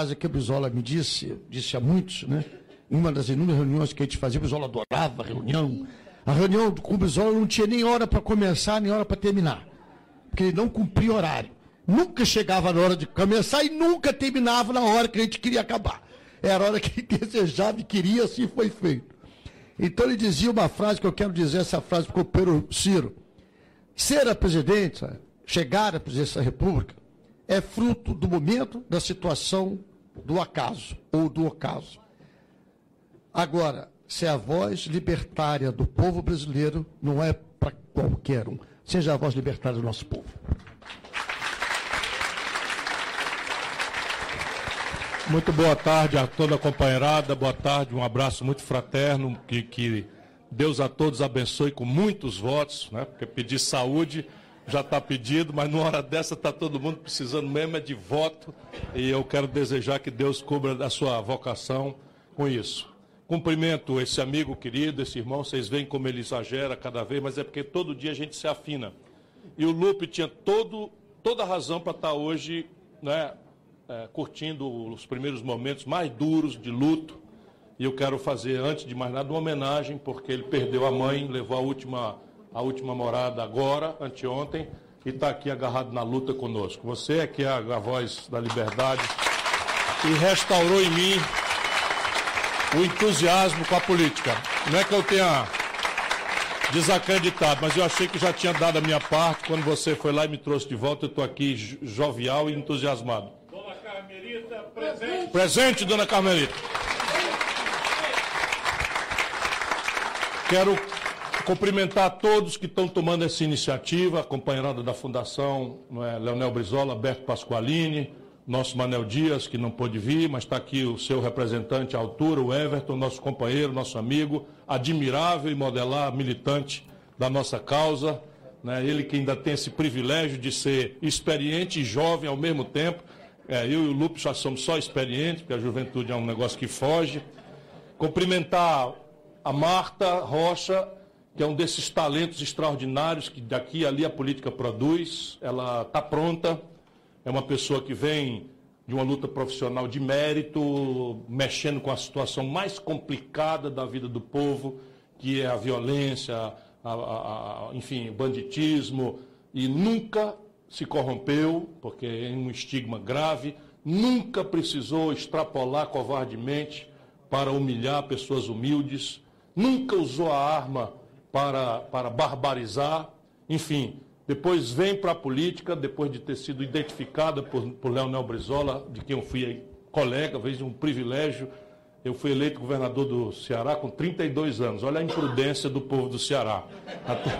frase que a Brizola me disse, disse a muitos, né? Em uma das inúmeras reuniões que a gente fazia, a Brizola adorava a reunião. A reunião com o Brizola não tinha nem hora para começar, nem hora para terminar. Porque ele não cumpria horário. Nunca chegava na hora de começar e nunca terminava na hora que a gente queria acabar. Era a hora que desejava e queria, assim foi feito. Então ele dizia uma frase que eu quero dizer, essa frase para o Pedro Ciro. Ser a presidência, chegar à presidência da República, é fruto do momento, da situação, do acaso ou do ocaso. Agora, ser a voz libertária do povo brasileiro não é para qualquer um. Seja a voz libertária do nosso povo. Muito boa tarde a toda a companheirada, boa tarde, um abraço muito fraterno, que, que Deus a todos abençoe com muitos votos, né? porque pedir saúde já está pedido, mas numa hora dessa está todo mundo precisando mesmo é de voto, e eu quero desejar que Deus cubra da sua vocação com isso. Cumprimento esse amigo querido, esse irmão, vocês veem como ele exagera cada vez, mas é porque todo dia a gente se afina. E o Lupe tinha todo, toda a razão para estar tá hoje né, é, curtindo os primeiros momentos mais duros de luto. E eu quero fazer, antes de mais nada, uma homenagem, porque ele perdeu a mãe, levou a última, a última morada agora, anteontem, e está aqui agarrado na luta conosco. Você é que é a, voz da liberdade e restaurou em mim o entusiasmo com a política. Não é que eu tenha desacreditado, mas eu achei que já tinha dado a minha parte. Quando você foi lá e me trouxe de volta, eu estou aqui jovial e entusiasmado. Presente. Presente, dona Carmelita. Quero cumprimentar todos que estão tomando essa iniciativa, a companheirada da Fundação é, Leonel Brizola, Alberto Pasqualini, nosso Manel Dias, que não pôde vir, mas está aqui o seu representante à altura, o Everton, nosso companheiro, nosso amigo, admirável e modelar militante da nossa causa. Né? Ele que ainda tem esse privilégio de ser experiente e jovem ao mesmo tempo, é, eu e o Lupe já somos só experientes, porque a juventude é um negócio que foge. Cumprimentar a Marta Rocha, que é um desses talentos extraordinários que daqui ali a política produz. Ela está pronta, é uma pessoa que vem de uma luta profissional de mérito, mexendo com a situação mais complicada da vida do povo, que é a violência, a, a, a, enfim, banditismo, e nunca se corrompeu, porque é um estigma grave, nunca precisou extrapolar covardemente para humilhar pessoas humildes, nunca usou a arma para, para barbarizar, enfim. Depois vem para a política, depois de ter sido identificada por, por Leonel Brizola, de quem eu fui colega, vez um privilégio eu fui eleito governador do Ceará com 32 anos. Olha a imprudência do povo do Ceará. Até,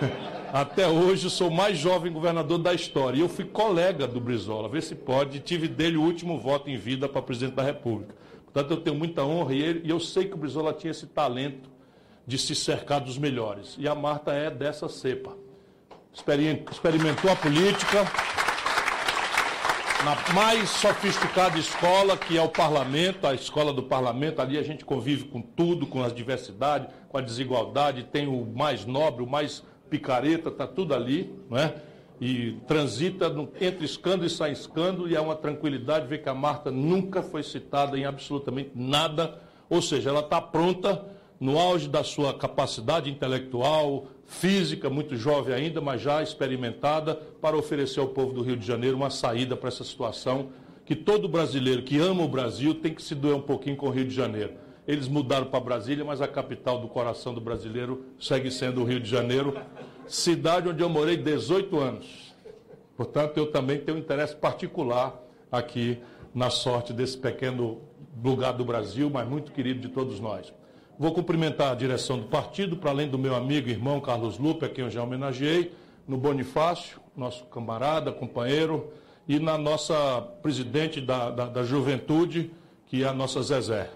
até hoje sou o mais jovem governador da história. E eu fui colega do Brizola, vê se pode. Tive dele o último voto em vida para presidente da República. Portanto, eu tenho muita honra e, ele, e eu sei que o Brizola tinha esse talento de se cercar dos melhores. E a Marta é dessa cepa. Experimentou a política na mais sofisticada escola, que é o parlamento, a escola do parlamento, ali a gente convive com tudo, com as diversidades, com a desigualdade, tem o mais nobre, o mais picareta, está tudo ali, não é? E transita entre escândalo e sai escândalo, e é uma tranquilidade ver que a Marta nunca foi citada em absolutamente nada, ou seja, ela está pronta no auge da sua capacidade intelectual, física, muito jovem ainda, mas já experimentada, para oferecer ao povo do Rio de Janeiro uma saída para essa situação que todo brasileiro que ama o Brasil tem que se doer um pouquinho com o Rio de Janeiro. Eles mudaram para Brasília, mas a capital do coração do brasileiro segue sendo o Rio de Janeiro, cidade onde eu morei 18 anos. Portanto, eu também tenho um interesse particular aqui na sorte desse pequeno lugar do Brasil, mas muito querido de todos nós. Vou cumprimentar a direção do partido, para além do meu amigo e irmão Carlos Lupe, a quem eu já homenageei, no Bonifácio, nosso camarada, companheiro, e na nossa presidente da, da, da juventude, que é a nossa Zezé,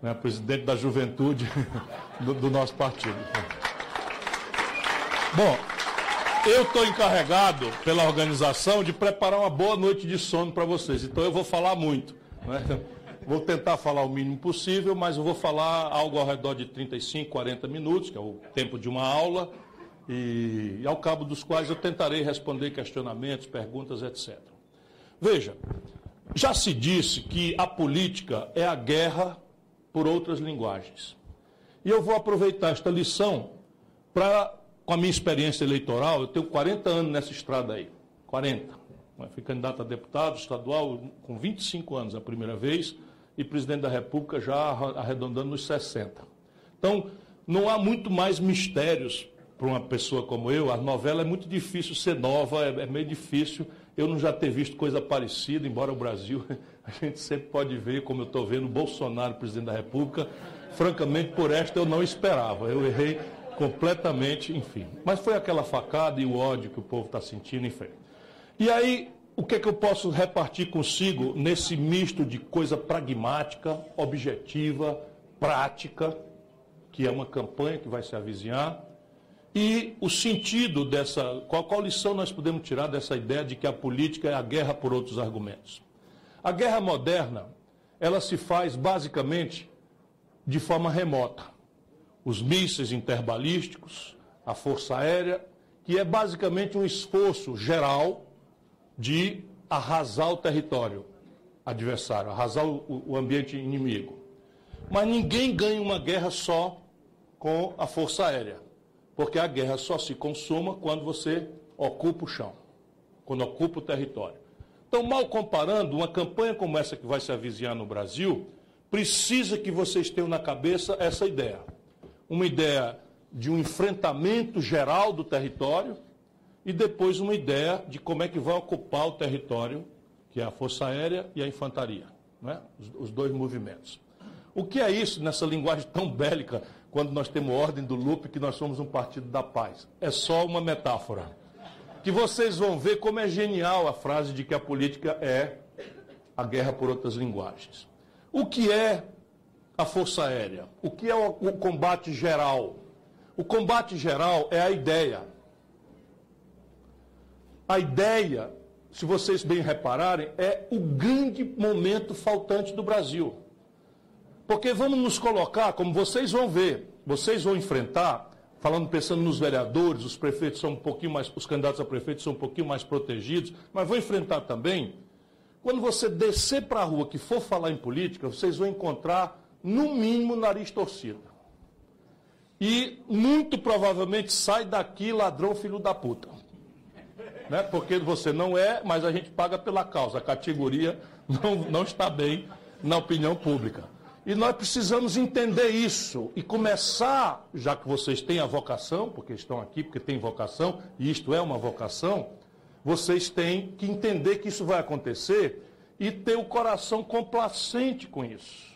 né, presidente da juventude do, do nosso partido. Bom, eu estou encarregado pela organização de preparar uma boa noite de sono para vocês, então eu vou falar muito. Né? Vou tentar falar o mínimo possível, mas eu vou falar algo ao redor de 35, 40 minutos, que é o tempo de uma aula, e, e ao cabo dos quais eu tentarei responder questionamentos, perguntas, etc. Veja, Já se disse que a política é a guerra por outras linguagens. E eu vou aproveitar esta lição para, com a minha experiência eleitoral, eu tenho 40 anos nessa estrada aí. 40. Fui candidato a deputado estadual com 25 anos a primeira vez e presidente da República já arredondando nos 60. Então, não há muito mais mistérios para uma pessoa como eu. A novela é muito difícil ser nova, é, é meio difícil eu não já ter visto coisa parecida, embora o Brasil, a gente sempre pode ver, como eu estou vendo, Bolsonaro, presidente da República. Francamente, por esta eu não esperava. Eu errei completamente, enfim. Mas foi aquela facada e o ódio que o povo está sentindo, enfim. E aí, o que é que eu posso repartir consigo nesse misto de coisa pragmática, objetiva, prática, que é uma campanha que vai se avizinhar, e o sentido dessa. Qual, qual lição nós podemos tirar dessa ideia de que a política é a guerra por outros argumentos? A guerra moderna, ela se faz basicamente de forma remota. Os mísseis interbalísticos, a força aérea, que é basicamente um esforço geral de arrasar o território adversário, arrasar o, o ambiente inimigo. Mas ninguém ganha uma guerra só com a força aérea. Porque a guerra só se consuma quando você ocupa o chão, quando ocupa o território. Então, mal comparando, uma campanha como essa que vai se avizinhar no Brasil, precisa que vocês tenham na cabeça essa ideia. Uma ideia de um enfrentamento geral do território e depois uma ideia de como é que vai ocupar o território, que é a Força Aérea e a Infantaria, né? os, os dois movimentos. O que é isso nessa linguagem tão bélica quando nós temos ordem do Lupe que nós somos um partido da paz. É só uma metáfora. Que vocês vão ver como é genial a frase de que a política é a guerra por outras linguagens. O que é a Força Aérea? O que é o, combate geral? O combate geral é a ideia. A ideia, se vocês bem repararem, é o grande momento faltante do Brasil. Porque vamos nos colocar, como vocês vão ver, vocês vão enfrentar, falando, pensando nos vereadores, os prefeitos são um pouquinho mais, os candidatos a prefeito são um pouquinho mais protegidos, mas vão enfrentar também, quando você descer para a rua que for falar em política, vocês vão encontrar, no mínimo, nariz torcido. E muito provavelmente sai daqui ladrão filho da puta. Né? Porque você não é, mas a gente paga pela causa. A categoria não, não está bem na opinião pública. E nós precisamos entender isso e começar, já que vocês têm a vocação, porque estão aqui, porque têm vocação, e isto é uma vocação, vocês têm que entender que isso vai acontecer e ter o coração complacente com isso.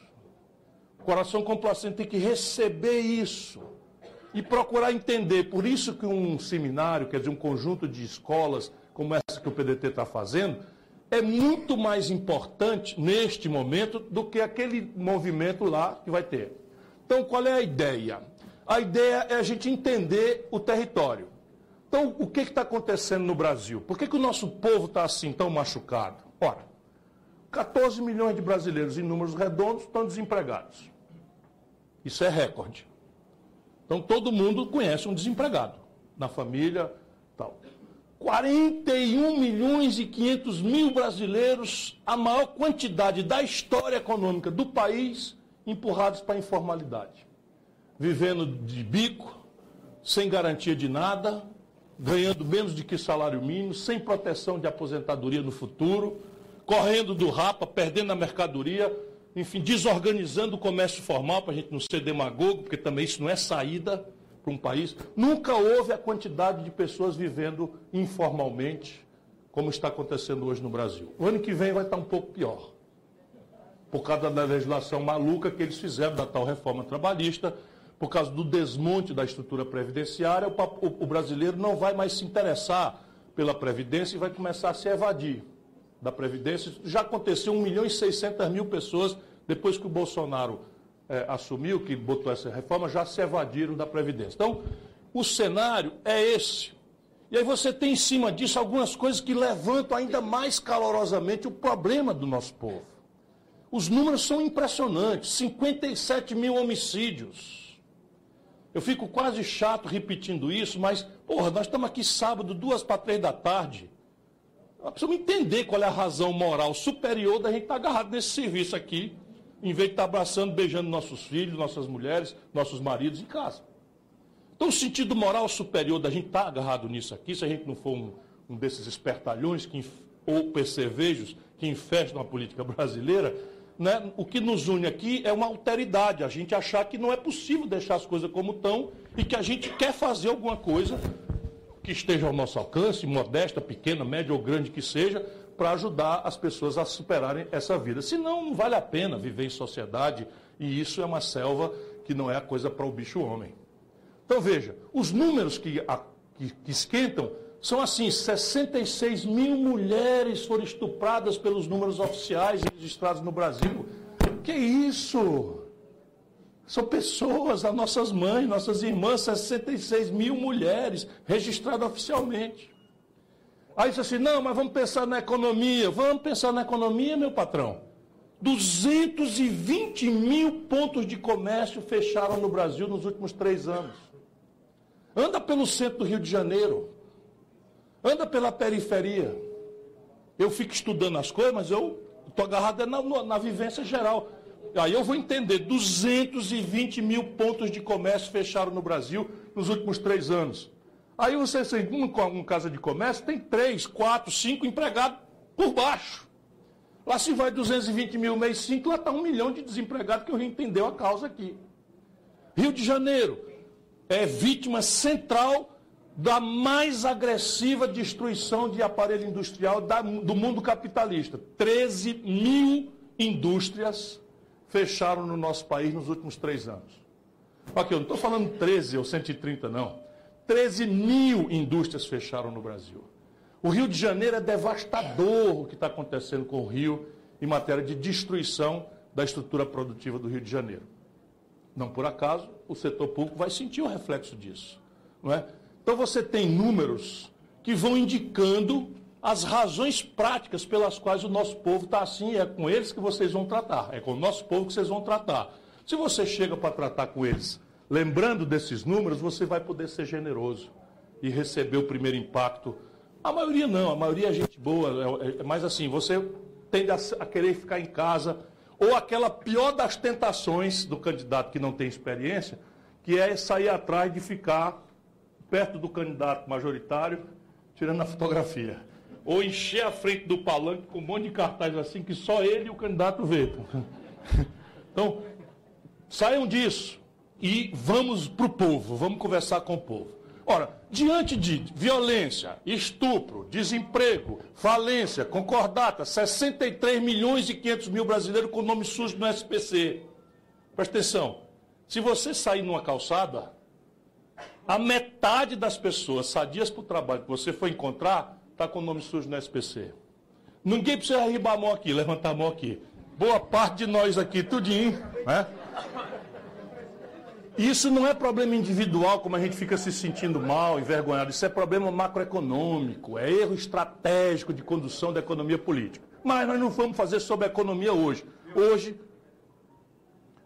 O coração complacente tem que receber isso e procurar entender. Por isso que um seminário, quer dizer, um conjunto de escolas como essa que o PDT está fazendo, é muito mais importante neste momento do que aquele movimento lá que vai ter. Então, qual é a ideia? A ideia é a gente entender o território. Então, o que está acontecendo no Brasil? Por que, que o nosso povo está assim tão machucado? Ora, 14 milhões de brasileiros em números redondos estão desempregados. Isso é recorde. Então, todo mundo conhece um desempregado na família, tal. 41 milhões e 500 mil brasileiros, a maior quantidade da história econômica do país, empurrados para a informalidade. Vivendo de bico, sem garantia de nada, ganhando menos de que salário mínimo, sem proteção de aposentadoria no futuro, correndo do rapa, perdendo a mercadoria, enfim, desorganizando o comércio formal, para a gente não ser demagogo, porque também isso não é saída para um país. Nunca houve a quantidade de pessoas vivendo informalmente, como está acontecendo hoje no Brasil. O ano que vem vai estar um pouco pior, por causa da legislação maluca que eles fizeram da tal reforma trabalhista, por causa do desmonte da estrutura previdenciária, o brasileiro não vai mais se interessar pela Previdência e vai começar a se evadir da Previdência. Já aconteceu 1 milhão e 600 mil pessoas depois que o Bolsonaro é, assumiu, que botou essa reforma, já se evadiram da Previdência. Então, o cenário é esse. E aí você tem em cima disso algumas coisas que levantam ainda mais calorosamente o problema do nosso povo. Os números são impressionantes, 57 mil homicídios. Eu fico quase chato repetindo isso, mas, porra, nós estamos aqui sábado, duas para três da tarde. Nós precisamos entender qual é a razão moral superior da gente estar agarrado nesse serviço aqui, em vez de estar abraçando, beijando nossos filhos, nossas mulheres, nossos maridos em casa. Então, o sentido moral superior da gente estar agarrado nisso aqui, se a gente não for um, um desses espertalhões que, ou percevejos que infestam a política brasileira, né, o que nos une aqui é uma alteridade, a gente achar que não é possível deixar as coisas como estão e que a gente quer fazer alguma coisa que esteja ao nosso alcance, modesta, pequena, média ou grande que seja, para ajudar as pessoas a superarem essa vida. Senão, não vale a pena viver em sociedade e isso é uma selva que não é a coisa para o bicho homem. Então veja, os números que, a, que, que esquentam são assim: 66 mil mulheres foram estupradas pelos números oficiais registrados no Brasil. Que isso? São pessoas, as nossas mães, nossas irmãs, 66 mil mulheres registradas oficialmente. Aí disse assim: não, mas vamos pensar na economia. Vamos pensar na economia, meu patrão. 220 mil pontos de comércio fecharam no Brasil nos últimos três anos. Anda pelo centro do Rio de Janeiro. Anda pela periferia. Eu fico estudando as coisas, mas eu estou agarrado na, na vivência geral. Aí eu vou entender, 220 mil pontos de comércio fecharam no Brasil nos últimos três anos. Aí você, tem uma casa de comércio, tem três, quatro, cinco empregados por baixo. Lá se vai 220 mil mês cinco, lá está um milhão de desempregados que Rio entendeu a causa aqui. Rio de Janeiro é vítima central da mais agressiva destruição de aparelho industrial do mundo capitalista. 13 mil indústrias fecharam no nosso país nos últimos três anos. Aqui, eu não estou falando 13 ou 130, não. 13 mil indústrias fecharam no Brasil. O Rio de Janeiro é devastador o que está acontecendo com o Rio em matéria de destruição da estrutura produtiva do Rio de Janeiro. Não por acaso, o setor público vai sentir o reflexo disso. Não é? Então você tem números que vão indicando as razões práticas pelas quais o nosso povo está assim, é com eles que vocês vão tratar, é com o nosso povo que vocês vão tratar. Se você chega para tratar com eles, lembrando desses números, você vai poder ser generoso e receber o primeiro impacto. A maioria não, a maioria é gente boa, é, é, mas assim, você tende a, a querer ficar em casa, ou aquela pior das tentações do candidato que não tem experiência, que é sair atrás de ficar perto do candidato majoritário, tirando a fotografia. Ou encher a frente do palanque com um monte de cartazes assim que só ele e o candidato vê. Então, saiam disso e vamos para o povo, vamos conversar com o povo. Ora, diante de violência, estupro, desemprego, falência, concordata, 63 milhões e 500 mil brasileiros com nome sujo no SPC. Presta atenção, se você sair numa calçada, a metade das pessoas sadias para o trabalho que você for encontrar está com o nome sujo no SPC. Ninguém precisa arribar a mão aqui, levantar a mão aqui. Boa parte de nós aqui, tudinho, né? Isso não é problema individual, como a gente fica se sentindo mal, envergonhado. Isso é problema macroeconômico, é erro estratégico de condução da economia política. Mas nós não vamos fazer sobre a economia hoje. Hoje,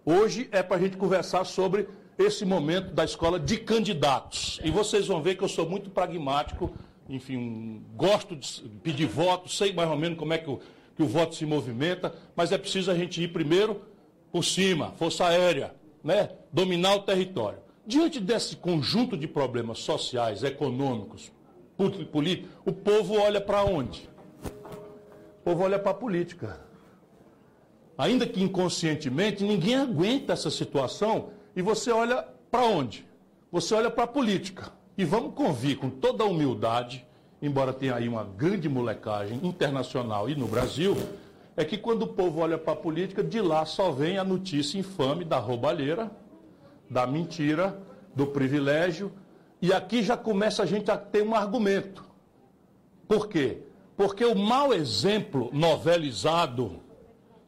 hoje é para a gente conversar sobre esse momento da escola de candidatos. E vocês vão ver que eu sou muito pragmático, enfim, um, gosto de pedir voto, sei mais ou menos como é que o, que o voto se movimenta, mas é preciso a gente ir primeiro por cima, força aérea, né? dominar o território. Diante desse conjunto de problemas sociais, econômicos, políticos, o povo olha para onde? O povo olha para a política. Ainda que inconscientemente, ninguém aguenta essa situação e você olha para onde? Você olha para a política. E vamos convir com toda a humildade, embora tenha aí uma grande molecagem internacional e no Brasil, é que quando o povo olha para a política, de lá só vem a notícia infame da roubalheira, da mentira, do privilégio, e aqui já começa a gente a ter um argumento. Por quê? Porque o mau exemplo novelizado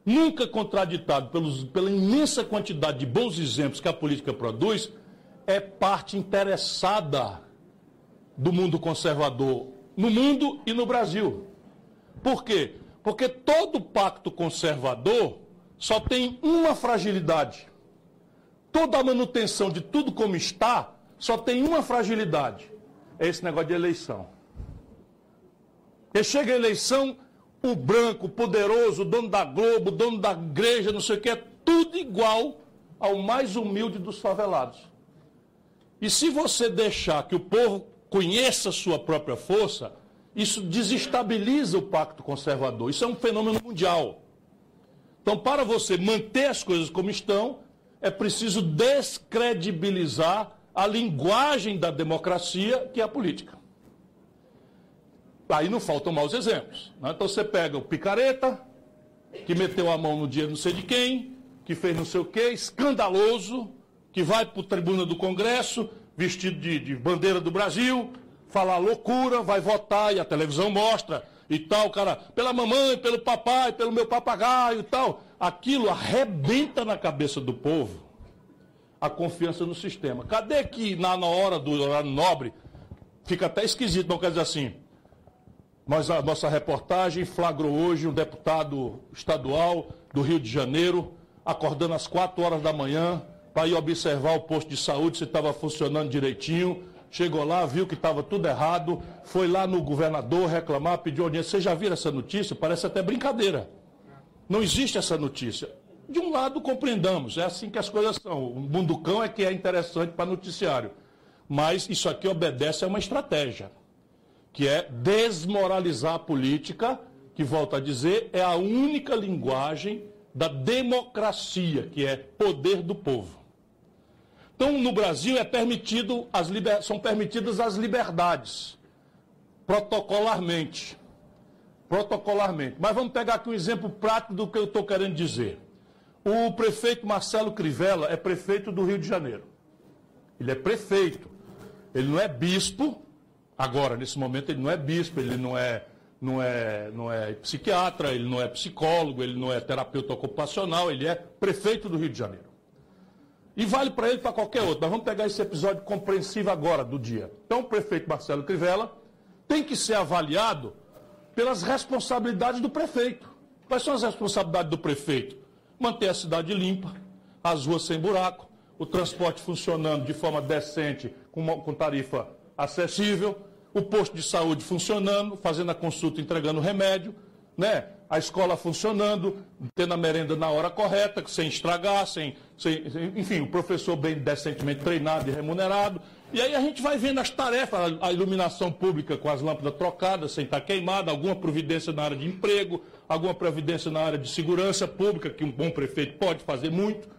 nunca contraditado pelos, pela imensa quantidade de bons exemplos que a política produz, é parte interessada do mundo conservador no mundo e no Brasil. Por quê? Porque todo pacto conservador só tem uma fragilidade. Toda a manutenção de tudo como está só tem uma fragilidade. É esse negócio de eleição. E chega a eleição, o branco, poderoso, dono da Globo, dono da igreja, não sei o que, é tudo igual ao mais humilde dos favelados. E se você deixar que o povo conheça sua própria força, isso desestabiliza o pacto conservador. Isso é um fenômeno mundial. Então, para você manter as coisas como estão, é preciso descredibilizar a linguagem da democracia, que é a política. Aí não faltam maus exemplos. Né? Então você pega o picareta, que meteu a mão no dia não sei de quem, que fez não sei o quê, escandaloso, que vai para o tribuna do Congresso, vestido de, de bandeira do Brasil, falar loucura, vai votar e a televisão mostra e tal, cara, pela mamãe, pelo papai, pelo meu papagaio e tal. Aquilo arrebenta na cabeça do povo a confiança no sistema. Cadê que na, hora do horário nobre fica até esquisito, não quer dizer assim. Mas a nossa reportagem flagrou hoje um deputado estadual do Rio de Janeiro acordando às 4 horas da manhã para ir observar o posto de saúde se estava funcionando direitinho. Chegou lá, viu que estava tudo errado, foi lá no governador reclamar, pediu audiência. Vocês já viram essa notícia? Parece até brincadeira. Não existe essa notícia. De um lado, compreendamos, é assim que as coisas são. O mundo cão é que é interessante para noticiário. Mas isso aqui obedece a uma estratégia, que é desmoralizar a política, que, volto a dizer, é a única linguagem da democracia, que é poder do povo. Então, no Brasil é permitido as liber... são permitidas as liberdades, protocolarmente. Protocolarmente. Mas vamos pegar aqui um exemplo prático do que eu estou querendo dizer. O prefeito Marcelo Crivella é prefeito do Rio de Janeiro. Ele é prefeito. Ele não é bispo. Agora, nesse momento, ele não é bispo, ele não é não é, não é psiquiatra, ele não é psicólogo, ele não é terapeuta ocupacional, ele é prefeito do Rio de Janeiro. E vale para ele para qualquer outro. Mas vamos pegar esse episódio compreensivo agora do dia. Então, o prefeito Marcelo Crivella tem que ser avaliado pelas responsabilidades do prefeito. Quais são as responsabilidades do prefeito? Manter a cidade limpa, as ruas sem buraco, o transporte funcionando de forma decente, com, uma, com tarifa acessível, o posto de saúde funcionando, fazendo a consulta, entregando remédio, né? A escola funcionando, tendo a merenda na hora correta, sem estragar, sem, sem, enfim, o professor bem decentemente treinado e remunerado. E aí a gente vai vendo as tarefas, a iluminação pública com as lâmpadas trocadas, sem estar queimada, alguma providência na área de emprego, alguma providência na área de segurança pública, que um bom prefeito pode fazer muito,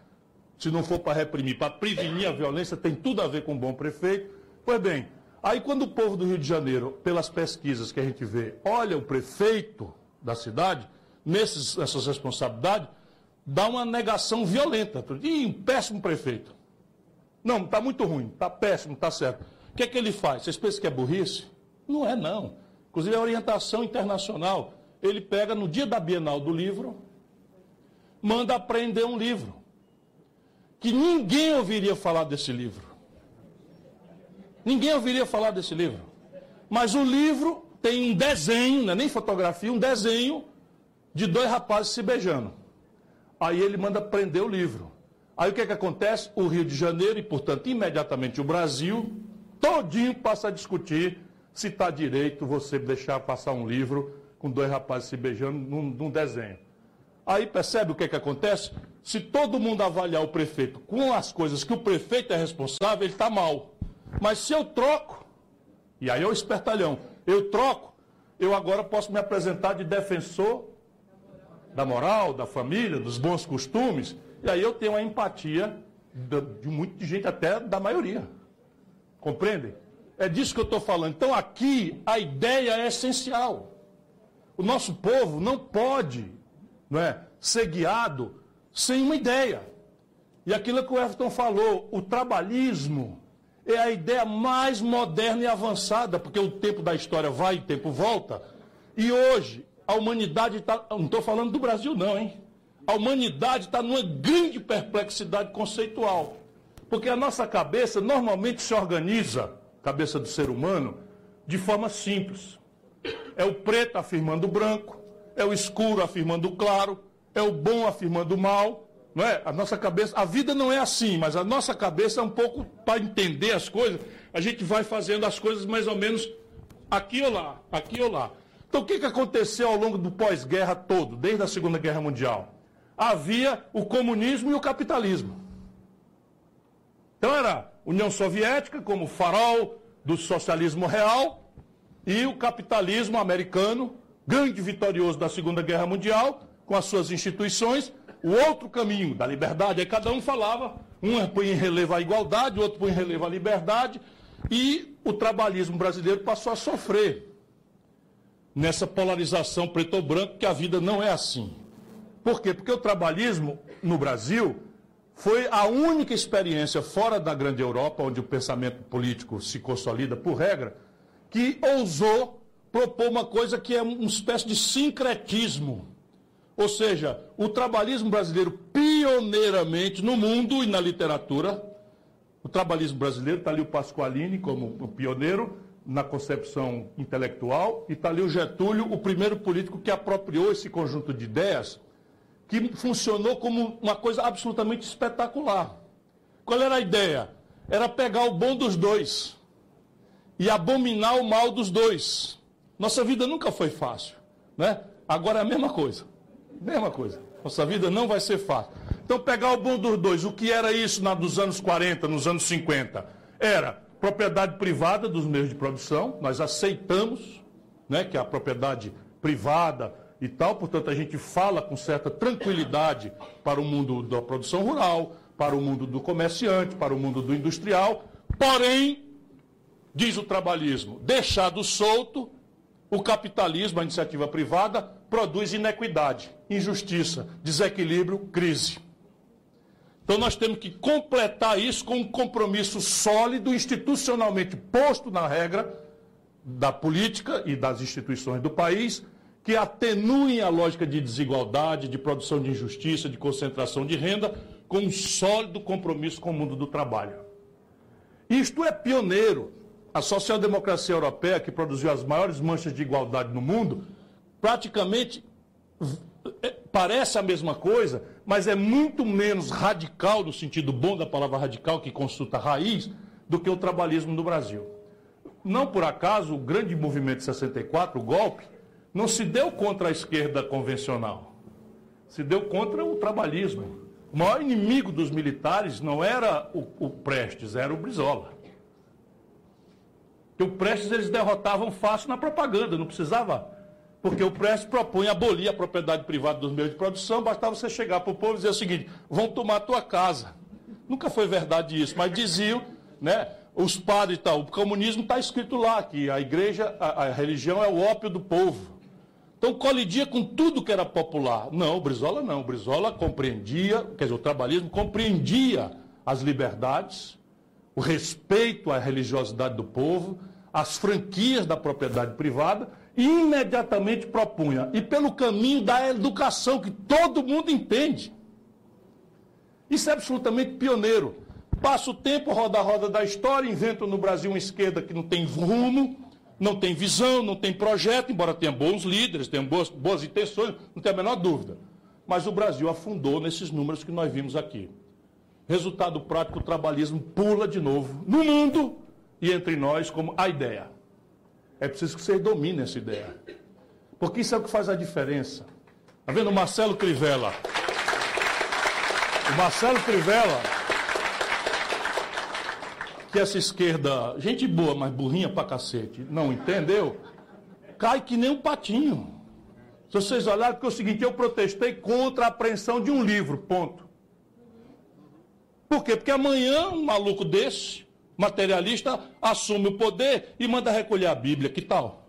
se não for para reprimir, para prevenir a violência, tem tudo a ver com um bom prefeito. Pois bem, Aí, quando o povo do Rio de Janeiro, pelas pesquisas que a gente vê, olha o prefeito da cidade, nesses, nessas responsabilidades, dá uma negação violenta. Ih, um péssimo prefeito. Não, está muito ruim, está péssimo, está certo. O que é que ele faz? Vocês pensam que é burrice? Não é, não. Inclusive, a orientação internacional, ele pega no dia da Bienal do livro, manda aprender um livro. Que ninguém ouviria falar desse livro. Ninguém ouviria falar desse livro. Mas o livro tem um desenho, não é nem fotografia, um desenho de dois rapazes se beijando. Aí ele manda prender o livro. Aí o que, é que acontece? O Rio de Janeiro e, portanto, imediatamente o Brasil, todinho passa a discutir se está direito você deixar passar um livro com dois rapazes se beijando num, num desenho. Aí percebe o que, é que acontece? Se todo mundo avaliar o prefeito com as coisas que o prefeito é responsável, ele está mal. Mas se eu troco, e aí é o espertalhão, eu troco, eu agora posso me apresentar de defensor da moral, da família, dos bons costumes, e aí eu tenho a empatia de, de muita gente, até da maioria. Compreendem? É disso que eu estou falando. Então aqui a ideia é essencial. O nosso povo não pode não é, ser guiado sem uma ideia. E aquilo que o Everton falou, o trabalhismo é a ideia mais moderna e avançada, porque o tempo da história vai e o tempo volta. E hoje, a humanidade está. Não estou falando do Brasil, não, hein? A humanidade está numa grande perplexidade conceitual. Porque a nossa cabeça normalmente se organiza, cabeça do ser humano, de forma simples. É o preto afirmando o branco, é o escuro afirmando o claro, é o bom afirmando o mal, não é? A nossa cabeça, a vida não é assim, mas a nossa cabeça é um pouco para entender as coisas. A gente vai fazendo as coisas mais ou menos aqui ou lá, aqui ou lá. Então, o que, que aconteceu ao longo do pós-guerra todo, desde a Segunda Guerra Mundial? Havia o comunismo e o capitalismo. Então, era União Soviética como farol do socialismo real e o capitalismo americano, grande vitorioso da Segunda Guerra Mundial, com as suas instituições, o outro caminho da liberdade. Aí cada um falava, um põe em relevo a igualdade, o outro põe em relevo a liberdade, e o trabalhismo brasileiro passou a sofrer nessa polarização preto ou branco, que a vida não é assim. Por quê? Porque o trabalhismo no Brasil foi a única experiência fora da grande Europa, onde o pensamento político se consolida por regra, que ousou propor uma coisa que é uma espécie de sincretismo. Ou seja, o trabalhismo brasileiro, pioneiramente no mundo e na literatura, o trabalhismo brasileiro, está ali o Pasqualini como o pioneiro, na concepção intelectual, e está ali o Getúlio, o primeiro político que apropriou esse conjunto de ideias, que funcionou como uma coisa absolutamente espetacular. Qual era a ideia? Era pegar o bom dos dois e abominar o mal dos dois. Nossa vida nunca foi fácil, né? Agora é a mesma coisa. Mesma coisa. Nossa vida não vai ser fácil. Então, pegar o bom dos dois. O que era isso nos anos 40, nos anos 50? Era propriedade privada dos meios de produção, nós aceitamos né, que é a propriedade privada e tal, portanto a gente fala com certa tranquilidade para o mundo da produção rural, para o mundo do comerciante, para o mundo do industrial, porém, diz o trabalhismo, deixado solto, o capitalismo, a iniciativa privada, produz inequidade, injustiça, desequilíbrio, crise. Então nós temos que completar isso com um compromisso sólido, institucionalmente posto na regra da política e das instituições do país, que atenuem a lógica de desigualdade, de produção de injustiça, de concentração de renda, com um sólido compromisso com o mundo do trabalho. Isto é pioneiro. A social-democracia europeia, que produziu as maiores manchas de igualdade no mundo, praticamente é, parece a mesma coisa, mas é muito menos radical, no sentido bom da palavra radical, que consulta raiz, do que o trabalhismo no Brasil. Não por acaso, o grande movimento de 64, o golpe, não se deu contra a esquerda convencional, se deu contra o trabalhismo. O maior inimigo dos militares não era o, o Prestes, era o Brizola. Porque o Prestes eles derrotavam fácil na propaganda, não precisava porque o Prestes propõe abolir a propriedade privada dos meios de produção, bastava você chegar para o povo e dizer o seguinte: vão tomar a tua casa. Nunca foi verdade isso, mas diziam, né? Os padres e tal, o comunismo está escrito lá, que a igreja, a, a religião é o ópio do povo. Então colidia com tudo que era popular. Não, o Brizola não. O Brizola compreendia, quer dizer, o trabalhismo compreendia as liberdades, o respeito à religiosidade do povo, as franquias da propriedade privada imediatamente propunha, e pelo caminho da educação, que todo mundo entende. Isso é absolutamente pioneiro. Passa o tempo, roda a roda da história, inventa no Brasil uma esquerda que não tem rumo, não tem visão, não tem projeto, embora tenha bons líderes, tenha boas, boas intenções, não tem a menor dúvida. Mas o Brasil afundou nesses números que nós vimos aqui. Resultado prático, o trabalhismo pula de novo no mundo e entre nós como a ideia. É preciso que vocês dominem essa ideia. Porque isso é o que faz a diferença. Está vendo o Marcelo Crivella? O Marcelo Crivella, que essa esquerda, gente boa, mas burrinha pra cacete, não entendeu? Cai que nem um patinho. Se vocês olharem, porque é o seguinte, eu protestei contra a apreensão de um livro, ponto. Por quê? Porque amanhã um maluco desse materialista assume o poder e manda recolher a Bíblia. Que tal?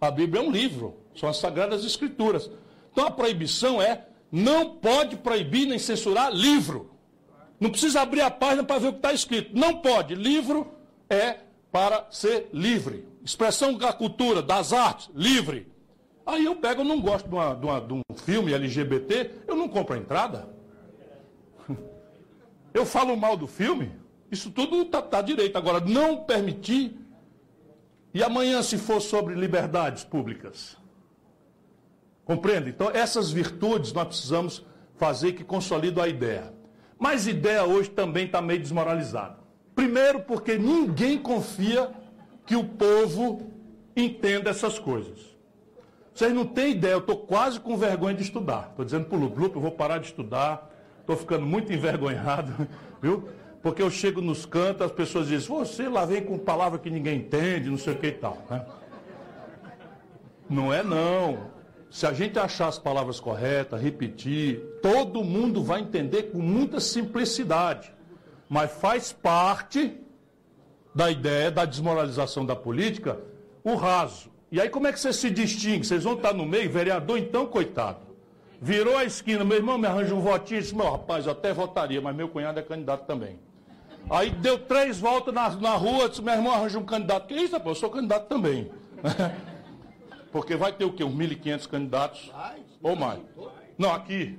A Bíblia é um livro, são as Sagradas Escrituras. Então a proibição é: não pode proibir nem censurar livro. Não precisa abrir a página para ver o que está escrito. Não pode. Livro é para ser livre. Expressão da cultura, das artes, livre. Aí eu pego, eu não gosto de, uma, de, uma, de um filme LGBT, eu não compro a entrada. Eu falo mal do filme, isso tudo está tá direito. Agora, não permitir. E amanhã, se for sobre liberdades públicas? Compreende? Então, essas virtudes nós precisamos fazer que consolidem a ideia. Mas ideia hoje também está meio desmoralizada. Primeiro, porque ninguém confia que o povo entenda essas coisas. Vocês não têm ideia, eu estou quase com vergonha de estudar. Estou dizendo para o eu vou parar de estudar, estou ficando muito envergonhado, viu? Porque eu chego nos cantos, as pessoas dizem, você lá vem com palavra que ninguém entende, não sei o que e tal. Né? Não é não. Se a gente achar as palavras corretas, repetir, todo mundo vai entender com muita simplicidade. Mas faz parte da ideia da desmoralização da política o raso. E aí como é que você se distingue? Vocês vão estar no meio, vereador então, coitado. Virou a esquina, meu irmão me arranja um votinho, disse, meu rapaz, eu até votaria, mas meu cunhado é candidato também. Aí deu três voltas na, na rua, disse, meu irmão arranja um candidato. Que isso, rapaz? Eu sou candidato também. Porque vai ter o quê? Uns 1.500 candidatos? Ou mais? Não, aqui.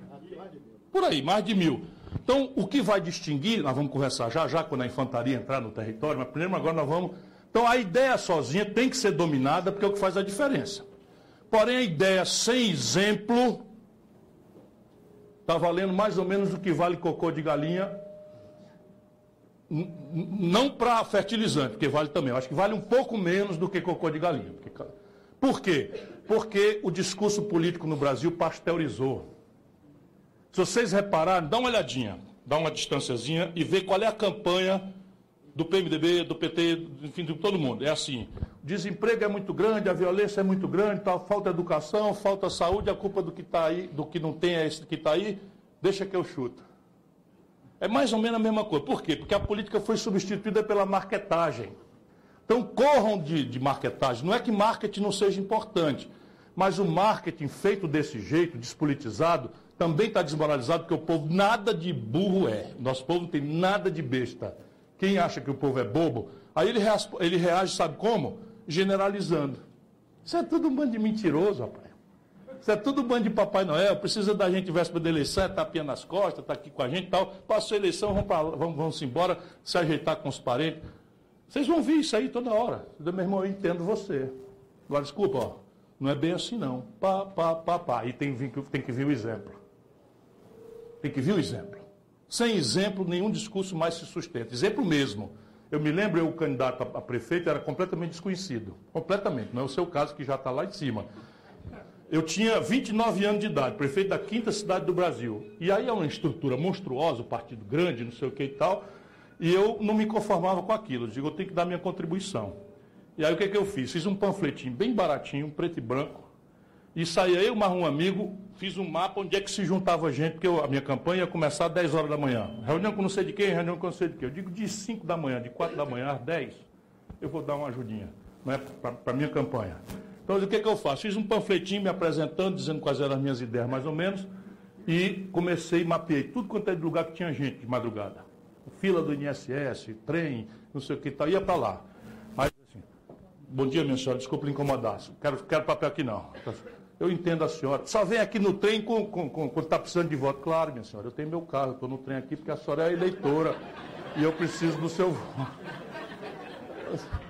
Por aí, mais de mil. Então, o que vai distinguir, nós vamos conversar já já, quando a infantaria entrar no território, mas primeiro agora nós vamos. Então, a ideia sozinha tem que ser dominada, porque é o que faz a diferença. Porém, a ideia sem exemplo está valendo mais ou menos o que vale cocô de galinha. Não para fertilizante, porque vale também. Eu acho que vale um pouco menos do que cocô de galinha. Por quê? Porque o discurso político no Brasil pasteurizou. Se vocês repararem, dá uma olhadinha, dá uma distânciazinha e vê qual é a campanha do PMDB, do PT, enfim, de todo mundo. É assim: o desemprego é muito grande, a violência é muito grande, tá, falta educação, falta saúde, a culpa do que está aí, do que não tem é esse que está aí, deixa que eu chuto. É mais ou menos a mesma coisa. Por quê? Porque a política foi substituída pela marketagem. Então corram de, de marketagem. Não é que marketing não seja importante, mas o marketing feito desse jeito, despolitizado, também está desmoralizado, porque o povo nada de burro é. Nosso povo não tem nada de besta. Quem acha que o povo é bobo, aí ele, reage, ele reage sabe como? Generalizando. Isso é tudo um bando de mentiroso, rapaz. Isso é tudo um bando de Papai Noel. Precisa da gente véspera da eleição, é tapinha nas costas, está aqui com a gente e tal. Passou a eleição, vamos, pra, vamos, vamos embora, se ajeitar com os parentes. Vocês vão ver isso aí toda hora. Meu irmão, eu entendo você. Agora, desculpa, ó, não é bem assim não. Pá, pá, pá, pá. E tem, tem que vir o exemplo. Tem que vir o exemplo. Sem exemplo, nenhum discurso mais se sustenta. Exemplo mesmo. Eu me lembro, eu, o candidato a prefeito era completamente desconhecido. Completamente. Não é o seu caso, que já está lá em cima. Eu tinha 29 anos de idade, prefeito da quinta cidade do Brasil. E aí é uma estrutura monstruosa, um partido grande, não sei o que e tal. E eu não me conformava com aquilo. Eu digo, eu tenho que dar minha contribuição. E aí o que, é que eu fiz? Fiz um panfletinho bem baratinho, preto e branco. E saía eu mais um amigo, fiz um mapa onde é que se juntava gente, porque eu, a minha campanha ia começar às 10 horas da manhã. Reunião com não sei de quem, reunião com não sei de quem. Eu digo de 5 da manhã, de 4 da manhã às 10, eu vou dar uma ajudinha né, para a minha campanha. Então, o que, que eu faço? Fiz um panfletinho me apresentando, dizendo quais eram as minhas ideias, mais ou menos, e comecei, mapeei tudo quanto é de lugar que tinha gente de madrugada fila do INSS, trem, não sei o que tal, ia para lá. Aí, assim, bom dia, minha senhora, desculpe lhe incomodar, quero, quero papel aqui não. Eu entendo a senhora. Só vem aqui no trem com, com, com, quando está precisando de voto. Claro, minha senhora, eu tenho meu carro, estou no trem aqui porque a senhora é eleitora e eu preciso do seu voto.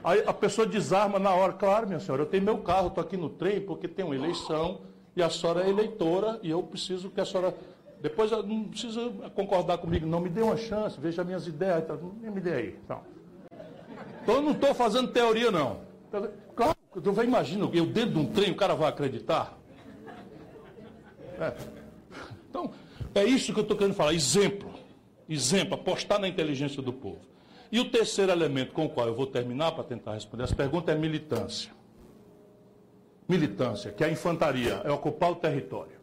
Aí a pessoa desarma na hora. Claro, minha senhora, eu tenho meu carro, estou aqui no trem porque tem uma eleição e a senhora é eleitora e eu preciso que a senhora depois não precisa concordar comigo, não. Me dê uma chance, veja minhas ideias. Tá, me dê aí. Então, então eu não estou fazendo teoria, não. Claro, eu imagino, eu dentro de um trem, o cara vai acreditar. É. Então, é isso que eu estou querendo falar. Exemplo. Exemplo, apostar na inteligência do povo. E o terceiro elemento com o qual eu vou terminar para tentar responder essa pergunta é militância. Militância, que é a infantaria, é ocupar o território.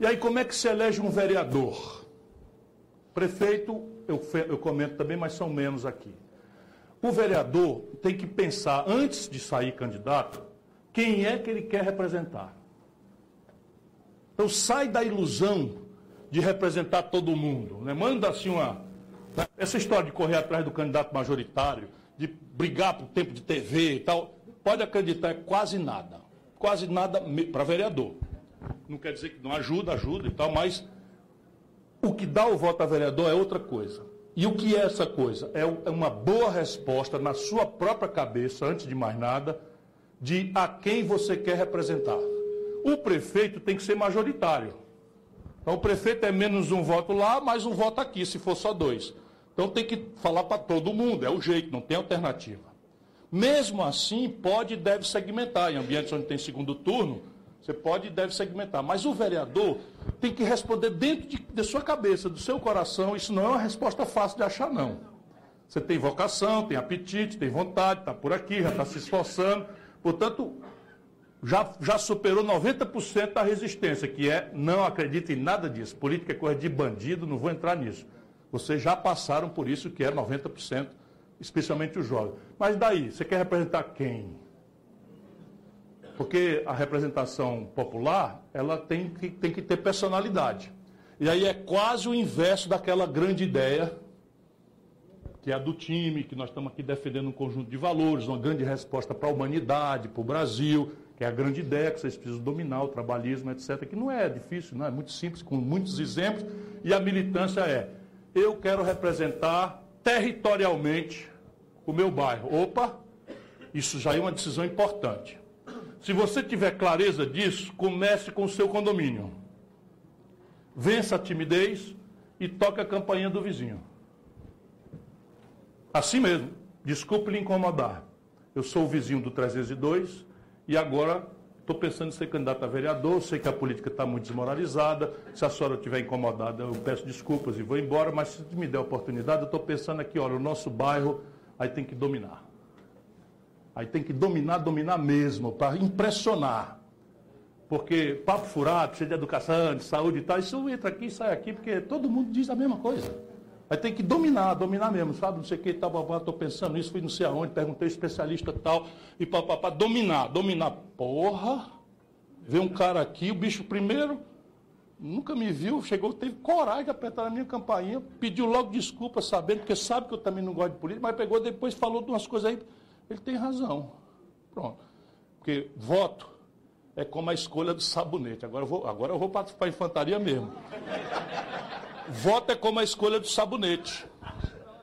E aí, como é que se elege um vereador? Prefeito, eu, eu comento também, mas são menos aqui. O vereador tem que pensar, antes de sair candidato, quem é que ele quer representar. Então, sai da ilusão de representar todo mundo. Né? Manda assim uma. Né? Essa história de correr atrás do candidato majoritário, de brigar por tempo de TV e tal, pode acreditar, é quase nada. Quase nada para vereador. Não quer dizer que não ajuda, ajuda e tal, mas o que dá o voto a vereador é outra coisa. E o que é essa coisa? É, é uma boa resposta na sua própria cabeça, antes de mais nada, de a quem você quer representar. O prefeito tem que ser majoritário. Então, o prefeito é menos um voto lá, mais um voto aqui, se for só dois. Então, tem que falar para todo mundo, é o jeito, não tem alternativa. Mesmo assim, pode e deve segmentar. Em ambientes onde tem segundo turno, você pode e deve segmentar. Mas o vereador tem que responder dentro de, de sua cabeça, do seu coração. Isso não é uma resposta fácil de achar, não. Você tem vocação, tem apetite, tem vontade, está por aqui, já está se esforçando. Portanto, já, já superou 90% da resistência, que é não acredita em nada disso. Política é coisa de bandido, não vou entrar nisso. Vocês já passaram por isso, que é 90%, especialmente os jovens. Mas daí, você quer representar quem? Porque a representação popular, ela tem que, tem que ter personalidade. E aí é quase o inverso daquela grande ideia, que é a do time, que nós estamos aqui defendendo um conjunto de valores, uma grande resposta para a humanidade, para o Brasil, que é a grande ideia que vocês precisam dominar, o trabalhismo, etc., que não é difícil, não é muito simples, com muitos exemplos, e a militância é eu quero representar territorialmente o meu bairro. Opa, isso já é uma decisão importante. Se você tiver clareza disso, comece com o seu condomínio. Vença a timidez e toque a campainha do vizinho. Assim mesmo, desculpe lhe incomodar. Eu sou o vizinho do 302 e agora Estou pensando em ser candidato a vereador, sei que a política está muito desmoralizada. Se a senhora estiver incomodada, eu peço desculpas e vou embora, mas se me der oportunidade, eu estou pensando aqui, olha, o nosso bairro aí tem que dominar. Aí tem que dominar, dominar mesmo, para impressionar. Porque papo furado, precisa de educação, de saúde e tal, isso entra aqui e sai aqui, porque todo mundo diz a mesma coisa. Aí tem que dominar, dominar mesmo, sabe? Não sei o que, tal, babá, estou pensando nisso, fui não sei aonde, perguntei especialista tal, e papapá, dominar, dominar. Porra! Vê um cara aqui, o bicho primeiro nunca me viu, chegou, teve coragem de apertar na minha campainha, pediu logo desculpa, sabendo, porque sabe que eu também não gosto de política, mas pegou depois falou de umas coisas aí. Ele tem razão. Pronto. Porque voto é como a escolha do sabonete. Agora eu vou, agora eu vou para a infantaria mesmo. Voto é como a escolha do sabonete.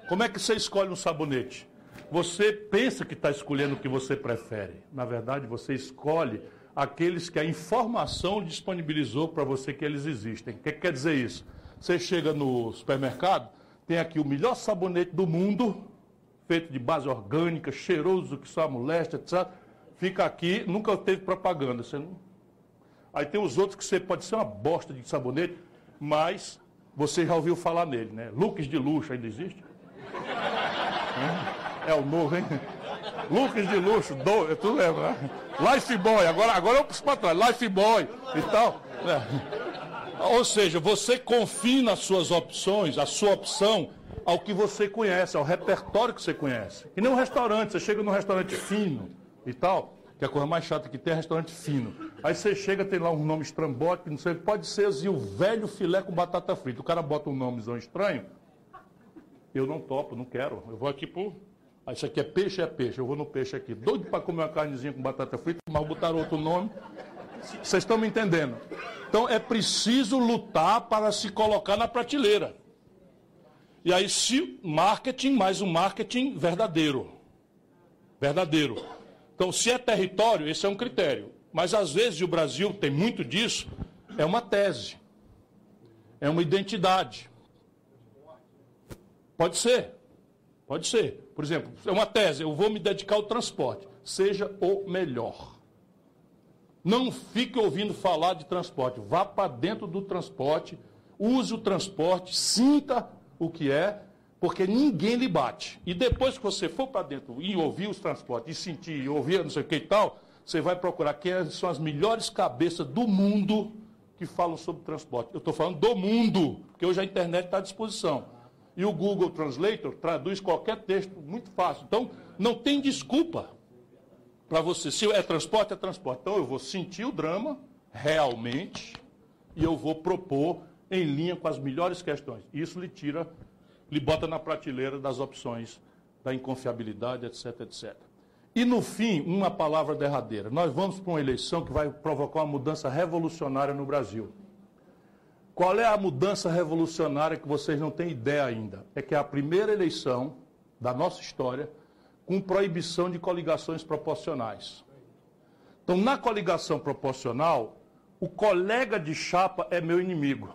Como é que você escolhe um sabonete? Você pensa que está escolhendo o que você prefere. Na verdade, você escolhe aqueles que a informação disponibilizou para você que eles existem. O que, que quer dizer isso? Você chega no supermercado, tem aqui o melhor sabonete do mundo, feito de base orgânica, cheiroso que só molesta, etc. Fica aqui, nunca teve propaganda. Não... Aí tem os outros que você pode ser uma bosta de sabonete, mas você já ouviu falar nele, né? Looks de luxo ainda existe? É, é o novo, hein? Looks de luxo, do, tu lembra, né? Life Boy, agora, agora eu preciso para trás, Life Boy e tal. É. Ou seja, você confina as suas opções, a sua opção, ao que você conhece, ao repertório que você conhece. E nem um restaurante, você chega num restaurante fino e tal, que é a coisa mais chata que tem é restaurante fino. Aí você chega, tem lá um nome estrambótico, não sei, pode ser assim, o velho filé com batata frita. O cara bota um nomezão estranho. Eu não topo, não quero. Eu vou aqui por. Ah, isso aqui é peixe, é peixe. Eu vou no peixe aqui. Doido para comer uma carnezinha com batata frita, mas botaram outro nome. Vocês estão me entendendo? Então é preciso lutar para se colocar na prateleira. E aí, se marketing, mais um marketing verdadeiro. Verdadeiro. Então, se é território, esse é um critério. Mas às vezes, o Brasil tem muito disso, é uma tese. É uma identidade. Pode ser. Pode ser. Por exemplo, é uma tese, eu vou me dedicar ao transporte. Seja o melhor. Não fique ouvindo falar de transporte. Vá para dentro do transporte, use o transporte, sinta o que é porque ninguém lhe bate. E depois que você for para dentro e ouvir os transportes, e sentir, e ouvir não sei o que e tal, você vai procurar quem são as melhores cabeças do mundo que falam sobre transporte. Eu estou falando do mundo, porque hoje a internet está à disposição. E o Google Translator traduz qualquer texto muito fácil. Então, não tem desculpa para você. Se é transporte, é transporte. Então, eu vou sentir o drama realmente e eu vou propor em linha com as melhores questões. Isso lhe tira lhe bota na prateleira das opções da inconfiabilidade, etc, etc. E no fim, uma palavra derradeira. Nós vamos para uma eleição que vai provocar uma mudança revolucionária no Brasil. Qual é a mudança revolucionária que vocês não têm ideia ainda? É que é a primeira eleição da nossa história com proibição de coligações proporcionais. Então, na coligação proporcional, o colega de chapa é meu inimigo.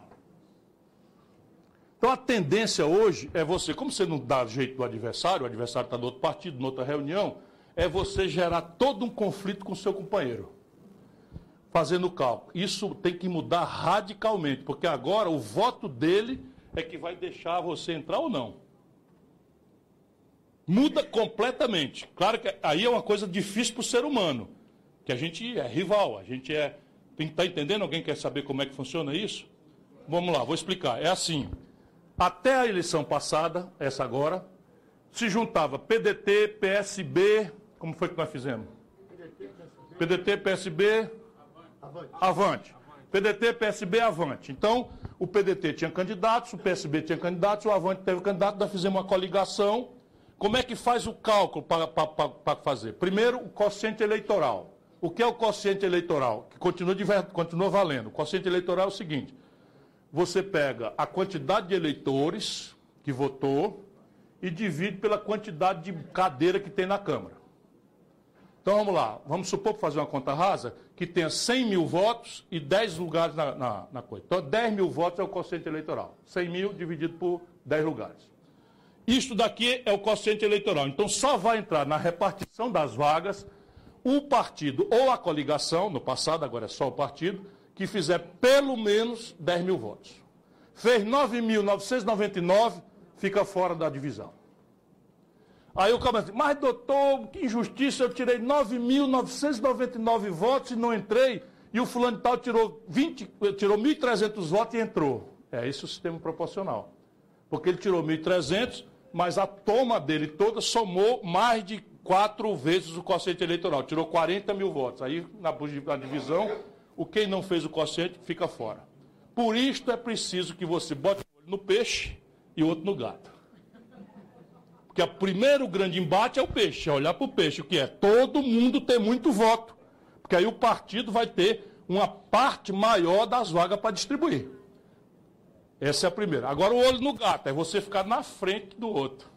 Então a tendência hoje é você, como você não dá jeito do adversário, o adversário está no outro partido, em outra reunião, é você gerar todo um conflito com o seu companheiro, fazendo o cálculo. Isso tem que mudar radicalmente, porque agora o voto dele é que vai deixar você entrar ou não. Muda completamente. Claro que aí é uma coisa difícil para o ser humano, que a gente é rival, a gente é. Está entendendo? Alguém quer saber como é que funciona isso? Vamos lá, vou explicar. É assim. Até a eleição passada, essa agora, se juntava PDT, PSB, como foi que nós fizemos? PDT, PSB, avante. PDT, PSB, avante. Então, o PDT tinha candidatos, o PSB tinha candidatos, o avante teve candidato, nós fizemos uma coligação. Como é que faz o cálculo para fazer? Primeiro, o quociente eleitoral. O que é o quociente eleitoral? Que continua, continua valendo. O quociente eleitoral é o seguinte: você pega a quantidade de eleitores que votou e divide pela quantidade de cadeira que tem na Câmara. Então vamos lá, vamos supor, para fazer uma conta rasa, que tenha 100 mil votos e 10 lugares na, na, na coisa. Então 10 mil votos é o quociente eleitoral. 100 mil dividido por 10 lugares. Isto daqui é o quociente eleitoral. Então só vai entrar na repartição das vagas o partido ou a coligação, no passado agora é só o partido, que fizer pelo menos 10 mil votos. Fez 9.999, fica fora da divisão. Aí o diz, mas doutor, que injustiça, eu tirei 9.999 votos e não entrei, e o fulano tal tirou, 20, tirou 1.300 votos e entrou. É esse o sistema proporcional. Porque ele tirou 1.300, mas a toma dele toda somou mais de quatro vezes o quociente eleitoral. Tirou 40 mil votos. Aí, na divisão, o quem não fez o quociente fica fora. Por isto é preciso que você bote um olho no peixe e outro no gato. Porque o primeiro grande embate é o peixe, é olhar para o peixe, o que é todo mundo ter muito voto. Porque aí o partido vai ter uma parte maior das vagas para distribuir. Essa é a primeira. Agora o olho no gato, é você ficar na frente do outro.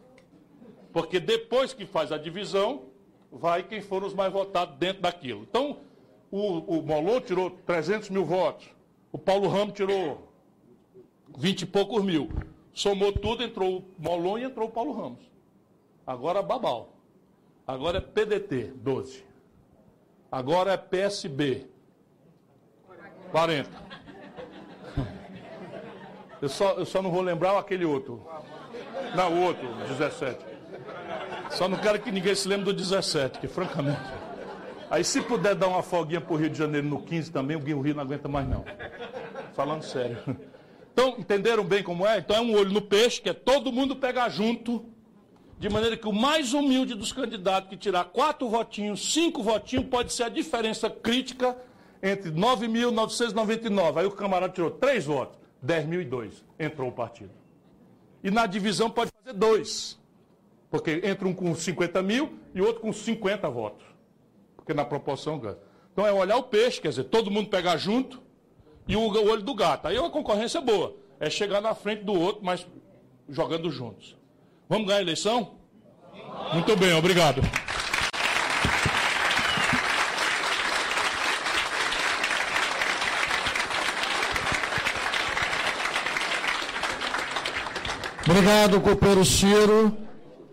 Porque depois que faz a divisão, vai quem foram os mais votados dentro daquilo. Então, o, o Molon tirou 300 mil votos. O Paulo Ramos tirou 20 e poucos mil. Somou tudo, entrou o Molon e entrou o Paulo Ramos. Agora Babal. Agora é PDT, 12. Agora é PSB, 40. Eu só, eu só não vou lembrar aquele outro. Não, o outro, 17. Só não quero que ninguém se lembre do 17, que francamente. Aí se puder dar uma folguinha para o Rio de Janeiro no 15 também, o Rio não aguenta mais não. Falando sério. Então, entenderam bem como é? Então é um olho no peixe, que é todo mundo pegar junto de maneira que o mais humilde dos candidatos que tirar quatro votinhos, cinco votinhos, pode ser a diferença crítica entre 9.999. Aí o camarada tirou três votos, 10.002. Entrou o partido. E na divisão pode fazer dois. Porque entra um com 50 mil e outro com 50 votos. Porque na proporção. Então é olhar o peixe, quer dizer, todo mundo pegar junto e o olho do gato. Aí é uma concorrência boa. É chegar na frente do outro, mas jogando juntos. Vamos ganhar a eleição? Muito bem, obrigado. Obrigado, companheiro Ciro.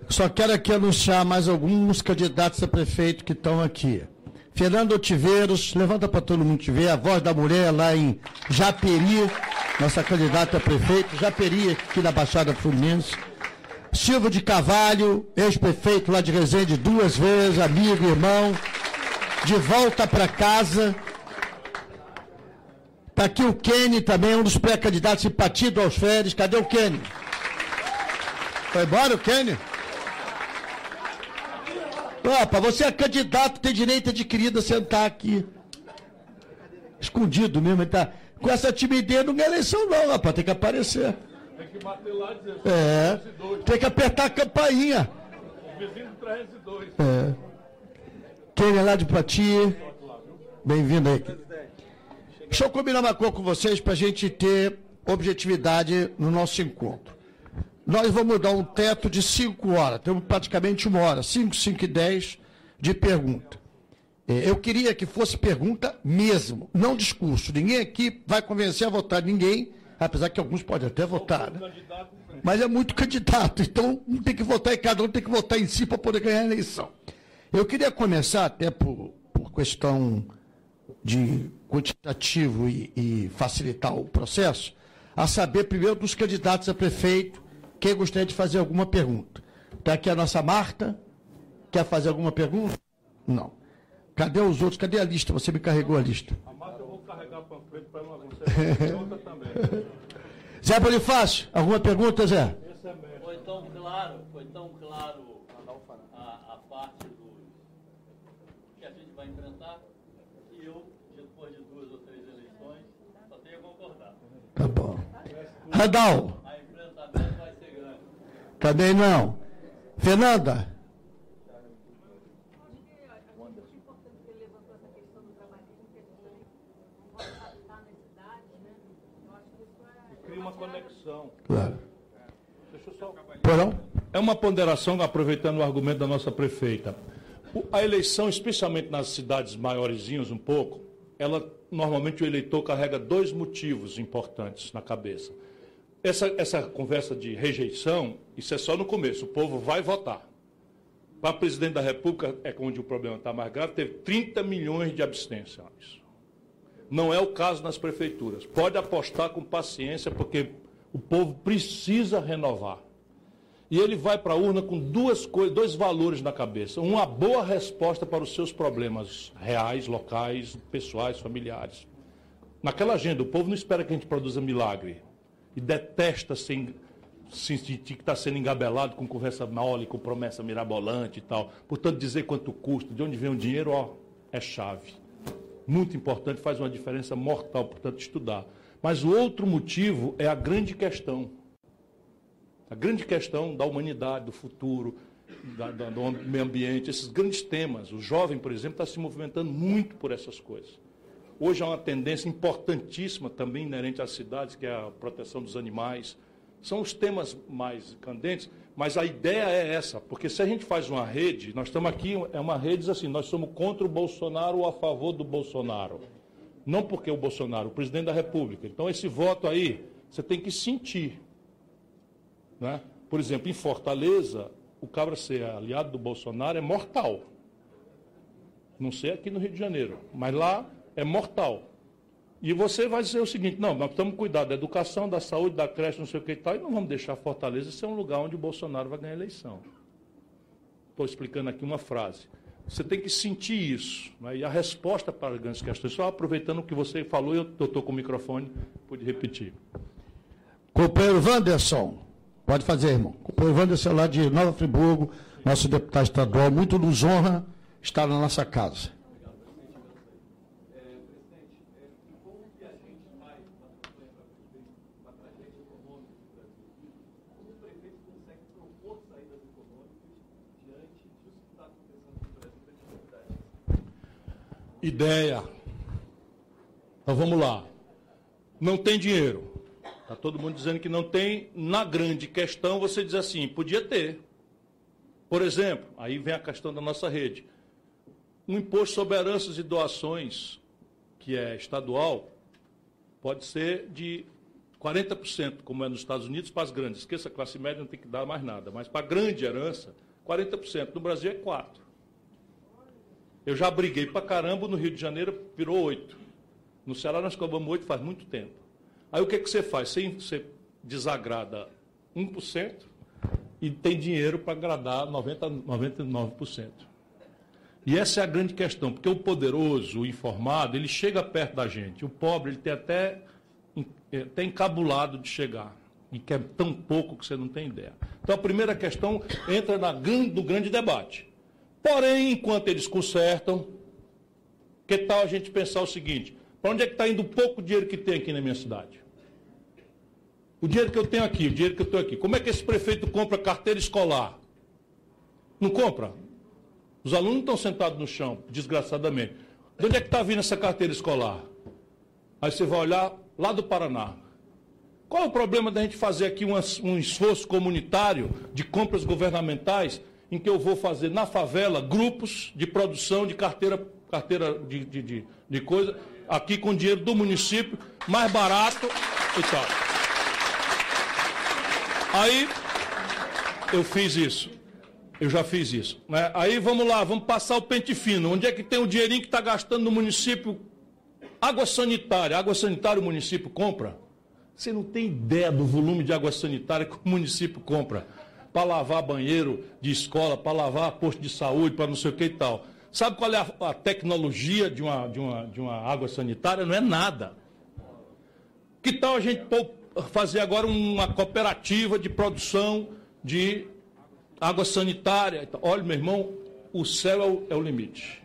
Só quero aqui anunciar mais alguns candidatos a prefeito que estão aqui. Fernando Otiveiros, levanta para todo mundo te ver, a voz da mulher lá em Japeri, nossa candidata a prefeito, Japeri, aqui da Baixada Fluminense. Silvio de Cavalho, ex-prefeito lá de Resende duas vezes, amigo, irmão, de volta para casa. Está aqui o Kenny também, um dos pré-candidatos simpatido aos Férias. Cadê o Kenny? Foi embora o Kenny? Opa, você é candidato, tem direito adquirido a sentar aqui. Escondido mesmo, ele tá. Com essa timidez não ganha eleição, não, rapaz, tem que aparecer. Tem que bater lá e dizer. É. Tem que apertar a campainha. Vizinho 302. É. Quem é lá de Pati? Bem-vindo aí. Deixa eu combinar uma coisa com vocês para a gente ter objetividade no nosso encontro. Nós vamos dar um teto de 5 horas, temos praticamente uma hora, 5, 5 e 10 de pergunta. É, eu queria que fosse pergunta mesmo, não discurso. Ninguém aqui vai convencer a votar ninguém apesar que alguns podem até votar, né? Mas é muito candidato, então um tem que votar e cada um tem que votar em si para poder ganhar a eleição. Eu queria começar, até por, por questão de quantitativo e, e facilitar o processo, a saber primeiro dos candidatos a prefeito, quem gostaria de fazer alguma pergunta. Está aqui a nossa Marta. Quer fazer alguma pergunta? Não. Cadê os outros? Cadê a lista? Você me carregou a lista. A Marta eu vou carregar panfleto para não pergunta também. Zé Bonifácio, alguma pergunta, Zé? Foi tão claro, foi tão claro a, a parte do que a gente vai enfrentar que eu, depois de duas ou três eleições, só tenho a concordar. Tá bom. Radal. A enfrentamento vai ser grande. Também não. Fernanda. Cria uma conexão. Claro. Deixa eu só... Porão? É uma ponderação, aproveitando o argumento da nossa prefeita. A eleição, especialmente nas cidades maiorzinhas um pouco, ela normalmente o eleitor carrega dois motivos importantes na cabeça. Essa, essa conversa de rejeição, isso é só no começo, o povo vai votar. Para presidente da República, é onde o problema está mais grave, teve 30 milhões de abstenções. Não é o caso nas prefeituras. Pode apostar com paciência, porque o povo precisa renovar. E ele vai para a urna com duas coisas, dois valores na cabeça. Uma boa resposta para os seus problemas reais, locais, pessoais, familiares. Naquela agenda, o povo não espera que a gente produza milagre. E detesta se, se sentir que está sendo engabelado com conversa mole, com promessa mirabolante e tal. Portanto, dizer quanto custa, de onde vem o dinheiro, ó, é chave. Muito importante, faz uma diferença mortal, portanto, estudar. Mas o outro motivo é a grande questão. A grande questão da humanidade, do futuro, da- da- do meio ambiente, esses grandes temas. O jovem, por exemplo, está se movimentando muito por essas coisas. Hoje há uma tendência importantíssima também inerente às cidades, que é a proteção dos animais. São os temas mais candentes, mas a ideia é essa, porque se a gente faz uma rede, nós estamos aqui, é uma rede assim, nós somos contra o Bolsonaro ou a favor do Bolsonaro. Não porque o Bolsonaro, o presidente da República. Então esse voto aí, você tem que sentir. Né? Por exemplo, em Fortaleza, o cabra ser aliado do Bolsonaro é mortal. Não sei aqui no Rio de Janeiro, mas lá é mortal. E você vai dizer o seguinte: não, nós precisamos cuidar da educação, da saúde, da creche, não sei o que e tal, e não vamos deixar Fortaleza ser um lugar onde o Bolsonaro vai ganhar eleição. Estou explicando aqui uma frase. Você tem que sentir isso. né? E a resposta para grandes questões, só aproveitando o que você falou, eu estou com o microfone, pude repetir. Companheiro Wanderson. Pode fazer, irmão. Companheiro Wanderson, lá de Nova Friburgo, nosso deputado estadual, muito nos honra estar na nossa casa. Ideia. Então vamos lá. Não tem dinheiro. Está todo mundo dizendo que não tem. Na grande questão, você diz assim: podia ter. Por exemplo, aí vem a questão da nossa rede. Um imposto sobre heranças e doações, que é estadual, pode ser de 40%, como é nos Estados Unidos, para as grandes. Esqueça, a classe média não tem que dar mais nada. Mas para a grande herança, 40%. No Brasil é 4%. Eu já briguei para caramba, no Rio de Janeiro virou 8. No Ceará nós cobramos 8 faz muito tempo. Aí o que, que você faz? Você, você desagrada 1% e tem dinheiro para agradar 90, 99%. E essa é a grande questão, porque o poderoso, o informado, ele chega perto da gente. O pobre, ele tem até, até encabulado de chegar. E quer tão pouco que você não tem ideia. Então a primeira questão entra na, no grande debate. Porém, enquanto eles consertam, que tal a gente pensar o seguinte: para onde é que está indo o pouco dinheiro que tem aqui na minha cidade? O dinheiro que eu tenho aqui, o dinheiro que eu tenho aqui. Como é que esse prefeito compra carteira escolar? Não compra? Os alunos estão sentados no chão, desgraçadamente. De onde é que está vindo essa carteira escolar? Aí você vai olhar lá do Paraná. Qual é o problema da gente fazer aqui um, um esforço comunitário de compras governamentais em que eu vou fazer na favela grupos de produção de carteira, carteira de, de, de, de coisa, aqui com dinheiro do município, mais barato e tal. Aí eu fiz isso. Eu já fiz isso. Né? Aí vamos lá, vamos passar o pente fino. Onde é que tem o dinheirinho que está gastando no município? Água sanitária. Água sanitária o município compra? Você não tem ideia do volume de água sanitária que o município compra. Para lavar banheiro de escola, para lavar posto de saúde, para não sei o que e tal. Sabe qual é a, a tecnologia de uma, de, uma, de uma água sanitária? Não é nada. Que tal a gente fazer agora uma cooperativa de produção de água sanitária? Olha, meu irmão, o céu é o, é o limite.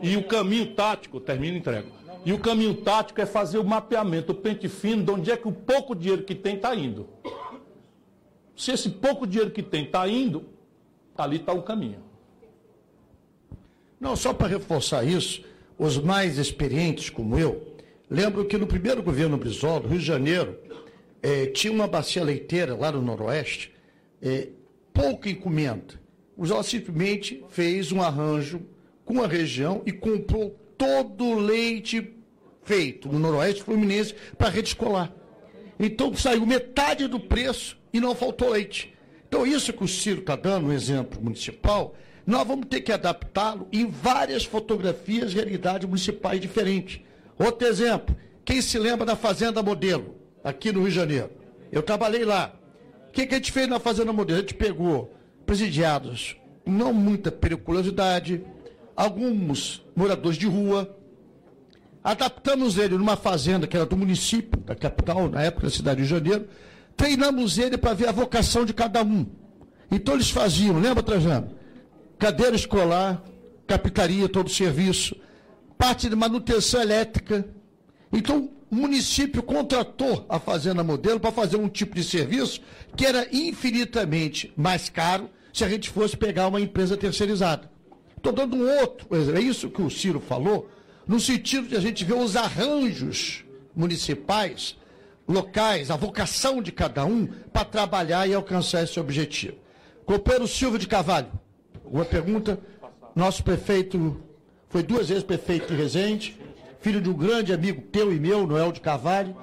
E o caminho tático, termina e entrega. E o caminho tático é fazer o mapeamento, o pente fino, de onde é que o pouco dinheiro que tem está indo. Se esse pouco dinheiro que tem está indo, ali está o caminho. Não, só para reforçar isso, os mais experientes como eu, lembro que no primeiro governo Brizola, Rio de Janeiro, eh, tinha uma bacia leiteira lá no Noroeste, eh, pouca encomenda. O Brizola simplesmente fez um arranjo com a região e comprou todo o leite feito no Noroeste Fluminense para a rede escolar. Então saiu metade do preço e não faltou leite. Então, isso que o Ciro está dando, um exemplo municipal, nós vamos ter que adaptá-lo em várias fotografias, realidades municipais diferentes. Outro exemplo, quem se lembra da Fazenda Modelo, aqui no Rio de Janeiro? Eu trabalhei lá. O que, que a gente fez na Fazenda Modelo? A gente pegou presidiados, não muita periculosidade, alguns moradores de rua, adaptamos ele numa fazenda que era do município, da capital, na época da cidade de Janeiro, treinamos ele para ver a vocação de cada um. Então eles faziam, lembra, Trajano? cadeira escolar, capitaria, todo serviço, parte de manutenção elétrica. Então, o município contratou a Fazenda Modelo para fazer um tipo de serviço que era infinitamente mais caro se a gente fosse pegar uma empresa terceirizada. Estou dando um outro exemplo. É isso que o Ciro falou, no sentido de a gente ver os arranjos municipais, locais, a vocação de cada um para trabalhar e alcançar esse objetivo. Copeiro Silva de Cavalho. Uma pergunta. Nosso prefeito foi duas vezes prefeito de Resende, filho de um grande amigo teu e meu, Noel de Carvalho,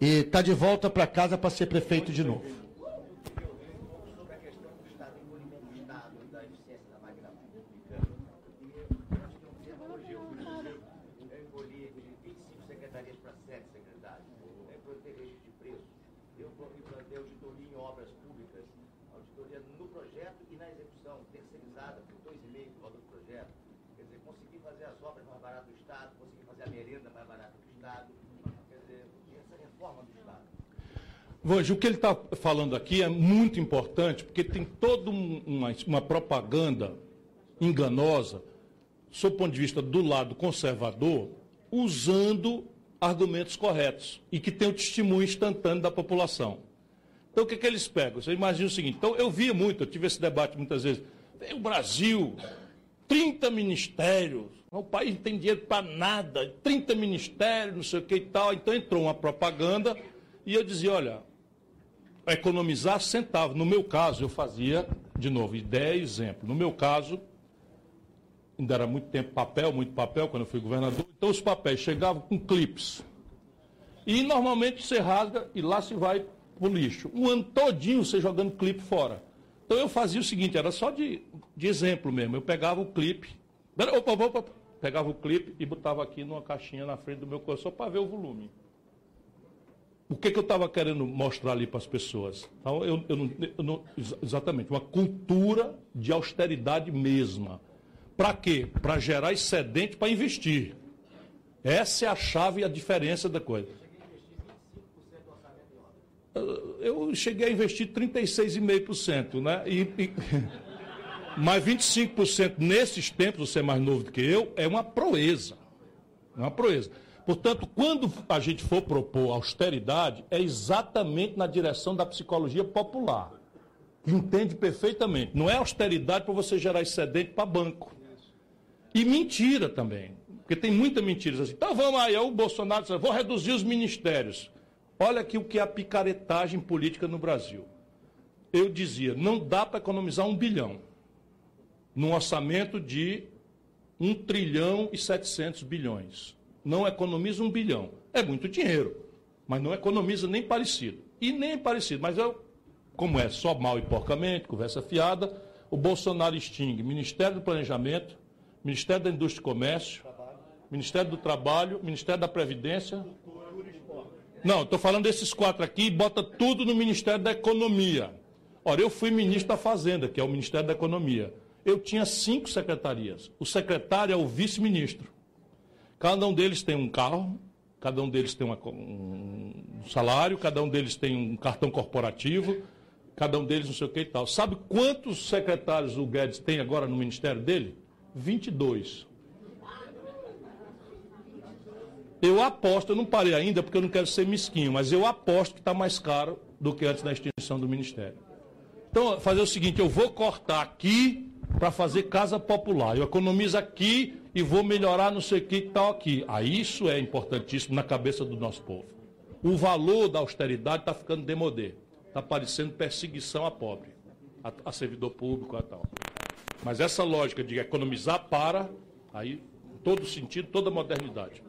e está de volta para casa para ser prefeito de novo. Vange, o que ele está falando aqui é muito importante, porque tem toda uma, uma propaganda enganosa, sob o ponto de vista do lado conservador, usando argumentos corretos e que tem o testemunho instantâneo da população. Então, o que, que eles pegam? Você imagina o seguinte: então, eu via muito, eu tive esse debate muitas vezes. Vem o Brasil, 30 ministérios, o país não tem dinheiro para nada, 30 ministérios, não sei o que e tal. Então, entrou uma propaganda e eu dizia: olha, economizar centavos. No meu caso, eu fazia, de novo, ideia e exemplo. No meu caso, ainda era muito tempo papel, muito papel, quando eu fui governador, então os papéis chegavam com clipes. E normalmente você rasga e lá se vai para o lixo. Um ano todinho você jogando clipe fora. Então eu fazia o seguinte, era só de, de exemplo mesmo. Eu pegava o clipe, opa, opa, opa, pegava o clipe e botava aqui numa caixinha na frente do meu coração para ver o volume. O que, que eu estava querendo mostrar ali para as pessoas? Então, eu, eu, não, eu não, exatamente, uma cultura de austeridade mesma. Para quê? Para gerar excedente para investir. Essa é a chave e a diferença da coisa. Eu cheguei a investir 36,5%, né? E, e, mas 25% nesses tempos, você é mais novo do que eu, é uma proeza. É uma proeza. Portanto, quando a gente for propor austeridade, é exatamente na direção da psicologia popular. Entende perfeitamente. Não é austeridade para você gerar excedente para banco. E mentira também. Porque tem muita mentira assim. Então vamos aí, o Bolsonaro diz, vou reduzir os ministérios. Olha aqui o que é a picaretagem política no Brasil. Eu dizia, não dá para economizar um bilhão num orçamento de 1 trilhão e 700 bilhões não economiza um bilhão. É muito dinheiro, mas não economiza nem parecido. E nem parecido. Mas eu, como é só mal e porcamente, conversa fiada, o Bolsonaro extingue Ministério do Planejamento, Ministério da Indústria e Comércio, Ministério do Trabalho, Ministério da Previdência. Não, estou falando desses quatro aqui e bota tudo no Ministério da Economia. Ora, eu fui ministro da Fazenda, que é o Ministério da Economia. Eu tinha cinco secretarias. O secretário é o vice-ministro. Cada um deles tem um carro, cada um deles tem uma, um salário, cada um deles tem um cartão corporativo, cada um deles não sei o que e tal. Sabe quantos secretários o Guedes tem agora no ministério dele? 22. Eu aposto, eu não parei ainda porque eu não quero ser mesquinho, mas eu aposto que está mais caro do que antes da extinção do ministério. Então, fazer o seguinte, eu vou cortar aqui para fazer casa popular. Eu economizo aqui e vou melhorar não sei o que tal aqui. Aí isso é importantíssimo na cabeça do nosso povo. O valor da austeridade está ficando demodê. Está parecendo perseguição a pobre, a, a servidor público e tal. Mas essa lógica de economizar para, aí, todo sentido, toda modernidade.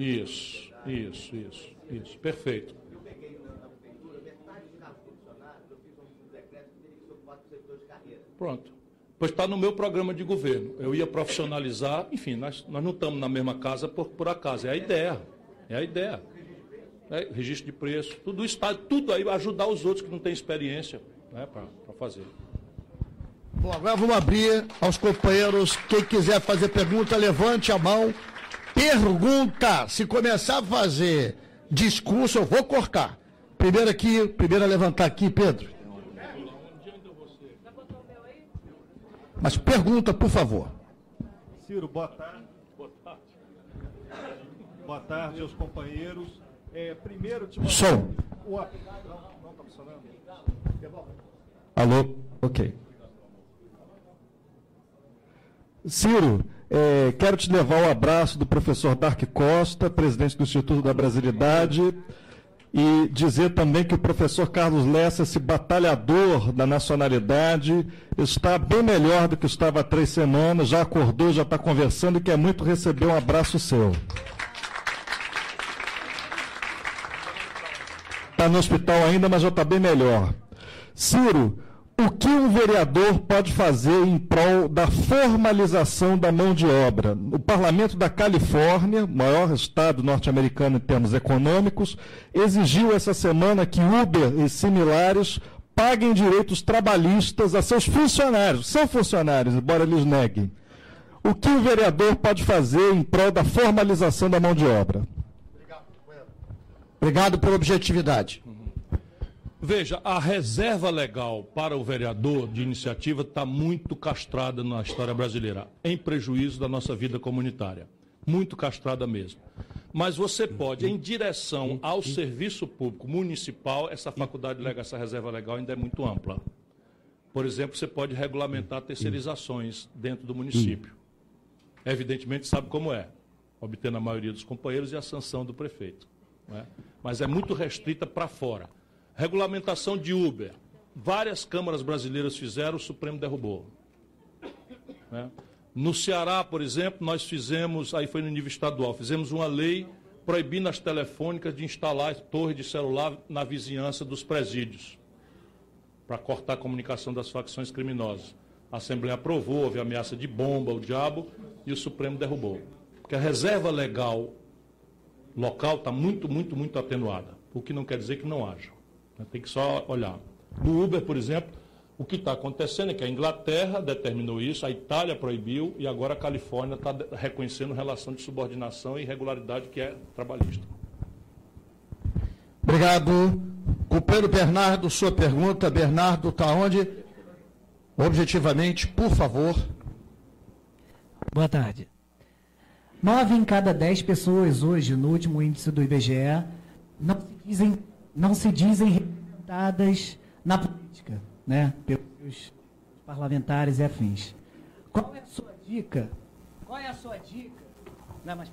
Isso, isso, isso, isso. Perfeito. Eu peguei na prefeitura, metade dos carros funcionários, eu fiz um decreto que teria que ser ocupado por setores de carreira. Pronto. Pois está no meu programa de governo. Eu ia profissionalizar, enfim, nós, nós não estamos na mesma casa por, por acaso. É a ideia. É a ideia. É, registro de preço, tudo isso está, tudo aí, ajudar os outros que não têm experiência né, para fazer. Bom, agora vamos abrir aos companheiros. Quem quiser fazer pergunta, levante a mão. Pergunta. Se começar a fazer discurso, eu vou cortar. Primeiro aqui, primeiro a levantar aqui, Pedro. Mas pergunta, por favor. Ciro, boa tarde. Boa tarde. Boa tarde aos companheiros. É, primeiro, te Som. O... Não, não está funcionando. Alô? Ok. Ciro, é, quero te levar o abraço do professor Dark Costa, presidente do Instituto da Brasilidade, e dizer também que o professor Carlos Lessa, esse batalhador da nacionalidade, está bem melhor do que estava há três semanas, já acordou, já está conversando e quer muito receber um abraço seu. Está no hospital ainda, mas já está bem melhor. Ciro, o que um vereador pode fazer em prol da formalização da mão de obra? O Parlamento da Califórnia, maior estado norte-americano em termos econômicos, exigiu essa semana que Uber e similares paguem direitos trabalhistas a seus funcionários, são funcionários, embora eles neguem. O que o vereador pode fazer em prol da formalização da mão de obra? Obrigado pela objetividade. Veja, a reserva legal para o vereador de iniciativa está muito castrada na história brasileira, em prejuízo da nossa vida comunitária. Muito castrada mesmo. Mas você pode, em direção ao serviço público municipal, essa faculdade legal, essa reserva legal ainda é muito ampla. Por exemplo, você pode regulamentar terceirizações dentro do município. Evidentemente, sabe como é, obtendo a maioria dos companheiros e a sanção do prefeito. É? Mas é muito restrita para fora. Regulamentação de Uber. Várias câmaras brasileiras fizeram, o Supremo derrubou. Né? No Ceará, por exemplo, nós fizemos, aí foi no nível estadual, fizemos uma lei proibindo as telefônicas de instalar torre de celular na vizinhança dos presídios, para cortar a comunicação das facções criminosas. A Assembleia aprovou, houve ameaça de bomba, o diabo, e o Supremo derrubou. Porque a reserva legal local está muito, muito, muito atenuada, o que não quer dizer que não haja. Tem que só olhar. No Uber, por exemplo, o que está acontecendo é que a Inglaterra determinou isso, a Itália proibiu e agora a Califórnia está reconhecendo relação de subordinação e irregularidade que é trabalhista. Obrigado. Companheiro Bernardo, sua pergunta. Bernardo, está onde? Objetivamente, por favor. Boa tarde. Nove em cada dez pessoas hoje, no último índice do IBGE, não se dizem não se dizem representadas na política, né, pelos parlamentares e afins. Qual é a sua dica? Qual é a sua dica? Não é mais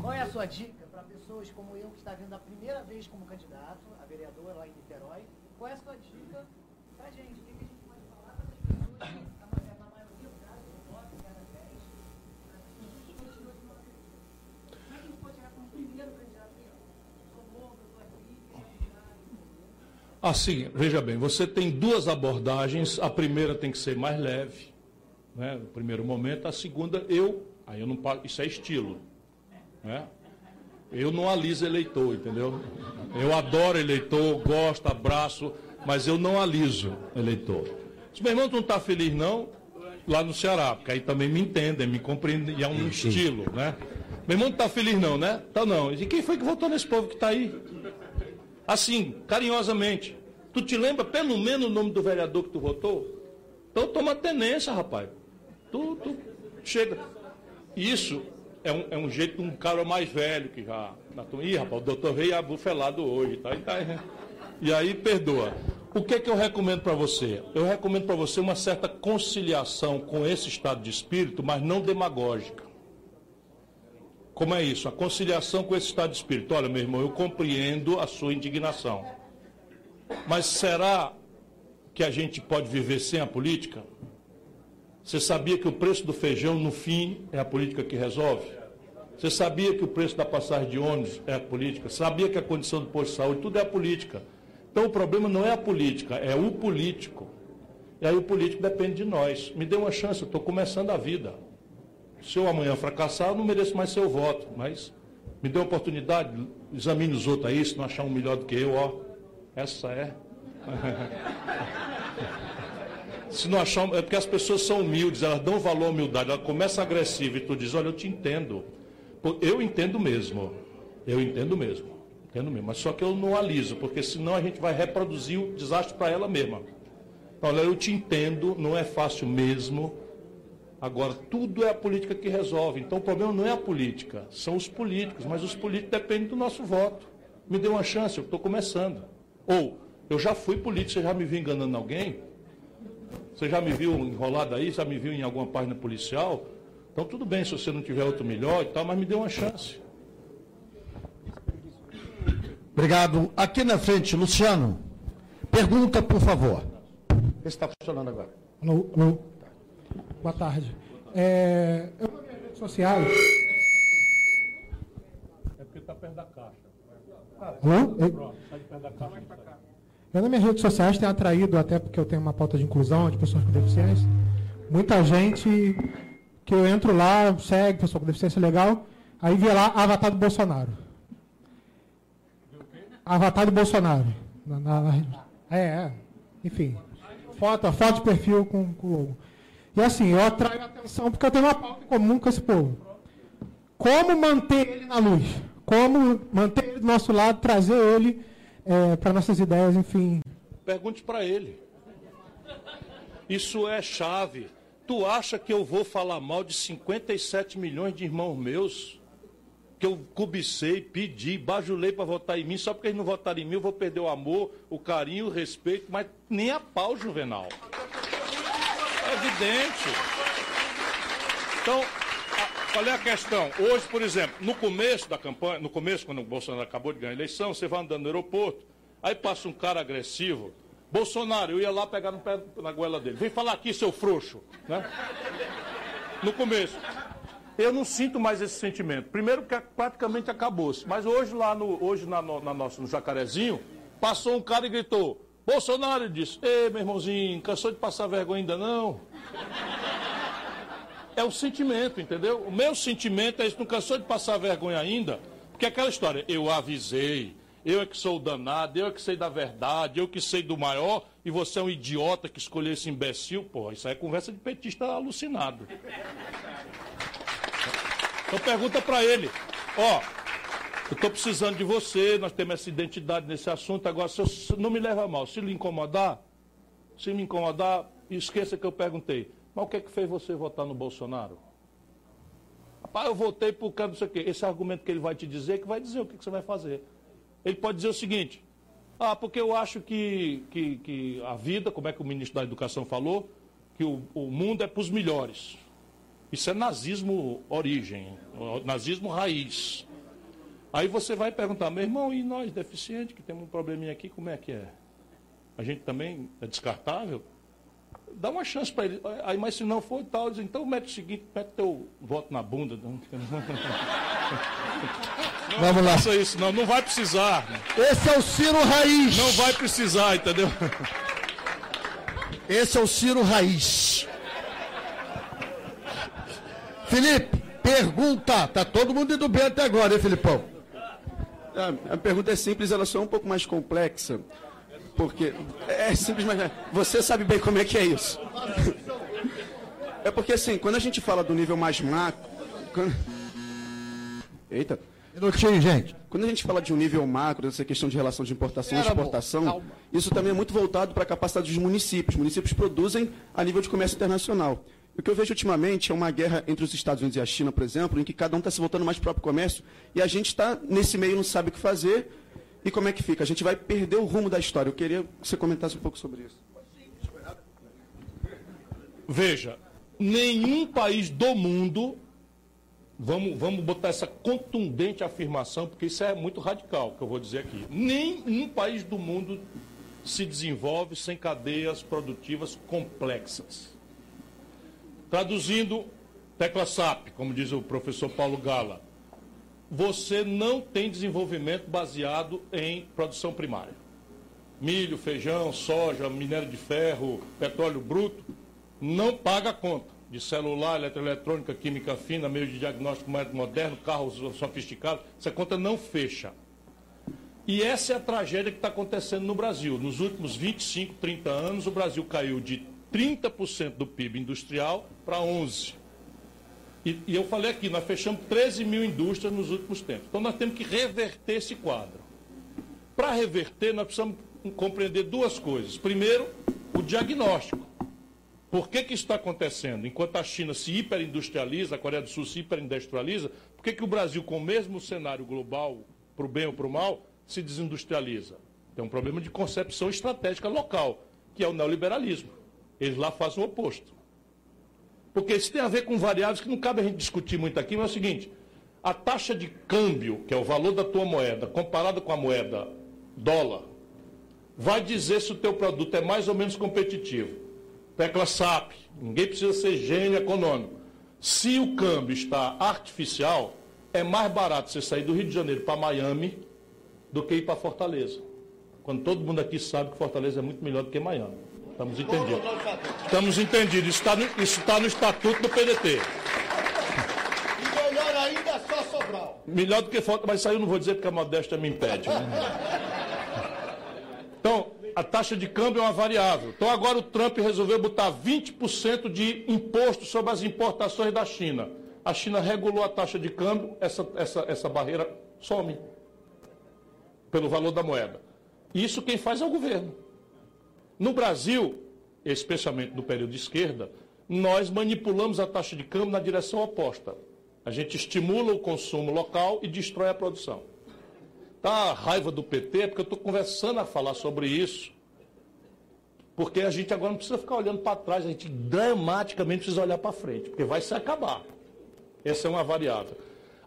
Qual é a sua dica para pessoas como eu que está vindo a primeira vez como candidato a vereador lá em Niterói? Qual é a sua dica para gente? O que a gente pode falar para as pessoas? Assim, veja bem, você tem duas abordagens. A primeira tem que ser mais leve, né, no primeiro momento. A segunda, eu, aí eu não isso é estilo, né? Eu não aliso eleitor, entendeu? Eu adoro eleitor, gosto, abraço, mas eu não aliso eleitor. Se meu irmão não está feliz, não, lá no Ceará, porque aí também me entendem, me compreendem, e é um estilo, né? Meu irmão não está feliz, não, né? Tá não. E quem foi que votou nesse povo que está aí? Assim, carinhosamente. Tu te lembra pelo menos o nome do vereador que tu votou? Então toma tenência, rapaz. Tu, tu chega. Isso é um, é um jeito de um cara mais velho que já. Ih, rapaz, o doutor veio abufelado hoje, tá? E, tá, e aí perdoa. O que, é que eu recomendo para você? Eu recomendo para você uma certa conciliação com esse estado de espírito, mas não demagógica. Como é isso? A conciliação com esse estado de espírito. Olha, meu irmão, eu compreendo a sua indignação. Mas será que a gente pode viver sem a política? Você sabia que o preço do feijão, no fim, é a política que resolve? Você sabia que o preço da passagem de ônibus é a política? Sabia que a condição do posto de saúde, tudo é a política. Então o problema não é a política, é o político. E aí o político depende de nós. Me dê uma chance, eu estou começando a vida. Se eu amanhã fracassar, eu não mereço mais seu voto. Mas me dê oportunidade, examine os outros aí, se não achar um melhor do que eu, ó. Essa é. se não achar. É porque as pessoas são humildes, elas dão valor à humildade, ela começa agressiva e tu diz, olha, eu te entendo. Eu entendo mesmo. Eu entendo mesmo. Entendo mesmo. Mas só que eu não aliso, porque senão a gente vai reproduzir o desastre para ela mesma. Olha, eu te entendo, não é fácil mesmo. Agora, tudo é a política que resolve. Então, o problema não é a política, são os políticos. Mas os políticos dependem do nosso voto. Me dê uma chance, eu estou começando. Ou, eu já fui político, você já me viu enganando alguém? Você já me viu enrolado aí? Já me viu em alguma página policial? Então, tudo bem se você não tiver outro melhor e tal, mas me dê uma chance. Obrigado. Aqui na frente, Luciano. Pergunta, por favor. Está funcionando agora. Alô, alô. Boa tarde. É, eu nas minhas redes sociais. É porque está perto da caixa. Alô? Perto da caixa. Eu nas minhas redes sociais tenho atraído, até porque eu tenho uma pauta de inclusão de pessoas com deficiência, muita gente que eu entro lá, segue, pessoa com deficiência legal, aí vê lá avatar do Bolsonaro. Avatar do Bolsonaro. Na, na, na, é, é, enfim. Foto, foto de perfil com, com o logo. E assim, eu atraio a atenção porque eu tenho uma pauta em comum com esse povo. Como manter ele na luz? Como manter ele do nosso lado, trazer ele é, para nossas ideias, enfim. Pergunte para ele. Isso é chave. Tu acha que eu vou falar mal de 57 milhões de irmãos meus? que eu cobicei, pedi, bajulei para votar em mim, só porque eles não votaram em mim, eu vou perder o amor, o carinho, o respeito, mas nem a pau, Juvenal. Evidente. Então, a, qual é a questão? Hoje, por exemplo, no começo da campanha, no começo, quando o Bolsonaro acabou de ganhar a eleição, você vai andando no aeroporto, aí passa um cara agressivo, Bolsonaro, eu ia lá pegar no pé, na goela dele. Vem falar aqui, seu frouxo. Né? No começo. Eu não sinto mais esse sentimento. Primeiro que praticamente acabou-se. Mas hoje lá no, hoje na, na nossa, no Jacarezinho, passou um cara e gritou, Bolsonaro disse, ei meu irmãozinho, cansou de passar vergonha ainda não? É o sentimento, entendeu? O meu sentimento é isso, não cansou de passar vergonha ainda? Porque é aquela história, eu avisei, eu é que sou o danado, eu é que sei da verdade, eu que sei do maior, e você é um idiota que escolheu esse imbecil, pô, isso aí é conversa de petista alucinado. Então pergunta para ele, ó, eu estou precisando de você, nós temos essa identidade nesse assunto, agora se eu, não me leva mal, se lhe incomodar, se me incomodar, esqueça que eu perguntei, mas o que é que fez você votar no Bolsonaro? Rapaz, eu votei por causa disso aqui. Esse argumento que ele vai te dizer, que vai dizer o que, que você vai fazer. Ele pode dizer o seguinte, ah, porque eu acho que, que, que a vida, como é que o ministro da Educação falou, que o, o mundo é para os melhores. Isso é nazismo origem, nazismo raiz. Aí você vai perguntar, meu irmão, e nós deficientes que temos um probleminha aqui, como é que é? A gente também é descartável? Dá uma chance para ele. Aí, mas se não for tal, diz, então mete o seguinte, mete teu voto na bunda. Não Vamos lá. faça isso, não. Não vai precisar. Esse é o Ciro Raiz. Não vai precisar, entendeu? Esse é o Ciro Raiz. Felipe, pergunta. Tá todo mundo indo bem até agora, hein, Filipão? A, a pergunta é simples, ela só é um pouco mais complexa. Porque. É simples, mas. Você sabe bem como é que é isso. É porque, assim, quando a gente fala do nível mais macro. quando- Eita. Minutinho, gente. Quando a gente fala de um nível macro, essa questão de relação de importação e exportação, isso também é muito voltado para a capacidade dos municípios. Os municípios produzem a nível de comércio internacional. O que eu vejo ultimamente é uma guerra entre os Estados Unidos e a China, por exemplo, em que cada um está se voltando mais para o próprio comércio e a gente está nesse meio e não sabe o que fazer. E como é que fica? A gente vai perder o rumo da história. Eu queria que você comentasse um pouco sobre isso. Veja, nenhum país do mundo, vamos, vamos botar essa contundente afirmação, porque isso é muito radical que eu vou dizer aqui. Nenhum país do mundo se desenvolve sem cadeias produtivas complexas. Traduzindo, tecla SAP, como diz o professor Paulo Gala, você não tem desenvolvimento baseado em produção primária. Milho, feijão, soja, minério de ferro, petróleo bruto, não paga a conta de celular, eletroeletrônica, química fina, meio de diagnóstico mais moderno, carros sofisticados, essa conta não fecha. E essa é a tragédia que está acontecendo no Brasil. Nos últimos 25, 30 anos, o Brasil caiu de 30% do PIB industrial para 11%. E, e eu falei aqui, nós fechamos 13 mil indústrias nos últimos tempos. Então nós temos que reverter esse quadro. Para reverter, nós precisamos compreender duas coisas. Primeiro, o diagnóstico. Por que, que isso está acontecendo? Enquanto a China se hiperindustrializa, a Coreia do Sul se hiperindustrializa, por que, que o Brasil, com o mesmo cenário global, para o bem ou para o mal, se desindustrializa? Tem um problema de concepção estratégica local, que é o neoliberalismo. Eles lá fazem o oposto. Porque isso tem a ver com variáveis que não cabe a gente discutir muito aqui, mas é o seguinte: a taxa de câmbio, que é o valor da tua moeda, comparada com a moeda dólar, vai dizer se o teu produto é mais ou menos competitivo. Tecla SAP, ninguém precisa ser gênio econômico. Se o câmbio está artificial, é mais barato você sair do Rio de Janeiro para Miami do que ir para Fortaleza. Quando todo mundo aqui sabe que Fortaleza é muito melhor do que Miami. Estamos entendidos. Estamos entendidos. Isso está no, isso está no estatuto do PDT. E melhor ainda é só Sobral. Melhor do que falta, mas isso aí eu não vou dizer porque a modéstia me impede. Então, a taxa de câmbio é uma variável. Então, agora o Trump resolveu botar 20% de imposto sobre as importações da China. A China regulou a taxa de câmbio, essa, essa, essa barreira some pelo valor da moeda. Isso quem faz é o governo. No Brasil, especialmente no período de esquerda, nós manipulamos a taxa de câmbio na direção oposta. A gente estimula o consumo local e destrói a produção. Tá a raiva do PT, porque eu estou conversando a falar sobre isso. Porque a gente agora não precisa ficar olhando para trás, a gente dramaticamente precisa olhar para frente, porque vai se acabar. Essa é uma variável.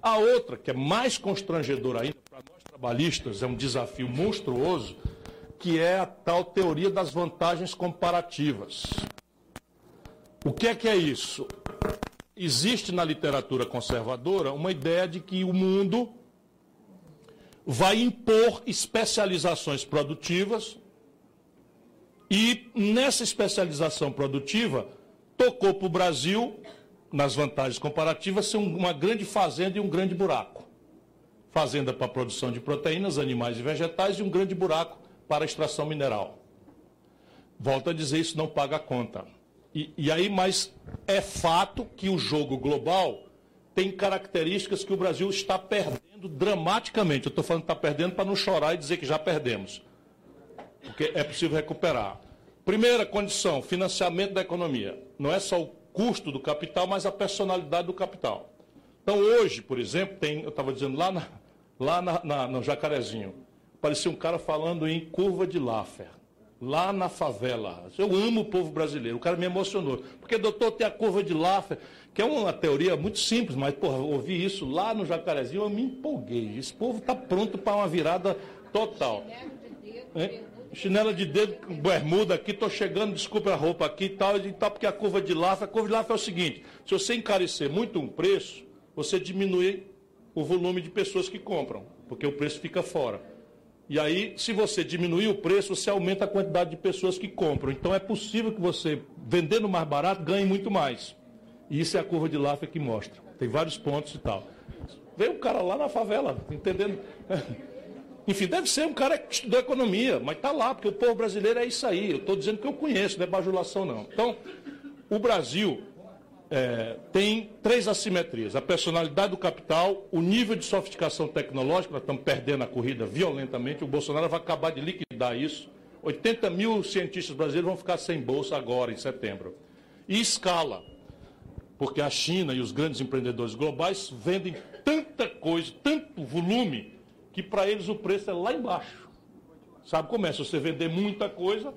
A outra, que é mais constrangedora ainda, para nós trabalhistas, é um desafio monstruoso, que é a tal teoria das vantagens comparativas. O que é que é isso? Existe na literatura conservadora uma ideia de que o mundo vai impor especializações produtivas e nessa especialização produtiva tocou para o Brasil, nas vantagens comparativas, ser uma grande fazenda e um grande buraco. Fazenda para produção de proteínas, animais e vegetais e um grande buraco para extração mineral. Volto a dizer, isso não paga a conta. E, e aí, mas é fato que o jogo global tem características que o Brasil está perdendo dramaticamente. Eu estou falando que está perdendo para não chorar e dizer que já perdemos. Porque é possível recuperar. Primeira condição, financiamento da economia. Não é só o custo do capital, mas a personalidade do capital. Então, hoje, por exemplo, tem, eu estava dizendo lá, na, lá na, na, no Jacarezinho, parecia um cara falando em curva de Laffer, lá na favela. Eu amo o povo brasileiro, o cara me emocionou. Porque, doutor, tem a curva de Laffer, que é uma teoria muito simples, mas, porra, ouvi isso lá no Jacarezinho, eu me empolguei. Esse povo está pronto para uma virada total. Hein? Chinela de dedo, bermuda aqui, estou chegando, desculpa a roupa aqui e tal, e tal, porque a curva de Laffer, a curva de Laffer é o seguinte, se você encarecer muito um preço, você diminui o volume de pessoas que compram, porque o preço fica fora. E aí, se você diminuir o preço, você aumenta a quantidade de pessoas que compram. Então é possível que você, vendendo mais barato, ganhe muito mais. E isso é a curva de Laffer que mostra. Tem vários pontos e tal. Veio um cara lá na favela, entendendo? Enfim, deve ser um cara que estudou economia, mas está lá, porque o povo brasileiro é isso aí. Eu estou dizendo que eu conheço, não é bajulação, não. Então, o Brasil é, tem três assimetrias: a personalidade do capital, o nível de sofisticação tecnológica, nós estamos perdendo a corrida violentamente, o Bolsonaro vai acabar de liquidar isso. 80 mil cientistas brasileiros vão ficar sem bolsa agora, em setembro. E escala, porque a China e os grandes empreendedores globais vendem tanta coisa, tanto volume, que para eles o preço é lá embaixo. Sabe como é? Se você vender muita coisa,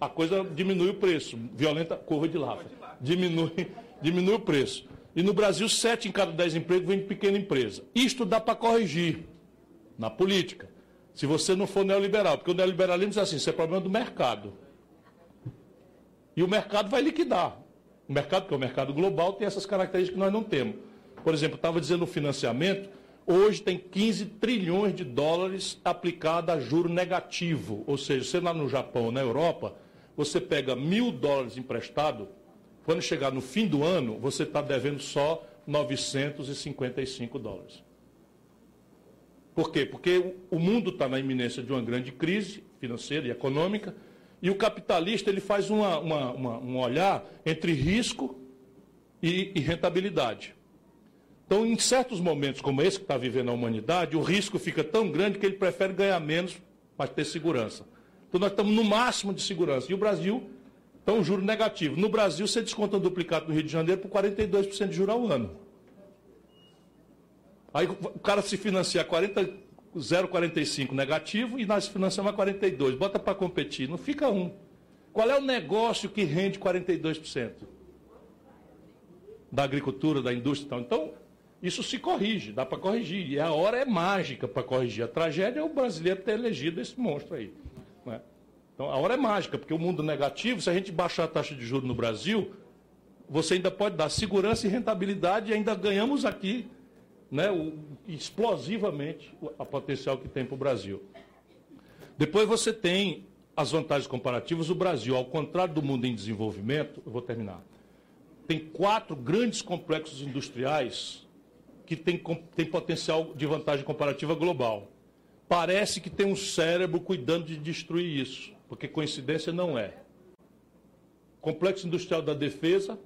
a coisa diminui o preço. Violenta curva de Laffer. Diminui, diminui o preço. E no Brasil, sete em cada dez empregos vem de pequena empresa. Isto dá para corrigir na política. Se você não for neoliberal, porque o neoliberalismo diz assim, isso é problema do mercado. E o mercado vai liquidar. O mercado, que é o mercado global, tem essas características que nós não temos. Por exemplo, estava dizendo o financiamento, hoje tem 15 trilhões de dólares aplicado a juro negativo. Ou seja, você lá no Japão, na Europa, você pega mil dólares emprestado, quando chegar no fim do ano, você está devendo só 955 dólares. Por quê? Porque o mundo está na iminência de uma grande crise financeira e econômica, e o capitalista ele faz uma, uma, uma, um olhar entre risco e, e rentabilidade. Então, em certos momentos como esse que está vivendo a humanidade, o risco fica tão grande que ele prefere ganhar menos, mas ter segurança. Então, nós estamos no máximo de segurança. E o Brasil um juro negativo. No Brasil, você desconta um duplicado no Rio de Janeiro por 42% de juro ao ano. Aí o cara se financia 40, 0,45 negativo e nós financiamos a 42. Bota para competir, não fica um. Qual é o negócio que rende 42%? Da agricultura, da indústria e tal. Então, isso se corrige, dá para corrigir. E a hora é mágica para corrigir. A tragédia é o brasileiro ter elegido esse monstro aí. Então, a hora é mágica, porque o mundo negativo, se a gente baixar a taxa de juros no Brasil, você ainda pode dar segurança e rentabilidade e ainda ganhamos aqui né, o, explosivamente a potencial que tem para o Brasil. Depois você tem as vantagens comparativas. O Brasil, ao contrário do mundo em desenvolvimento, eu vou terminar, tem quatro grandes complexos industriais que tem, tem potencial de vantagem comparativa global. Parece que tem um cérebro cuidando de destruir isso, porque coincidência não é. Complexo Industrial da Defesa,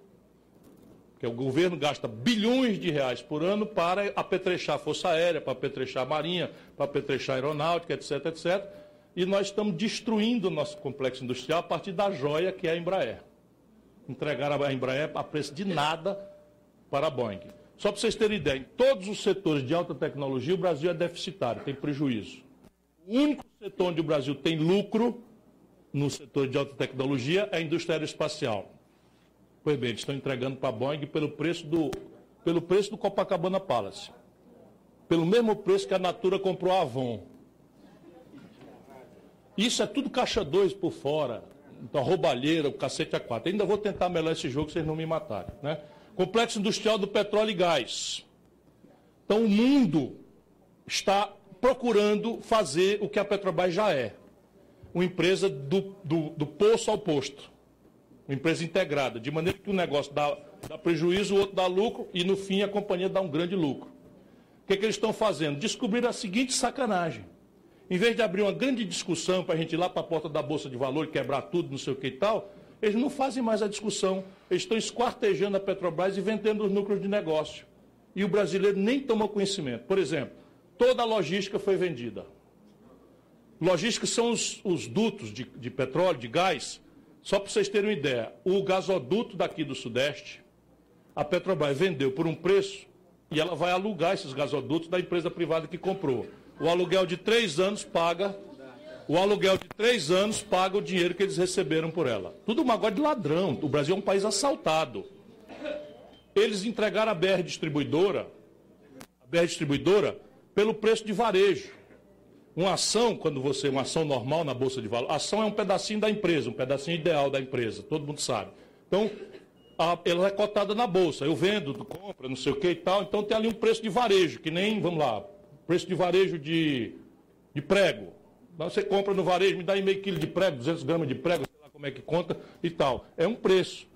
que o governo gasta bilhões de reais por ano para apetrechar Força Aérea, para apetrechar Marinha, para apetrechar Aeronáutica, etc, etc. E nós estamos destruindo o nosso complexo industrial a partir da joia que é a Embraer. Entregar a Embraer a preço de nada para a Boeing. Só para vocês terem ideia, em todos os setores de alta tecnologia, o Brasil é deficitário, tem prejuízo. O único setor onde o Brasil tem lucro, no setor de alta tecnologia, é a indústria aeroespacial. Pois bem, eles estão entregando para a Boeing pelo preço, do, pelo preço do Copacabana Palace. Pelo mesmo preço que a Natura comprou a Avon. Isso é tudo caixa 2 por fora. Então, roubalheira, o cacete a quatro. Ainda vou tentar melhorar esse jogo, vocês não me matarem. Né? Complexo industrial do petróleo e gás. Então, o mundo está procurando fazer o que a Petrobras já é. Uma empresa do, do, do poço ao posto. Uma empresa integrada, de maneira que um negócio dá, dá prejuízo, o outro dá lucro e, no fim, a companhia dá um grande lucro. O que, é que eles estão fazendo? Descobrir a seguinte sacanagem. Em vez de abrir uma grande discussão para a gente ir lá para a porta da Bolsa de Valor quebrar tudo, não sei o que e tal, eles não fazem mais a discussão. Eles estão esquartejando a Petrobras e vendendo os núcleos de negócio. E o brasileiro nem toma conhecimento. Por exemplo, toda a logística foi vendida. Logística são os, os dutos de, de petróleo, de gás. Só para vocês terem uma ideia, o gasoduto daqui do Sudeste, a Petrobras vendeu por um preço e ela vai alugar esses gasodutos da empresa privada que comprou. O aluguel de três anos paga o aluguel de três anos paga o dinheiro que eles receberam por ela. Tudo uma de ladrão. O Brasil é um país assaltado. Eles entregaram a BR Distribuidora, a BR Distribuidora, pelo preço de varejo. Uma ação, quando você, uma ação normal na Bolsa de Valores, ação é um pedacinho da empresa, um pedacinho ideal da empresa, todo mundo sabe. Então, a, ela é cotada na bolsa. Eu vendo, compra, não sei o que e tal. Então tem ali um preço de varejo, que nem, vamos lá, preço de varejo de, de prego. Você compra no varejo, me dá aí meio quilo de prego, 200 gramas de prego, sei lá como é que conta e tal. É um preço.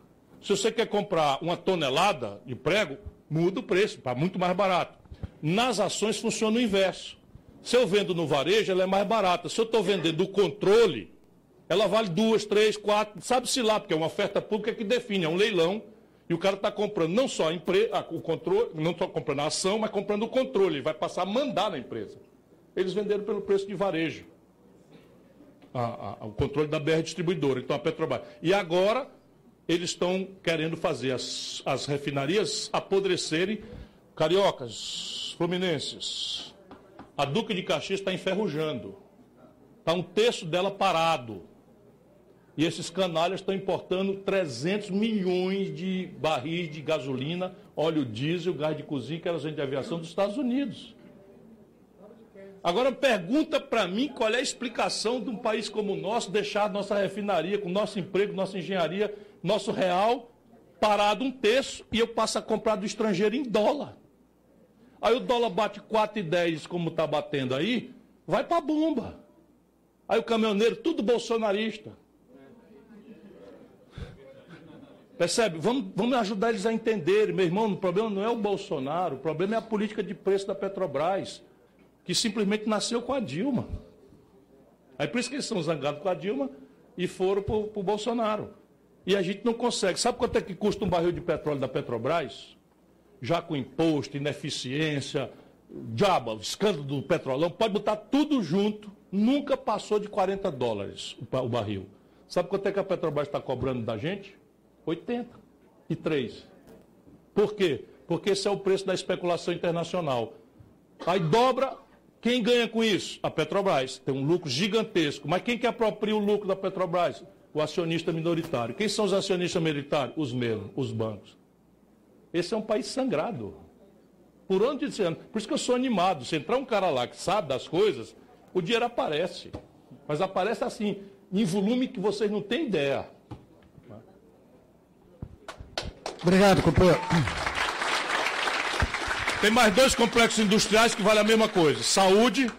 Se você quer comprar uma tonelada de prego, muda o preço, para muito mais barato. Nas ações funciona o inverso. Se eu vendo no varejo, ela é mais barata. Se eu estou vendendo o controle, ela vale duas, três, quatro, sabe-se lá, porque é uma oferta pública que define, é um leilão, e o cara está comprando não só a empresa, o controle, não só comprando a ação, mas comprando o controle, ele vai passar a mandar na empresa. Eles venderam pelo preço de varejo. A, a, o controle da BR Distribuidora, então a Petrobras. E agora eles estão querendo fazer as, as refinarias apodrecerem. Cariocas, fluminenses, a Duque de Caxias está enferrujando. Está um terço dela parado. E esses canalhas estão importando 300 milhões de barris de gasolina, óleo diesel, gás de cozinha, querosene de aviação dos Estados Unidos. Agora pergunta para mim qual é a explicação de um país como o nosso deixar nossa refinaria, com nosso emprego, nossa engenharia, nosso real parado um terço e eu passo a comprar do estrangeiro em dólar. Aí o dólar bate 4,10 como está batendo aí, vai para a bomba. Aí o caminhoneiro, tudo bolsonarista. Percebe? Vamos, vamos ajudar eles a entenderem. Meu irmão, o problema não é o Bolsonaro, o problema é a política de preço da Petrobras, que simplesmente nasceu com a Dilma. Aí por isso que eles estão zangados com a Dilma e foram para o Bolsonaro. E a gente não consegue. Sabe quanto é que custa um barril de petróleo da Petrobras? Já com imposto, ineficiência, diabo, escândalo do petrolão, pode botar tudo junto, nunca passou de 40 dólares o barril. Sabe quanto é que a Petrobras está cobrando da gente? 83. Por quê? Porque esse é o preço da especulação internacional. Aí dobra, quem ganha com isso? A Petrobras. Tem um lucro gigantesco. Mas quem que apropria o lucro da Petrobras? O acionista minoritário. Quem são os acionistas minoritários? Os mesmos, os bancos. Esse é um país sangrado. Por onde você anda? Por isso que eu sou animado. Se entrar um cara lá que sabe das coisas, o dinheiro aparece. Mas aparece assim, em volume que vocês não têm ideia. Obrigado, companheiro. Tem mais dois complexos industriais que valem a mesma coisa: saúde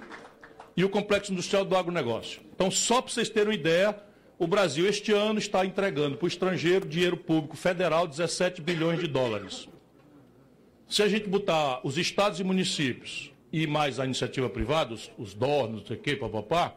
e o complexo industrial do agronegócio. Então, só para vocês terem uma ideia, o Brasil este ano está entregando para o estrangeiro dinheiro público federal 17 bilhões de dólares. Se a gente botar os estados e municípios e mais a iniciativa privada, os, os DOR, não sei o quê, papapá,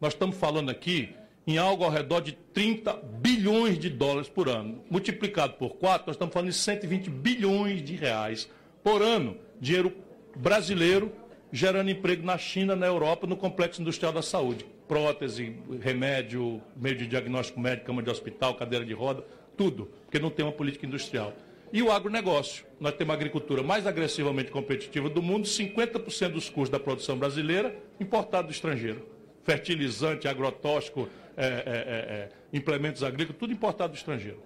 nós estamos falando aqui em algo ao redor de 30 bilhões de dólares por ano. Multiplicado por 4, nós estamos falando de 120 bilhões de reais por ano. Dinheiro brasileiro gerando emprego na China, na Europa, no complexo industrial da saúde. Prótese, remédio, meio de diagnóstico médico, cama de hospital, cadeira de roda, tudo, porque não tem uma política industrial. E o agronegócio. Nós temos a agricultura mais agressivamente competitiva do mundo, 50% dos custos da produção brasileira importado do estrangeiro. Fertilizante, agrotóxico, é, é, é, é, implementos agrícolas, tudo importado do estrangeiro.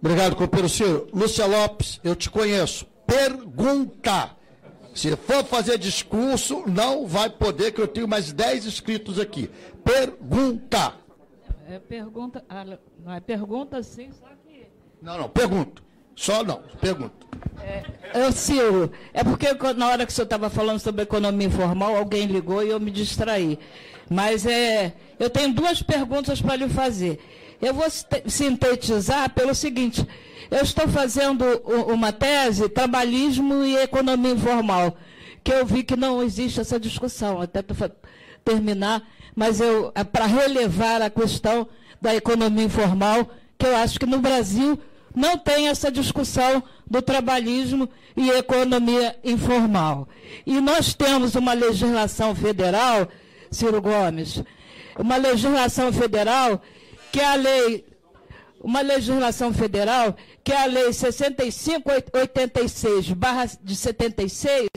Obrigado, companheiro Ciro. Lúcia Lopes, eu te conheço. Pergunta. Se for fazer discurso, não vai poder, que eu tenho mais 10 inscritos aqui. Pergunta. É pergunta, ah, não é pergunta sim, só que... Não, não, pergunto. Só não, pergunta. É, Ciro, é porque na hora que o senhor estava falando sobre economia informal, alguém ligou e eu me distraí. Mas é, eu tenho duas perguntas para lhe fazer. Eu vou sintetizar pelo seguinte: eu estou fazendo uma tese, trabalhismo e economia informal, que eu vi que não existe essa discussão, até para terminar, mas eu é para relevar a questão da economia informal, que eu acho que no Brasil não tem essa discussão do trabalhismo e economia informal. E nós temos uma legislação federal Ciro Gomes, uma legislação federal que é a lei, uma legislação federal que é a lei 6586 barra de 76,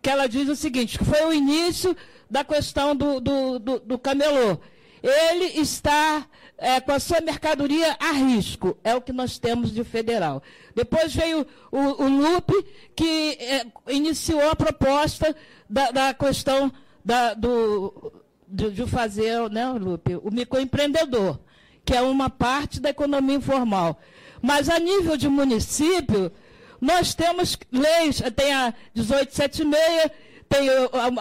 que ela diz o seguinte, que foi o início da questão do, do, do, do camelô. Ele está é, com a sua mercadoria a risco, é o que nós temos de federal. Depois veio o, o LUP, que é, iniciou a proposta da, da questão da, do, de, de, fazer, né, Lupe, o microempreendedor, que é uma parte da economia informal. Mas a nível de município, nós temos leis, tem a 1876, tem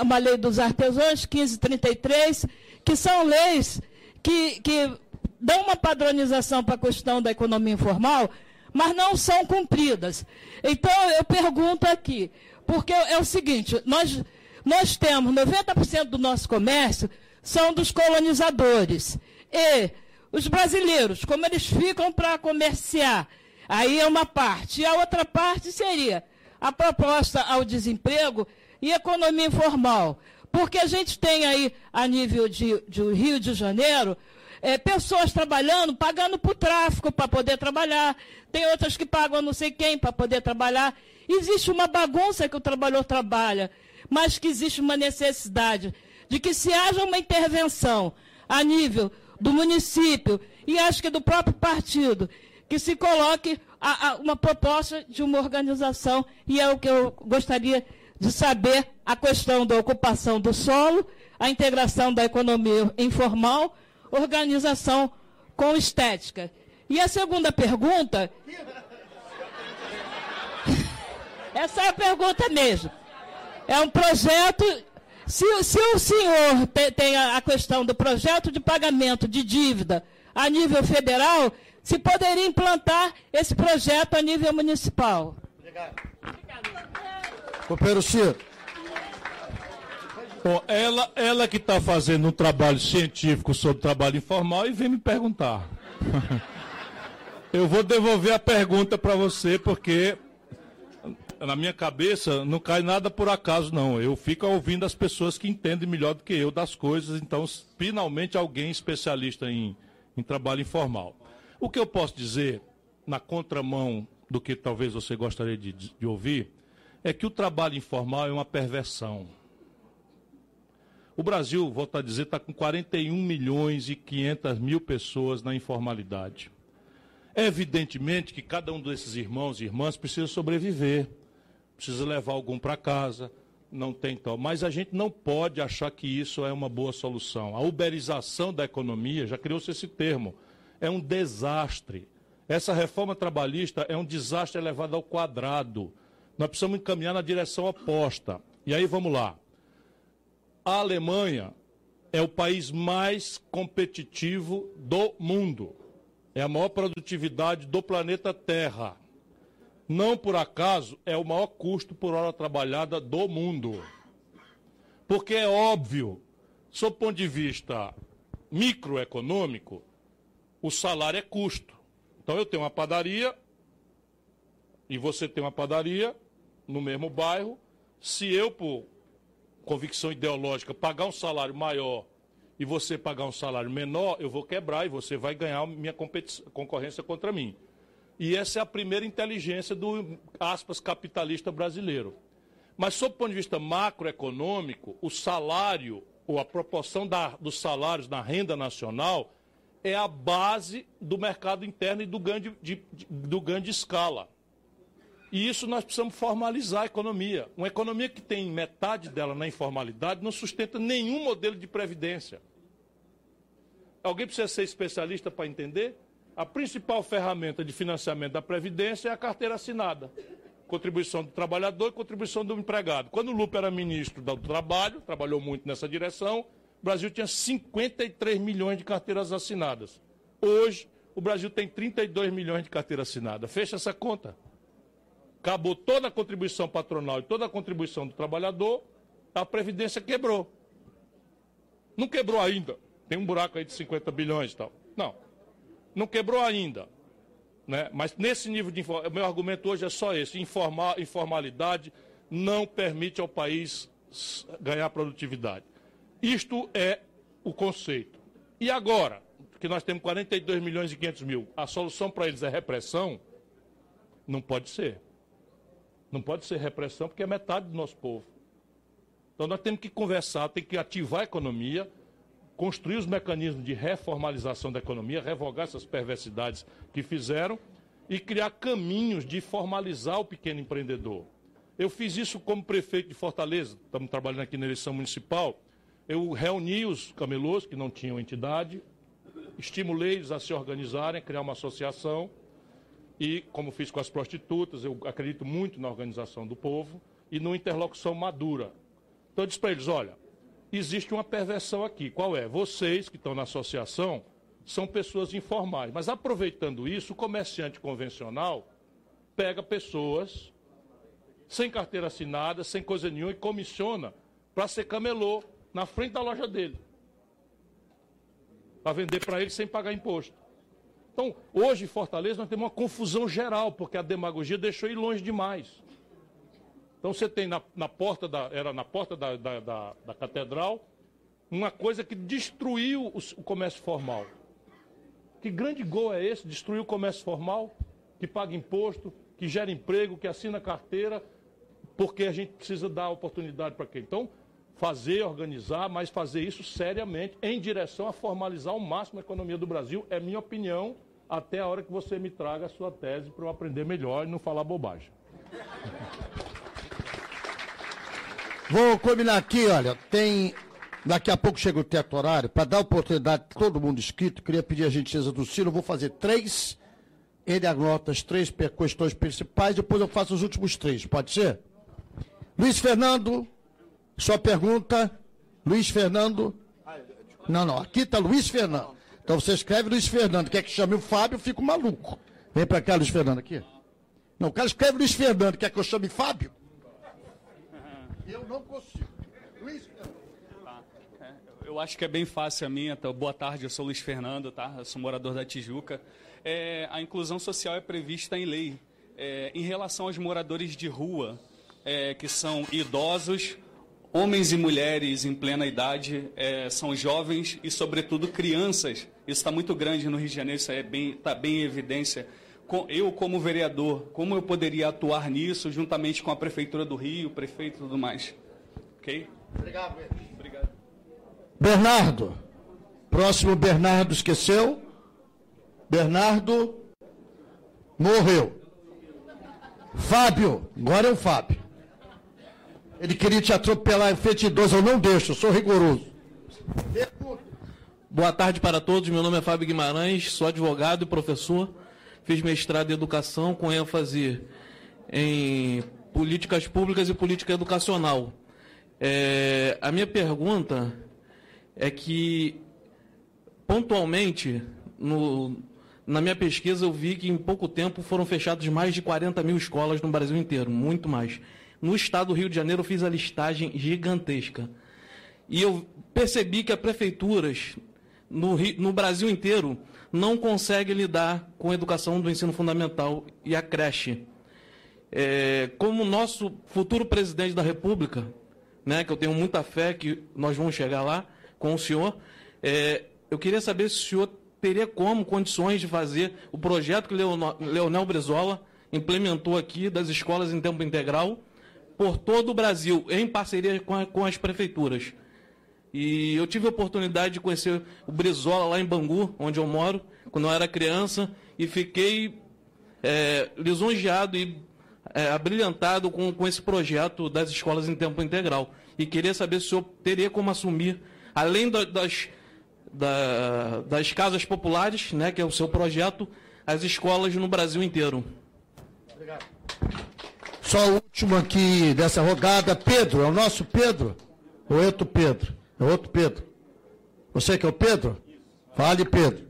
uma lei dos artesãos, 1533, que são leis que, que dão uma padronização para a questão da economia informal, mas não são cumpridas. Então, eu pergunto aqui, porque é o seguinte, nós, nós temos 90% do nosso comércio são dos colonizadores. E os brasileiros, como eles ficam para comerciar Aí é uma parte. E a outra parte seria a proposta ao desemprego e economia informal. Porque a gente tem aí, a nível de, de Rio de Janeiro, é, pessoas trabalhando, pagando por tráfico para poder trabalhar. Tem outras que pagam não sei quem para poder trabalhar. Existe uma bagunça que o trabalhador trabalha, mas que existe uma necessidade de que se haja uma intervenção a nível do município e acho que do próprio partido, que se coloque a, a uma proposta de uma organização, e é o que eu gostaria de saber, a questão da ocupação do solo, a integração da economia informal, organização com estética. E a segunda pergunta. Essa é a pergunta mesmo. É um projeto. Se, se o senhor tem, tem a questão do projeto de pagamento de dívida a nível federal, se poderia implantar esse projeto a nível municipal. Obrigado. Companheiro Ciro. Bom, ela, ela que está fazendo um trabalho científico sobre trabalho informal e vem me perguntar. Eu vou devolver a pergunta para você, porque na minha cabeça não cai nada por acaso, não. Eu fico ouvindo as pessoas que entendem melhor do que eu das coisas, então, finalmente, alguém especialista em, em trabalho informal. O que eu posso dizer, na contramão do que talvez você gostaria de, de ouvir, é que o trabalho informal é uma perversão. O Brasil, volto a dizer, está com 41 milhões e 500 mil pessoas na informalidade. Evidentemente que cada um desses irmãos e irmãs precisa sobreviver, precisa levar algum para casa, não tem tal. Mas a gente não pode achar que isso é uma boa solução. A uberização da economia, já criou-se esse termo, é um desastre. Essa reforma trabalhista é um desastre elevado ao quadrado. Nós precisamos encaminhar na direção oposta. E aí vamos lá. A Alemanha é o país mais competitivo do mundo. É a maior produtividade do planeta Terra. Não por acaso é o maior custo por hora trabalhada do mundo. Porque é óbvio, sob ponto de vista microeconômico, o salário é custo. Então eu tenho uma padaria e você tem uma padaria no mesmo bairro. Se eu, por convicção ideológica, pagar um salário maior e você pagar um salário menor, eu vou quebrar e você vai ganhar minha concorrência contra mim. E essa é a primeira inteligência do, aspas, capitalista brasileiro. Mas, sob o ponto de vista macroeconômico, o salário, ou a proporção da, dos salários na renda nacional, é a base do mercado interno e do ganho de, de, do ganho de escala. E isso nós precisamos formalizar a economia. Uma economia que tem metade dela na informalidade não sustenta nenhum modelo de previdência. Alguém precisa ser especialista para entender? A principal ferramenta de financiamento da Previdência é a carteira assinada. Contribuição do trabalhador e contribuição do empregado. Quando o Lupe era ministro do Trabalho, trabalhou muito nessa direção, o Brasil tinha 53 milhões de carteiras assinadas. Hoje, o Brasil tem 32 milhões de carteiras assinadas. Fecha essa conta. Acabou toda a contribuição patronal e toda a contribuição do trabalhador, a Previdência quebrou. Não quebrou ainda. Tem um buraco aí de 50 bilhões e tal. Não. Não quebrou ainda. Né? Mas nesse nível de. Meu argumento hoje é só esse: informal, informalidade não permite ao país ganhar produtividade. Isto é o conceito. E agora, que nós temos 42 milhões e 500 mil, a solução para eles é repressão? Não pode ser. Não pode ser repressão, porque é metade do nosso povo. Então nós temos que conversar, temos que ativar a economia, construir os mecanismos de reformalização da economia, revogar essas perversidades que fizeram e criar caminhos de formalizar o pequeno empreendedor. Eu fiz isso como prefeito de Fortaleza, estamos trabalhando aqui na eleição municipal eu reuni os camelôs que não tinham entidade, estimulei-os a se organizarem, a criar uma associação E, como fiz com as prostitutas, eu acredito muito na organização do povo e numa interlocução madura. Então, eu disse para eles: olha, existe uma perversão aqui. Qual é? Vocês que estão na associação são pessoas informais. Mas, aproveitando isso, o comerciante convencional pega pessoas sem carteira assinada, sem coisa nenhuma, e comissiona para ser camelô na frente da loja dele. Para vender para ele sem pagar imposto. Então, hoje em Fortaleza nós temos uma confusão geral, porque a demagogia deixou ir longe demais. Então você tem na, na porta da. Era na porta da, da, da, da catedral, uma coisa que destruiu o, o comércio formal. Que grande gol é esse? Destruir o comércio formal, que paga imposto, que gera emprego, que assina carteira, porque a gente precisa dar oportunidade para quem. Então, fazer, organizar, mas fazer isso seriamente, em direção a formalizar ao máximo a economia do Brasil, é minha opinião, até a hora que você me traga a sua tese para eu aprender melhor e não falar bobagem. Vou combinar aqui, olha, tem. Daqui a pouco chega o teto horário, para dar oportunidade a todo mundo inscrito, queria pedir a gentileza do Ciro, vou fazer três, ele anota as três questões principais, depois eu faço os últimos três, pode ser? Luiz Fernando, sua pergunta, Luiz Fernando. Não, não, aqui está Luiz Fernando. Então você escreve Luiz Fernando, quer que chame o Fábio, eu fico maluco. Vem para cá, Luiz Fernando, aqui. Não, o cara escreve Luiz Fernando, quer que eu chame Fábio? Eu não consigo. Luiz Fernando. Tá. É, eu acho que é bem fácil a minha. Tá? Boa tarde, eu sou Luiz Fernando, tá? Eu sou morador da Tijuca. É, a inclusão social é prevista em lei. É, em relação aos moradores de rua, é, que são idosos, homens e mulheres em plena idade, é, são jovens e, sobretudo, crianças. Isso está muito grande no Rio de Janeiro, isso está é tá bem em evidência. Eu, como vereador, como eu poderia atuar nisso, juntamente com a Prefeitura do Rio, o prefeito e tudo mais? Ok? Obrigado, Obrigado. Bernardo. Próximo, Bernardo esqueceu? Bernardo morreu. Fábio, agora é o Fábio. Ele queria te atropelar em frente dois, eu não deixo, eu sou rigoroso. Boa tarde para todos, meu nome é Fábio Guimarães, sou advogado e professor. Fiz mestrado em educação com ênfase em políticas públicas e política educacional. É, a minha pergunta é que, pontualmente, no, na minha pesquisa eu vi que em pouco tempo foram fechadas mais de 40 mil escolas no Brasil inteiro, muito mais. No estado do Rio de Janeiro, eu fiz a listagem gigantesca. E eu percebi que as prefeituras no, no Brasil inteiro não conseguem lidar com a educação do ensino fundamental e a creche. É, como nosso futuro presidente da República, né, que eu tenho muita fé que nós vamos chegar lá com o senhor, é, eu queria saber se o senhor teria como condições de fazer o projeto que Leonel Brizola implementou aqui das escolas em tempo integral por todo o Brasil, em parceria com, a, com as prefeituras. E eu tive a oportunidade de conhecer o Brizola lá em Bangu, onde eu moro, quando eu era criança, e fiquei é, lisonjeado e é, abrilhantado com, com esse projeto das escolas em tempo integral. E queria saber se o senhor teria como assumir, além da, das, da, das casas populares, né, que é o seu projeto, as escolas no Brasil inteiro. Obrigado. Só o último aqui dessa rodada, Pedro, é o nosso Pedro? Ou é Pedro? É outro Pedro. Você que é o Pedro? Fale, Pedro.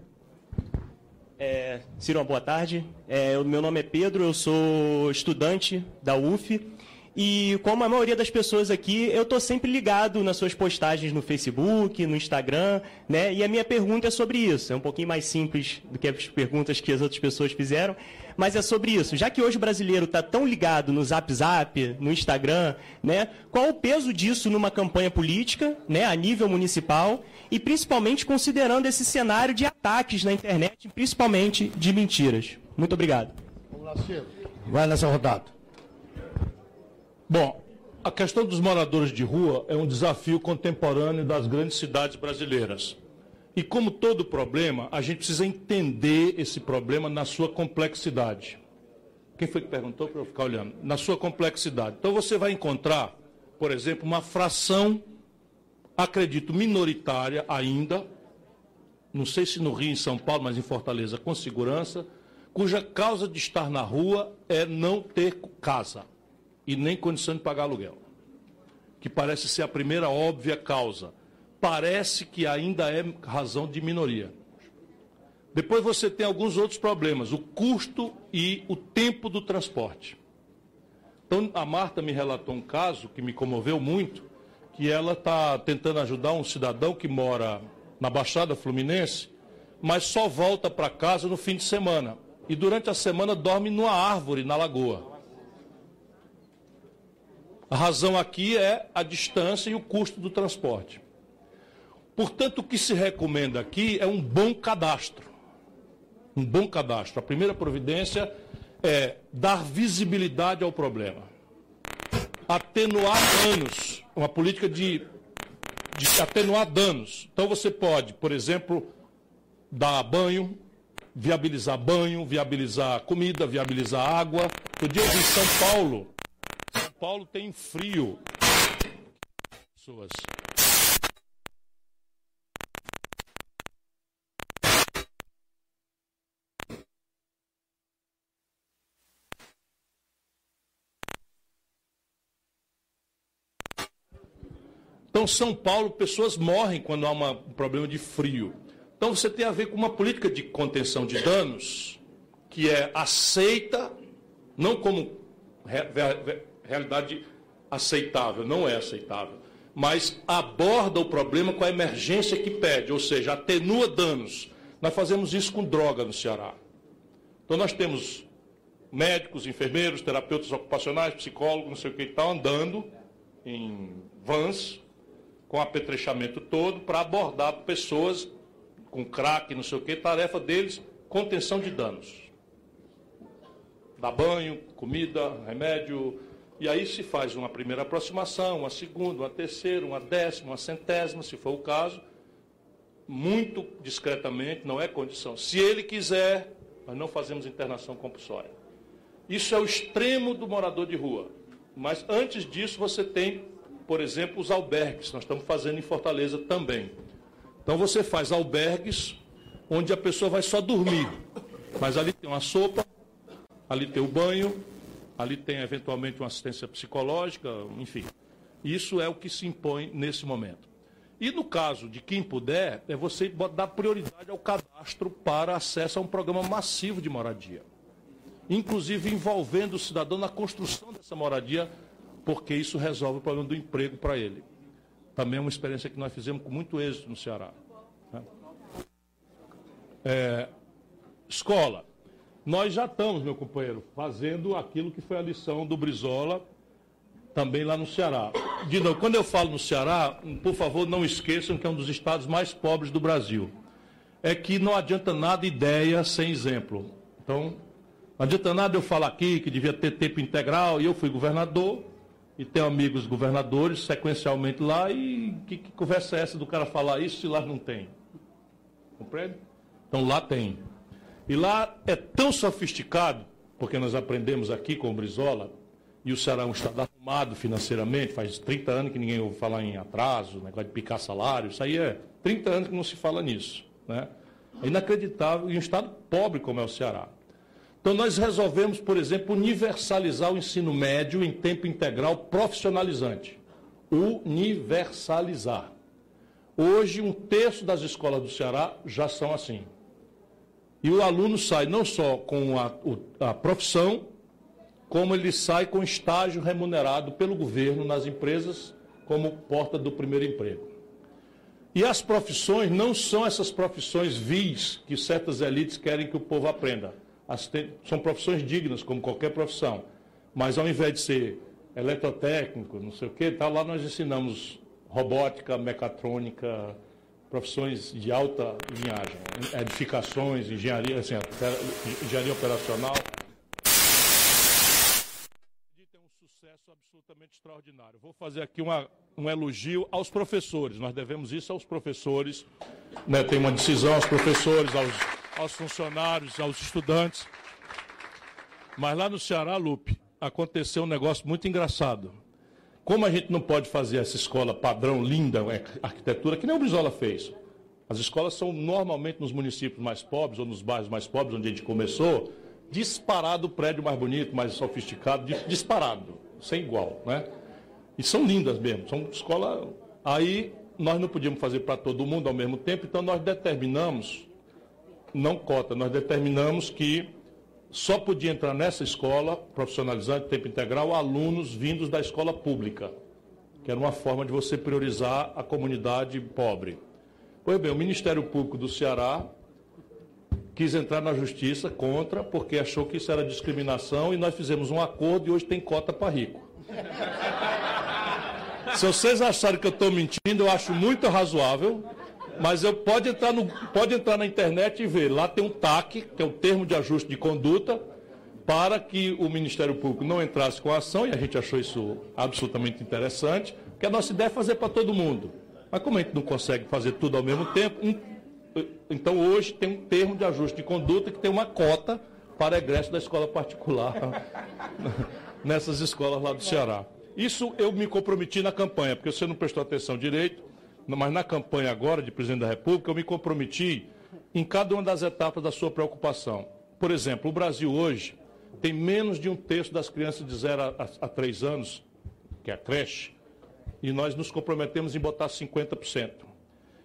É, Ciro, boa tarde. É, meu nome é Pedro, eu sou estudante da UF e como a maioria das pessoas aqui, eu estou sempre ligado nas suas postagens no Facebook, no Instagram, né? E a minha pergunta é sobre isso. É um pouquinho mais simples do que as perguntas que as outras pessoas fizeram, mas é sobre isso. Já que hoje o brasileiro está tão ligado no Zap Zap, no Instagram, né? Qual o peso disso numa campanha política, né? A nível municipal e principalmente considerando esse cenário de ataques na internet, principalmente de mentiras. Muito obrigado. Vamos lá, Ciro. Vai nessa rodada. Bom, a questão dos moradores de rua é um desafio contemporâneo das grandes cidades brasileiras. E como todo problema, a gente precisa entender esse problema na sua complexidade. Quem foi que perguntou para eu ficar olhando? Na sua complexidade. Então você vai encontrar, por exemplo, uma fração, acredito, minoritária ainda, não sei se no Rio, em São Paulo, mas em Fortaleza, com segurança, cuja causa de estar na rua é não ter casa e nem condição de pagar aluguel, que parece ser a primeira óbvia causa. Parece que ainda é razão de minoria. Depois você tem alguns outros problemas, o custo e o tempo do transporte. Então, a Marta me relatou um caso que me comoveu muito, que ela está tentando ajudar um cidadão que mora na Baixada Fluminense, mas só volta para casa no fim de semana. E durante a semana dorme numa árvore na lagoa. A razão aqui é a distância e o custo do transporte. Portanto, o que se recomenda aqui é um bom cadastro um bom cadastro. A primeira providência é dar visibilidade ao problema. Atenuar danos, uma política de, de atenuar danos. Então você pode, por exemplo, dar banho, viabilizar banho, viabilizar comida, viabilizar água. O dia em São Paulo, São Paulo tem frio. Pessoas Então, São Paulo, pessoas morrem quando há uma, um problema de frio. Então, você tem a ver com uma política de contenção de danos que é aceita, não como re, re, realidade aceitável, não é aceitável, mas aborda o problema com a emergência que pede, ou seja, atenua danos. Nós fazemos isso com droga no Ceará. Então, nós temos médicos, enfermeiros, terapeutas ocupacionais, psicólogos, não sei o que, estão andando em vans com apetrechamento todo para abordar pessoas com crack, não sei o que, tarefa deles, contenção de danos. Dar banho, comida, remédio, e aí se faz uma primeira aproximação, uma segunda, uma terceira, uma décima, uma centésima, se for o caso, muito discretamente, não é condição. Se ele quiser, nós não fazemos internação compulsória. Isso é o extremo do morador de rua. Mas antes disso, você tem por exemplo, os albergues. Nós estamos fazendo em Fortaleza também. Então você faz albergues onde a pessoa vai só dormir. Mas ali tem uma sopa, ali tem o banho, ali tem eventualmente uma assistência psicológica, enfim. Isso é o que se impõe nesse momento. E no caso de quem puder, é você dar prioridade ao cadastro para acesso a um programa massivo de moradia. Inclusive envolvendo o cidadão na construção dessa moradia porque isso resolve o problema do emprego para ele. Também é uma experiência que nós fizemos com muito êxito no Ceará. Né? É, escola. Nós já estamos, meu companheiro, fazendo aquilo que foi a lição do Brizola, também lá no Ceará. De novo, quando eu falo no Ceará, por favor, não esqueçam que é um dos estados mais pobres do Brasil. É que não adianta nada ideia sem exemplo. Então, não adianta nada eu falar aqui que devia ter tempo integral, e eu fui governador, e tenho amigos governadores sequencialmente lá, e que, que, conversa é essa do cara falar isso se lá não tem? Compreende? Então lá tem. E lá é tão sofisticado, porque nós aprendemos aqui com o Brizola, e o Ceará é um estado arrumado financeiramente, faz 30 anos que ninguém ouve falar em atraso, negócio de picar salário, isso aí é 30 anos que não se fala nisso. Né? É inacreditável, e um estado pobre como é o Ceará. Então, nós resolvemos, por exemplo, universalizar o ensino médio em tempo integral profissionalizante. Universalizar. Hoje, um terço das escolas do Ceará já são assim. E o aluno sai não só com a, a profissão, como ele sai com estágio remunerado pelo governo nas empresas, como porta do primeiro emprego. E as profissões não são essas profissões vis que certas elites querem que o povo aprenda são profissões dignas, como qualquer profissão. Mas ao invés de ser eletrotécnico, não sei o quê, tá, lá nós ensinamos robótica, mecatrônica, profissões de alta linhagem, edificações, engenharia, assim, engenharia operacional. Tem um sucesso absolutamente extraordinário. Vou fazer aqui uma, um elogio aos professores. Nós devemos isso aos professores. Né? Tem uma decisão aos professores, aos aos funcionários, aos estudantes. Mas lá no Ceará, Lupe, aconteceu um negócio muito engraçado. Como a gente não pode fazer essa escola padrão linda, é, arquitetura, que nem o Brizola fez. As escolas são normalmente nos municípios mais pobres ou nos bairros mais pobres, onde a gente começou, disparado o prédio mais bonito, mais sofisticado, dis- disparado, sem igual, né? E são lindas mesmo, são escola. Aí nós não podíamos fazer para todo mundo ao mesmo tempo, então nós determinamos, não cota, nós determinamos que só podia entrar nessa escola profissionalizante, tempo integral, alunos vindos da escola pública, que era uma forma de você priorizar a comunidade pobre. Pois bem, o Ministério Público do Ceará quis entrar na justiça contra, porque achou que isso era discriminação e nós fizemos um acordo e hoje tem cota para rico. Se vocês acharem que eu estou mentindo, eu acho muito razoável, mas eu pode entrar, no, pode entrar na internet e ver. Lá tem um TAC, que é o termo de ajuste de conduta, para que o Ministério Público não entrasse com a ação, e a gente achou isso absolutamente interessante, porque a nossa ideia é fazer para todo mundo. Mas como a gente não consegue fazer tudo ao mesmo tempo, um- então hoje tem um termo de ajuste de conduta que tem uma cota para egresso da escola particular nessas escolas lá do Ceará. Isso eu me comprometi na campanha, porque você não prestou atenção direito, mas na campanha agora de presidente da República eu me comprometi em cada uma das etapas da sua preocupação. Por exemplo, o Brasil hoje tem menos de um terço das crianças de 0 a, a 3 anos, que é a creche, e nós nos comprometemos em botar 50%.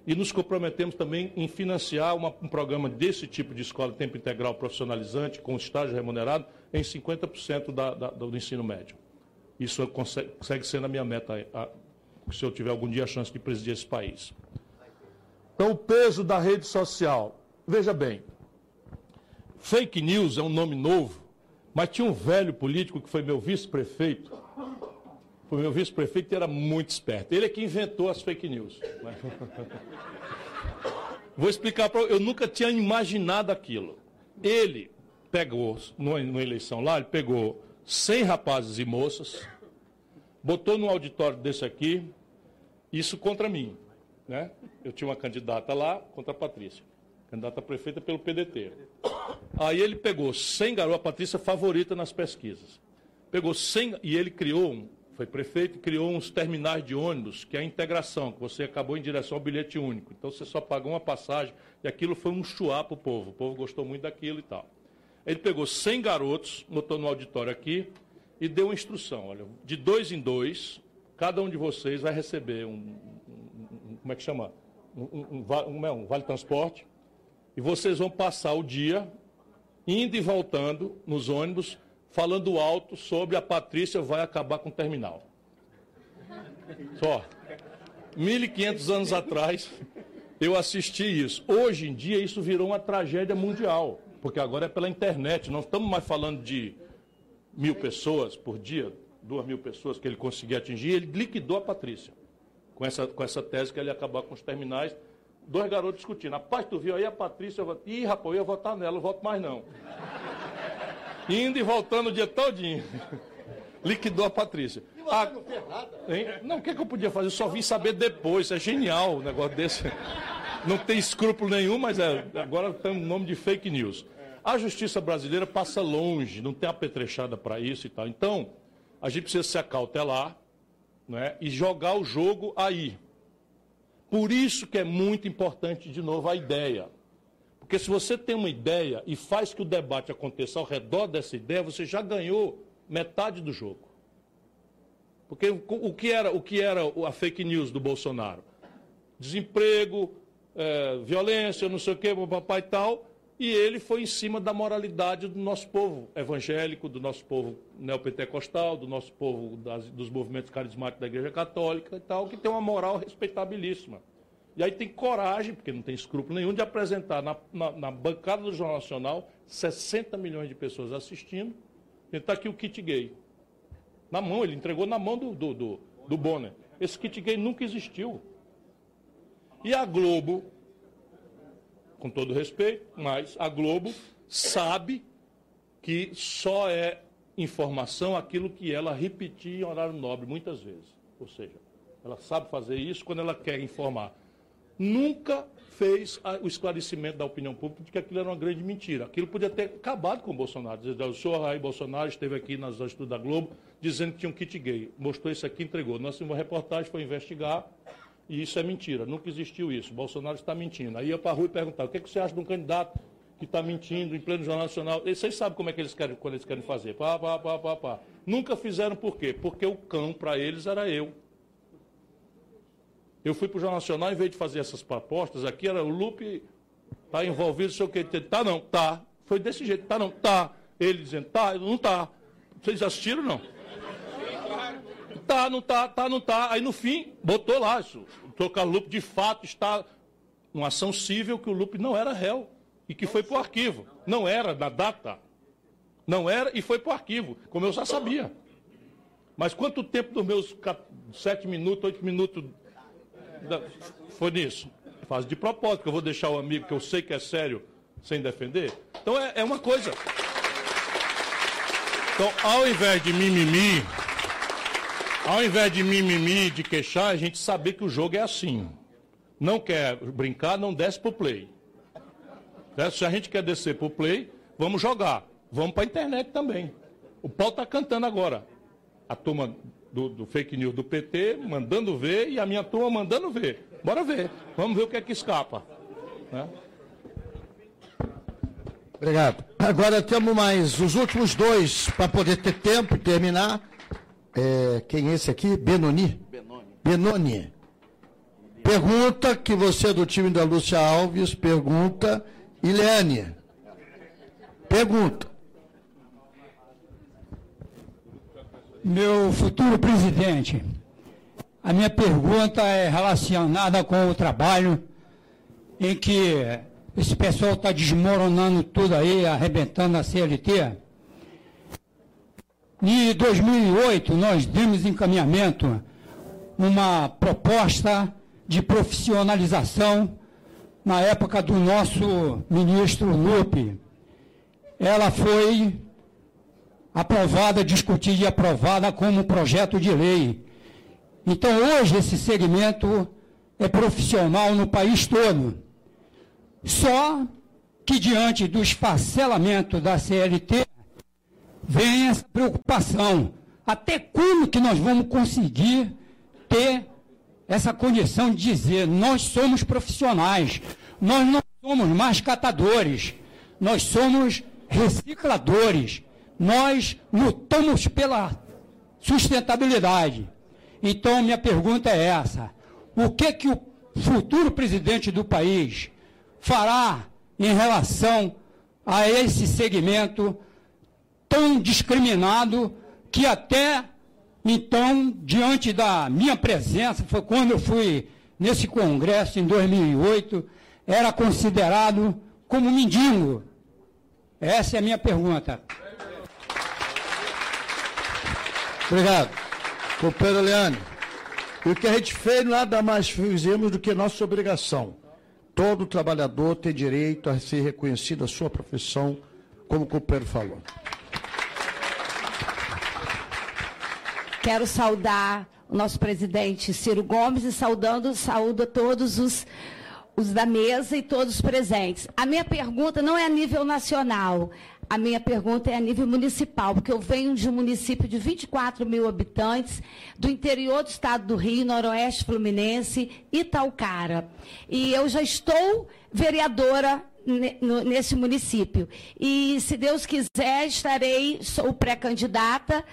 E nos comprometemos também em financiar uma- um programa desse tipo de escola tempo integral profissionalizante, com estágio remunerado, em 50% da, da, do ensino médio. Isso consegue, consegue ser na minha meta, a- se eu tiver algum dia a chance de presidir esse país. Então, o peso da rede social. Veja bem, fake news é um nome novo, mas tinha um velho político que foi meu vice-prefeito, foi meu vice-prefeito e era muito esperto. Ele é que inventou as fake news. né? Vou explicar para eu nunca tinha imaginado aquilo. Ele pegou, numa, eleição lá, ele pegou 100 rapazes e moças, botou num auditório desse aqui, isso contra mim. Né? Eu tinha uma candidata lá contra a Patrícia, candidata a prefeita pelo PDT. Aí ele pegou 100 garotas, a Patrícia favorita nas pesquisas. Pegou 100, e ele criou, foi prefeito, criou uns terminais de ônibus, que é a integração, que você acabou em direção ao bilhete único. Então você só pagou uma passagem, e aquilo foi um chuá para o povo. O povo gostou muito daquilo e tal. Ele pegou 100 garotos, botou no auditório aqui, e deu uma instrução, olha, de dois em dois, cada um de vocês vai receber um, um- um- como é que chama? Um, um- é, um vale transporte, e vocês vão passar o dia indo e voltando nos ônibus, falando alto sobre a Patrícia vai acabar com o terminal. Só. 1.500 anos atrás, eu assisti isso. Hoje em dia, isso virou uma tragédia mundial, porque agora é pela internet. Não estamos mais falando de mil pessoas por dia, duas mil pessoas que ele conseguia atingir. Ele liquidou a Patrícia com essa, com essa tese que ele ia acabar com os terminais. Dois garotos discutindo. Rapaz, tu viu aí a Patrícia? Eu. Ih, rapaz, eu ia votar nela, eu voto mais não. Indo e voltando o dia todinho. Liquidou a Patrícia. Ah, hein? Não, o que, é que eu podia fazer? Eu só vim saber depois. É genial um negócio desse. Não tem escrúpulo nenhum, mas é, agora tem o nome de fake news. A justiça brasileira passa longe, não tem apetrechada para isso e tal. Então, a gente precisa se acautelar né, e jogar o jogo aí. Por isso que é muito importante, de novo, a ideia. Porque se você tem uma ideia e faz que o debate aconteça ao redor dessa ideia, você já ganhou metade do jogo. Porque o que era, o que era a fake news do Bolsonaro? Desemprego, eh, violência, não sei o quê, papai e tal. E ele foi em cima da moralidade do nosso povo evangélico, do nosso povo neopentecostal, do nosso povo das- dos movimentos carismáticos da Igreja Católica e tal, que tem uma moral respeitabilíssima. E aí tem coragem, porque não tem escrúpulo nenhum, de apresentar na, na- na bancada do Jornal Nacional 60 milhões de pessoas assistindo. Está aqui o kit gay. Na mão, ele entregou na mão do, do, do, do Bonner. Esse kit gay nunca existiu. E a Globo, com todo respeito, mas a Globo sabe que só é informação aquilo que ela repetia em horário nobre muitas vezes. Ou seja, ela sabe fazer isso quando ela quer informar. Nunca fez o esclarecimento da opinião pública de que aquilo era uma grande mentira. Aquilo podia ter acabado com o Bolsonaro. O senhor Raí Bolsonaro esteve aqui nas estudos da Globo dizendo que tinha um kit gay. Mostrou isso aqui, entregou. Nossa reportagem foi investigar e isso é mentira. Nunca existiu isso. Bolsonaro está mentindo. Aí ia para a rua e perguntava, o que, é que você acha de um candidato que está mentindo em pleno Jornal Nacional. E vocês sabem como é que eles querem, quando eles querem fazer. Pá, pá, pá, pá, pá. Nunca fizeram por quê? Porque o cão, para eles, era eu. Eu fui para o Jornal Nacional, em vez de fazer essas propostas, aqui era o Lupe, está envolvido, sei o que. Tá, não, tá. Foi desse jeito, tá, não, tá. Ele dizendo, tá, não tá. Vocês assistiram, não? Tá, não tá, tá, não tá. Aí no fim, botou lá, o doutor Carlos Lupe de fato está uma ação civil que o Lupe não era réu e que foi para o arquivo. Não era na data. Não era e foi para o arquivo, como eu já sabia. Mas quanto tempo dos meus sete minutos, oito minutos da, foi nisso? Faz de propósito, que eu vou deixar o amigo que eu sei que é sério sem defender. Então é, é uma coisa. Então, ao invés de mimimi, ao invés de mimimi, de queixar, a gente saber que o jogo é assim. Não quer brincar, não desce pro play. Se a gente quer descer pro play, vamos jogar. Vamos para a internet também. O pau está cantando agora. A turma do, do, fake news do PT mandando ver e a minha turma mandando ver. Bora ver. Vamos ver o que é que escapa. Né? Obrigado. Agora temos mais os últimos dois para poder ter tempo e terminar. É, quem é esse aqui? Benoni? Benoni. Pergunta que você é do time da Lúcia Alves, pergunta, Ileane. Pergunta. Meu futuro presidente, a minha pergunta é relacionada com o trabalho em que esse pessoal está desmoronando tudo aí, arrebentando a CLT. Em 2008, nós demos encaminhamento uma proposta de profissionalização na época do nosso ministro Lupe. Ela foi aprovada, discutida e aprovada como projeto de lei. Então, hoje, esse segmento é profissional no país todo. Só que diante do esfacelamento da CLT, vem essa preocupação. Até quando que nós vamos conseguir ter essa condição de dizer nós somos profissionais, nós não somos mais catadores, nós somos recicladores, nós lutamos pela sustentabilidade. Então, minha pergunta é essa: o que que o futuro presidente do país fará em relação a esse segmento tão discriminado que até então, diante da minha presença, foi quando eu fui nesse congresso em 2008, era considerado como mendigo. Essa é a minha pergunta. Obrigado. Companheiro Leandro. O que a gente fez, nada mais fizemos do que nossa obrigação Todo trabalhador tem direito a ser reconhecido a sua profissão, como o companheiro falou. Quero saudar o nosso presidente Ciro Gomes e saudando, saúdo a todos os, os da mesa e todos presentes. A minha pergunta não é a nível nacional, a minha pergunta é a nível municipal, porque eu venho de um município de 24 mil habitantes, do interior do estado do Rio, noroeste fluminense, Itaucara. E eu já estou vereadora nesse município. E, se Deus quiser, estarei, sou pré-candidata.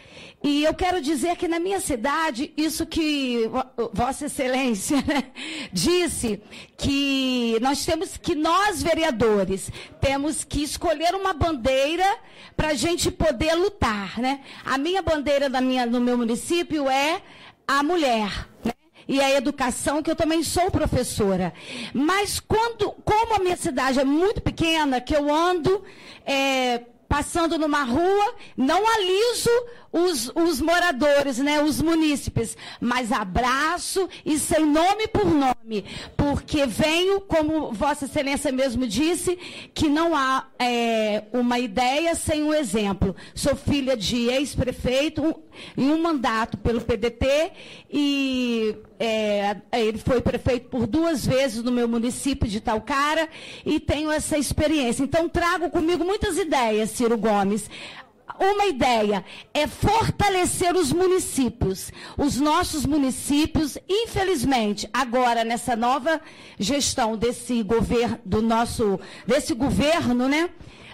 E eu quero dizer que na minha cidade, isso que Vossa Excelência né, disse, que nós temos que, nós vereadores, temos que escolher uma bandeira para a gente poder lutar. Né? A minha bandeira da minha, no meu município é a mulher. Né? E a educação, que eu também sou professora. Mas quando, como a minha cidade é muito pequena, que eu ando é, passando numa rua, não aliso os, os moradores, né, os munícipes, mas abraço e sem nome por nome, porque venho, como Vossa Excelência mesmo disse, que não há é, uma ideia sem um exemplo. Sou filha de ex-prefeito em um mandato pelo PDT e é, ele foi prefeito por duas vezes no meu município de Talcara e tenho essa experiência. Então trago comigo muitas ideias, Ciro Gomes uma ideia, é fortalecer os municípios. Os nossos municípios, infelizmente, agora nessa nova gestão desse governo, do nosso, desse governo, né?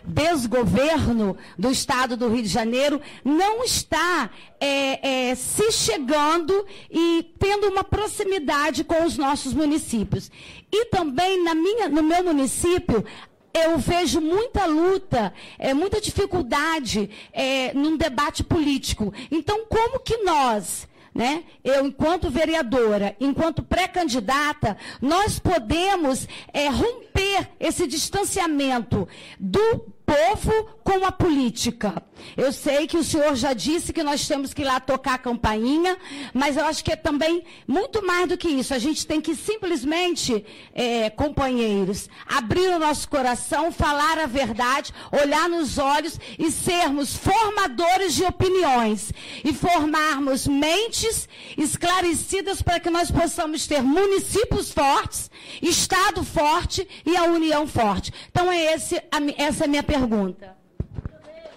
desgoverno do Estado do Rio de Janeiro não está é, é, se chegando e tendo uma proximidade com os nossos municípios. E também na minha, no meu município, eu vejo muita luta, é, muita dificuldade é, num debate político. Então, como que nós, né, eu, enquanto vereadora, enquanto pré-candidata, nós podemos é, romper esse distanciamento do povo com a política. Eu sei que o senhor já disse que nós temos que ir lá tocar a campainha, mas eu acho que é também muito mais do que isso. A gente tem que simplesmente, é, companheiros, abrir o nosso coração, falar a verdade, olhar nos olhos e sermos formadores de opiniões e formarmos mentes esclarecidas para que nós possamos ter municípios fortes, Estado forte e a União forte. Então, é esse, a, essa é a minha pergunta pergunta.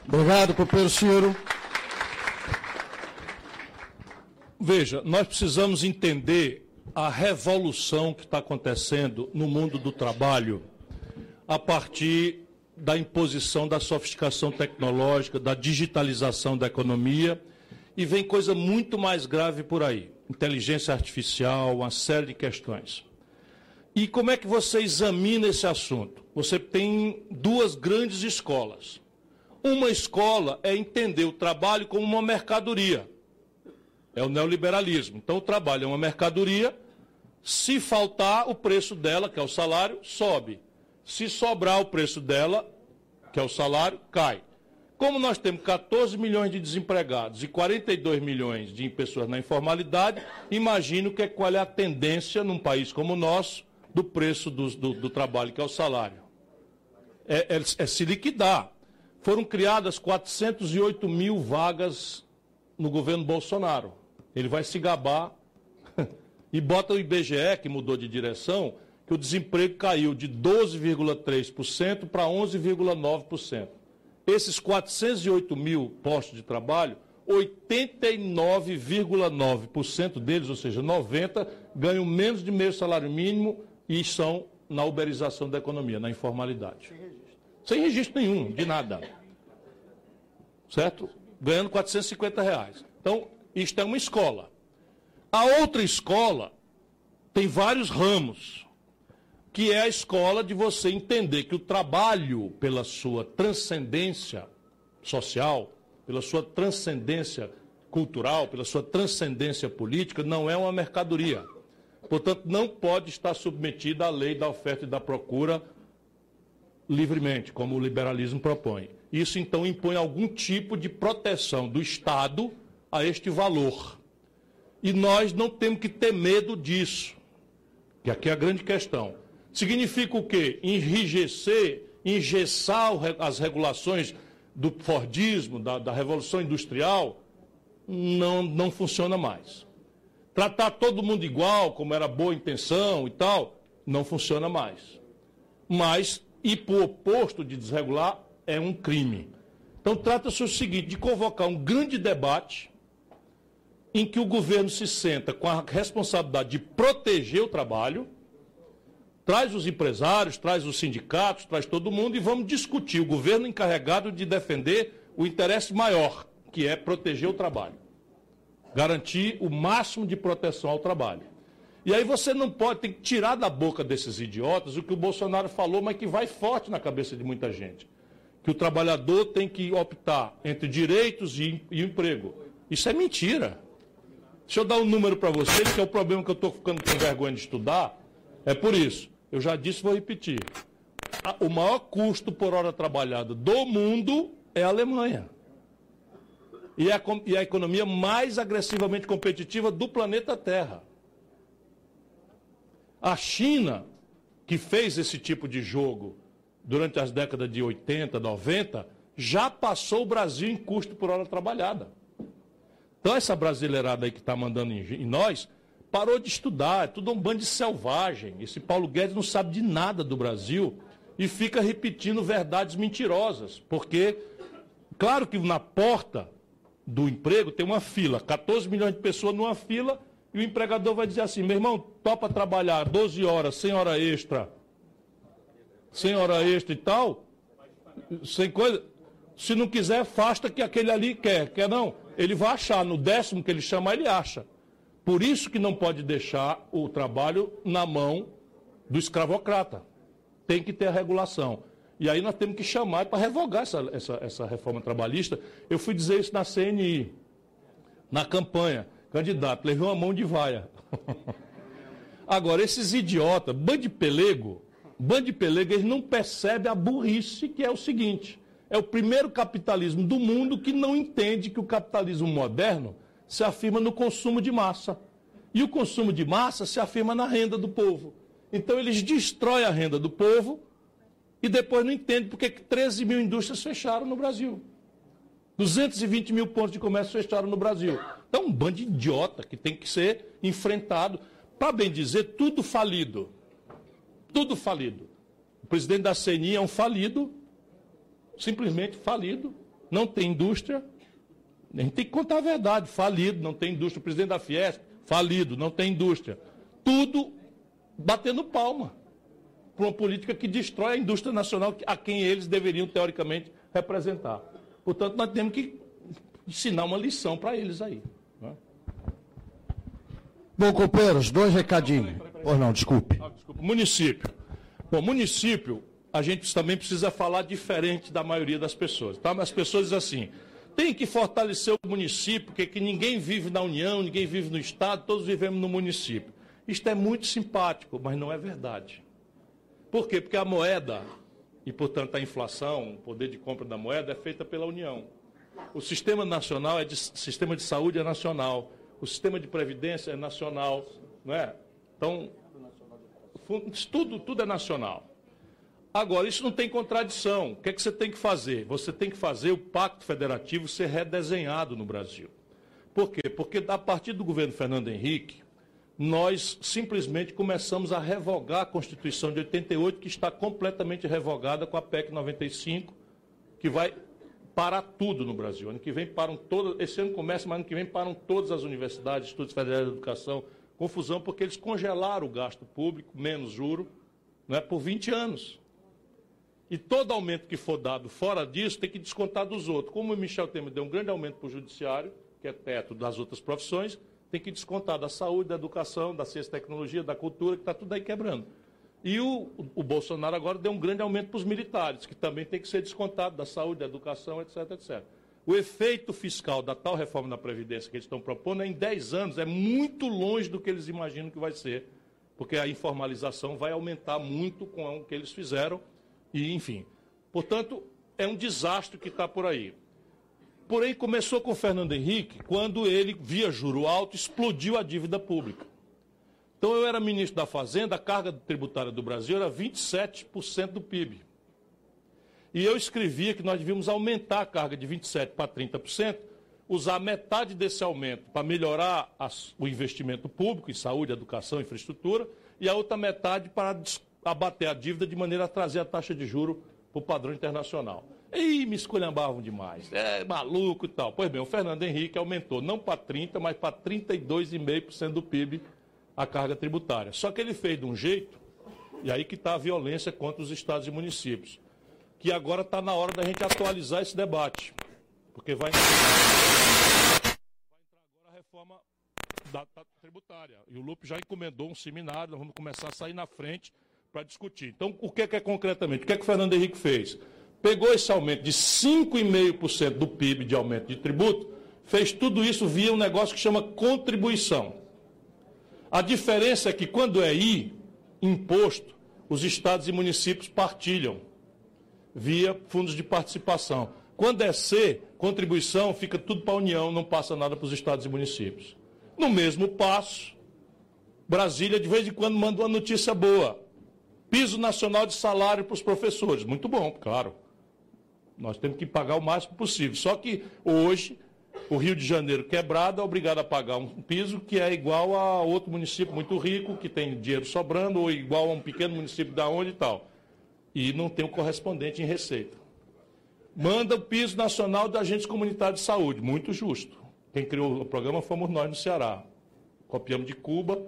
Obrigado, companheiro Ciro. Veja, nós precisamos entender a revolução que está acontecendo no mundo do trabalho a partir da imposição da sofisticação tecnológica, da digitalização da economia, e vem coisa muito mais grave por aí. Inteligência artificial, uma série de questões. E como é que você examina esse assunto? Você tem duas grandes escolas. Uma escola é entender o trabalho como uma mercadoria. É o neoliberalismo. Então, o trabalho é uma mercadoria. Se faltar, o preço dela, que é o salário, sobe. Se sobrar o preço dela, que é o salário, cai. Como nós temos 14 milhões de desempregados e 42 milhões de pessoas na informalidade, imagino que, qual é a tendência num país como o nosso do preço do, do, do trabalho, que é o salário. É, é, é, se liquidar. Foram criadas 408 mil vagas no governo Bolsonaro. Ele vai se gabar e bota o IBGE, que mudou de direção, que o desemprego caiu de 12,3% para 11,9%. Esses 408 mil postos de trabalho, 89,9% deles, ou seja, 90%, ganham menos de meio salário mínimo e são na uberização da economia, na informalidade. Sem registro. Sem registro nenhum, de nada. Certo? Ganhando 450 reais. Então, isto é uma escola. A outra escola tem vários ramos, que é a escola de você entender que o trabalho, pela sua transcendência social, pela sua transcendência cultural, pela sua transcendência política, não é uma mercadoria. Portanto, não pode estar submetida à lei da oferta e da procura livremente, como o liberalismo propõe. Isso, então, impõe algum tipo de proteção do Estado a este valor. E nós não temos que ter medo disso, que aqui é a grande questão. Significa o quê? Enrijecer, engessar as regulações do Fordismo, da, da Revolução Industrial, não, não funciona mais. Tratar todo mundo igual, como era boa intenção e tal, não funciona mais. Mas ir para o oposto de desregular é um crime. Então trata-se o seguinte, de convocar um grande debate em que o governo se senta com a responsabilidade de proteger o trabalho, traz os empresários, traz os sindicatos, traz todo mundo e vamos discutir o governo encarregado de defender o interesse maior, que é proteger o trabalho garantir o máximo de proteção ao trabalho. E aí você não pode, tem que tirar da boca desses idiotas o que o Bolsonaro falou, mas que vai forte na cabeça de muita gente. Que o trabalhador tem que optar entre direitos e, e emprego. Isso é mentira. Deixa eu dar um número para vocês, que é o problema que eu estou ficando com vergonha de estudar. É por isso. Eu já disse, vou repetir. O maior custo por hora trabalhada do mundo é a Alemanha e a, e a economia mais agressivamente competitiva do planeta Terra. A China, que fez esse tipo de jogo durante as décadas de 80, 90, já passou o Brasil em custo por hora trabalhada. Então, essa brasileirada aí que está mandando em, em, nós, parou de estudar, é tudo um bando de selvagem. Esse Paulo Guedes não sabe de nada do Brasil e fica repetindo verdades mentirosas, porque Claro que na porta do emprego tem uma fila, 14 milhões de pessoas numa fila, e o empregador vai dizer assim: meu irmão, topa trabalhar 12 horas, sem hora extra, sem hora extra e tal, sem coisa. Se não quiser, afasta que aquele ali quer. Quer não? Ele vai achar. No décimo que ele chamar, ele acha. Por isso que não pode deixar o trabalho na mão do escravocrata. Tem que ter a regulação. E aí nós temos que chamar para revogar essa, essa, essa reforma trabalhista. Eu fui dizer isso na CNI, na campanha. Candidato, levei uma mão de vaia. Agora, esses idiotas, bando de pelego, bando de pelego, eles não percebem a burrice que é o seguinte. É o primeiro capitalismo do mundo que não entende que o capitalismo moderno se afirma no consumo de massa. E o consumo de massa se afirma na renda do povo. Então eles destroem a renda do povo e depois não entendem porque 13 mil indústrias fecharam no Brasil. 220 mil pontos de comércio fecharam no Brasil. Então, um bando de idiota que tem que ser enfrentado. Para bem dizer, tudo falido. Tudo falido. O presidente da CNI é um falido, simplesmente falido, não tem indústria. A gente tem que contar a verdade, falido, não tem indústria. O presidente da Fiesp, falido, não tem indústria. Tudo batendo palma para uma política que destrói a indústria nacional a quem eles deveriam, teoricamente, representar. Portanto, nós temos que ensinar uma lição para eles aí. Né? Bom, companheiros, dois recadinhos. Ou não, desculpe. Ah, desculpa. Município. Bom, município, a gente também precisa falar diferente da maioria das pessoas. Tá? As pessoas dizem assim, tem que fortalecer o município, porque que ninguém vive na União, ninguém vive no Estado, todos vivemos no município. Isto é muito simpático, mas não é verdade. Por quê? Porque a moeda, e portanto a inflação, o poder de compra da moeda, é feita pela União. O sistema nacional é de, sistema de saúde é nacional, o sistema de previdência é nacional, não é? Então, tudo, tudo é nacional. Agora, isso não tem contradição. O que, é que você tem que fazer? Você tem que fazer o pacto federativo ser redesenhado no Brasil. Por quê? Porque a partir do governo Fernando Henrique, nós simplesmente começamos a revogar a Constituição de 88, que está completamente revogada com a PEC 95, que vai parar tudo no Brasil. Ano que vem param todas, esse ano começa, mas ano que vem param todas as universidades, institutos federais de educação. Confusão porque eles congelaram o gasto público, menos juro, é por 20 anos. E todo aumento que for dado fora disso tem que descontar dos outros. Como o Michel Temer deu um grande aumento para o judiciário, que é teto das outras profissões, tem que descontar da saúde, da educação, da ciência e tecnologia, da cultura, que está tudo aí quebrando. E o, o, Bolsonaro agora deu um grande aumento para os militares, que também tem que ser descontado da saúde, da educação, etc, etc. O efeito fiscal da tal reforma da Previdência que eles estão propondo, em 10 anos, é muito longe do que eles imaginam que vai ser, porque a informalização vai aumentar muito com o que eles fizeram e, enfim. Portanto, é um desastre que está por aí. Porém, começou com Fernando Henrique, quando ele, via juro alto, explodiu a dívida pública. Então, eu era ministro da Fazenda, a carga tributária do Brasil era 27% do PIB. E eu escrevia que nós devíamos aumentar a carga de 27% para 30%, usar metade desse aumento para melhorar as, o investimento público em saúde, educação, infraestrutura, e a outra metade para abater a dívida de maneira a trazer a taxa de juro para o padrão internacional. E me esculhambavam demais. É maluco e tal. Pois bem, o Fernando Henrique aumentou não para 30%, mas para 32,5% do PIB a carga tributária. Só que ele fez de um jeito, e aí que está a violência contra os estados e municípios, que agora está na hora da gente atualizar esse debate. Porque vai, vai entrar agora a reforma da, da tributária. E o Lupe já encomendou um seminário, nós vamos começar a sair na frente para discutir. Então, o que é, que é concretamente? O que é que o Fernando Henrique fez? Pegou esse aumento de 5,5% do PIB de aumento de tributo, fez tudo isso via um negócio que chama contribuição. A diferença é que quando é I, imposto, os estados e municípios partilham via fundos de participação. Quando é C, contribuição, fica tudo para a União, não passa nada para os estados e municípios. No mesmo passo, Brasília de vez em quando manda uma notícia boa piso nacional de salário para os professores. Muito bom, claro. Nós temos que pagar o máximo possível. Só que hoje, o Rio de Janeiro quebrado é obrigado a pagar um piso que é igual a outro município muito rico, que tem dinheiro sobrando, ou igual a um pequeno município da onde e tal. E não tem o correspondente em receita. Manda o piso nacional de agentes comunitários de saúde, muito justo. Quem criou o programa fomos nós no Ceará. Copiamos de Cuba,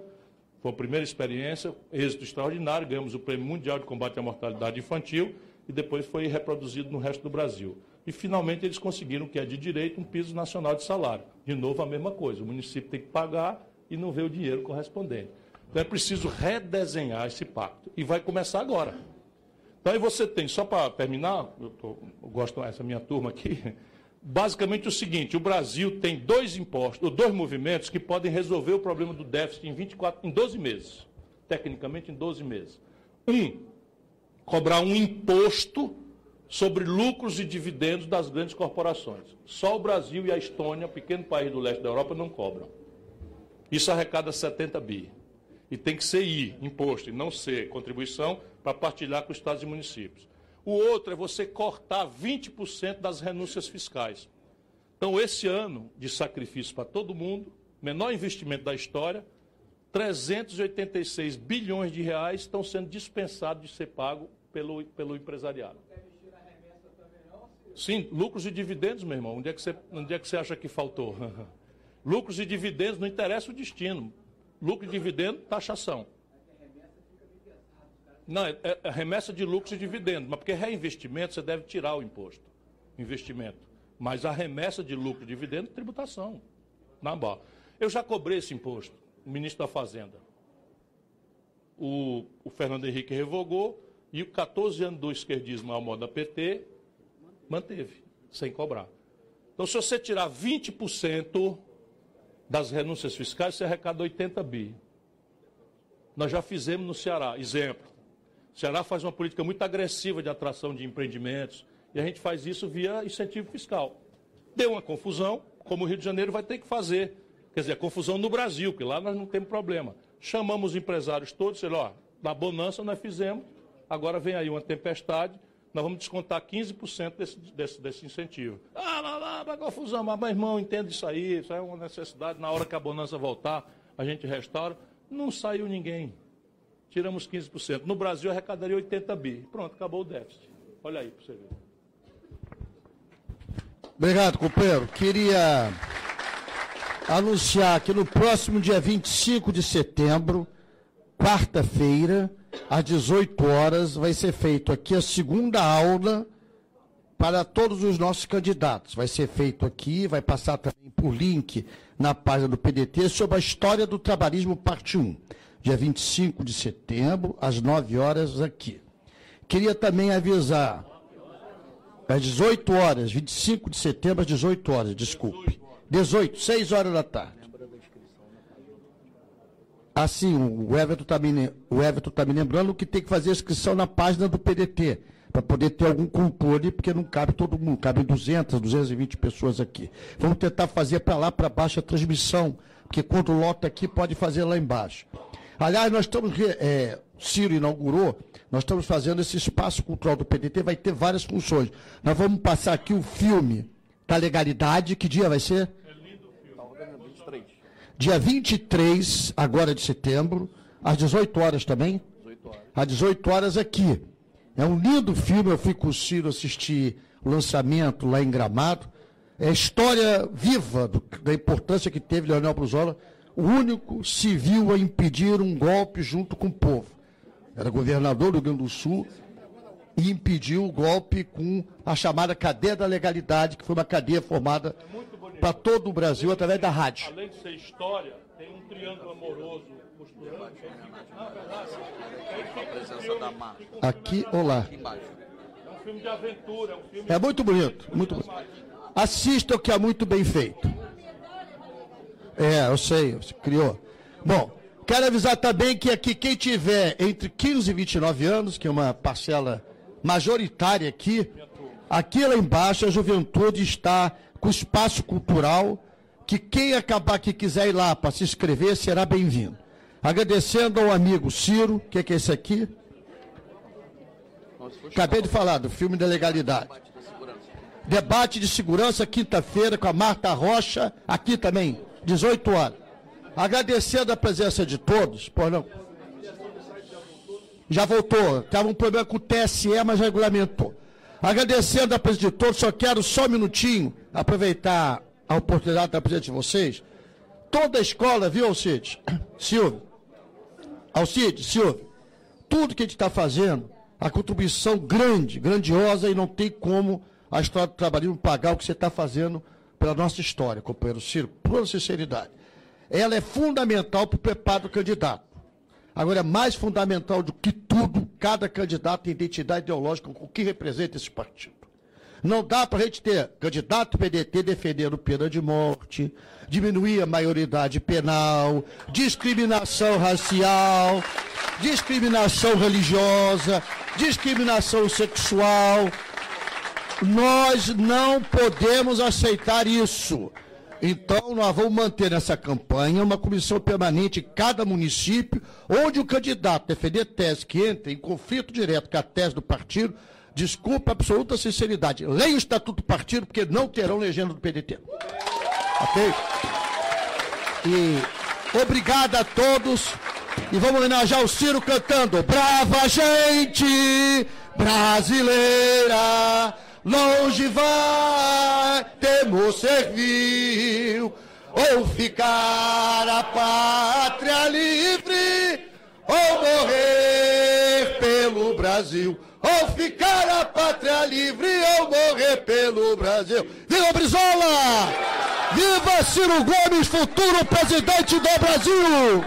foi a primeira experiência, êxito extraordinário, ganhamos o Prêmio Mundial de Combate à Mortalidade Infantil e depois foi reproduzido no resto do Brasil. E finalmente eles conseguiram, que é de direito, um piso nacional de salário. De novo a mesma coisa, o município tem que pagar e não vê o dinheiro correspondente. Então é preciso redesenhar esse pacto. E vai começar agora. Então aí você tem, só para terminar, eu, tô, eu gosto dessa minha turma aqui, basicamente o seguinte, o Brasil tem dois impostos, ou dois movimentos que podem resolver o problema do déficit em 24, em 12 meses. Tecnicamente em 12 meses. Um, cobrar um imposto sobre lucros e dividendos das grandes corporações. Só o Brasil e a Estônia, pequeno país do leste da Europa, não cobram. Isso arrecada 70 bi. E tem que ser I, imposto, e não ser contribuição, para partilhar com estados e municípios. O outro é você cortar 20% das renúncias fiscais. Então, esse ano de sacrifício para todo mundo, menor investimento da história, 386 bilhões de reais estão sendo dispensados de ser pago pelo, pelo empresariado. Sim, lucros e dividendos, meu irmão. Onde é que você, onde é que você acha que faltou? lucros e dividendos não interessa o destino. Lucro e dividendo, taxação. Não, é, é remessa de lucros e dividendos, mas porque reinvestimento você deve tirar o imposto. Investimento. Mas a remessa de lucro e dividendo, tributação. Na boa. Eu já cobrei esse imposto, o ministro da Fazenda. O, o Fernando Henrique revogou e o 14 anos do esquerdismo ao modo da PT manteve, sem cobrar. Então, se você tirar 20% das renúncias fiscais, você arrecada 80 bi. Nós já fizemos no Ceará. Exemplo. O Ceará faz uma política muito agressiva de atração de empreendimentos e a gente faz isso via incentivo fiscal. Deu uma confusão, como o Rio de Janeiro vai ter que fazer. Quer dizer, confusão no Brasil, porque lá nós não temos problema. Chamamos os empresários todos, sei lá, na bonança nós fizemos, agora vem aí uma tempestade, nós vamos descontar 15% desse, desse, desse incentivo. Ah, lá, lá, vai confusão, mas meu irmão, entende isso aí, isso é uma necessidade, na hora que a bonança voltar, a gente restaura. Não saiu ninguém. Tiramos 15%. No Brasil arrecadaria 80 bi. Pronto, acabou o déficit. Olha aí para você ver. Obrigado, companheiro. Queria anunciar que no próximo dia 25 de setembro, quarta-feira, às 18 horas, vai ser feito aqui a segunda aula para todos os nossos candidatos. Vai ser feito aqui, vai passar também por link na página do PDT sobre a história do trabalhismo, parte 1. Dia 25 de setembro, às 9 horas, aqui. Queria também avisar, às 18 horas, 25 de setembro, às 18 horas, desculpe. 18, 6 horas da tarde. Assim, o Everton está me, tá me lembrando que tem que fazer a inscrição na página do PDT, para poder ter algum controle, porque não cabe todo mundo, cabe 200, 220 pessoas aqui. Vamos tentar fazer para lá, para baixo a transmissão, porque quando lota aqui, pode fazer lá embaixo. Aliás, nós estamos, é, Ciro inaugurou, nós estamos fazendo esse espaço cultural do PDT, vai ter várias funções. Nós vamos passar aqui o filme da legalidade, que dia vai ser? dia 23, agora de setembro, às 18 horas também. 18 horas. Às 18 horas aqui. É um lindo filme, eu fui com o Ciro assistir o lançamento lá em Gramado. É história viva do, da importância que teve Leonel Brizola, o único civil a impedir um golpe junto com o povo. Era governador do Rio Grande do Sul e impediu o golpe com a chamada cadeia da legalidade, que foi uma cadeia formada para todo o Brasil através da rádio. Além de ser história, tem um triângulo amoroso. Aqui ou lá? É um filme de aventura. É, um filme é muito bonito, muito bonito. Assista o que é muito bem feito. É, eu sei, você criou. Bom, quero avisar também que aqui quem tiver entre 15 e 29 anos, que é uma parcela majoritária aqui, aqui lá embaixo a juventude está com espaço cultural, que quem acabar que quiser ir lá para se inscrever será bem-vindo. Agradecendo ao amigo Ciro, o que, que é esse aqui? Acabei de falar do filme da legalidade. Debate de segurança, quinta-feira, com a Marta Rocha, aqui também, 18 horas. Agradecendo a presença de todos. Pô, não. Já voltou. Estava um problema com o TSE, mas regulamentou. Agradecendo a presença de todos, só quero só um minutinho aproveitar a oportunidade da presença de vocês. Toda a escola, viu, Alcide? Silvio? Alcide, Silvio, tudo que a gente está fazendo, a contribuição grande, grandiosa, e não tem como a história do trabalhismo pagar o que você está fazendo pela nossa história, companheiro Ciro, por sinceridade. Ela é fundamental para o preparo do candidato. Agora, é mais fundamental do que tudo, cada candidato tem identidade ideológica com o que representa esse partido. Não dá para a gente ter candidato PDT defendendo pena de morte, diminuir a maioridade penal, discriminação racial, discriminação religiosa, discriminação sexual. Nós não podemos aceitar isso. Então, nós vamos manter nessa campanha uma comissão permanente em cada município, onde o candidato defender tese que entre em conflito direto com a tese do partido, desculpa absoluta sinceridade, leia o Estatuto do Partido, porque não terão legenda do PDT. Ok? E obrigado a todos. E vamos homenagear o Ciro cantando Brava gente brasileira longe vai, temos serviu, ou ficar a pátria livre, ou morrer pelo Brasil. Ou ficar a pátria livre, ou morrer pelo Brasil. Viva Brizola! Viva Ciro Gomes, futuro presidente do Brasil!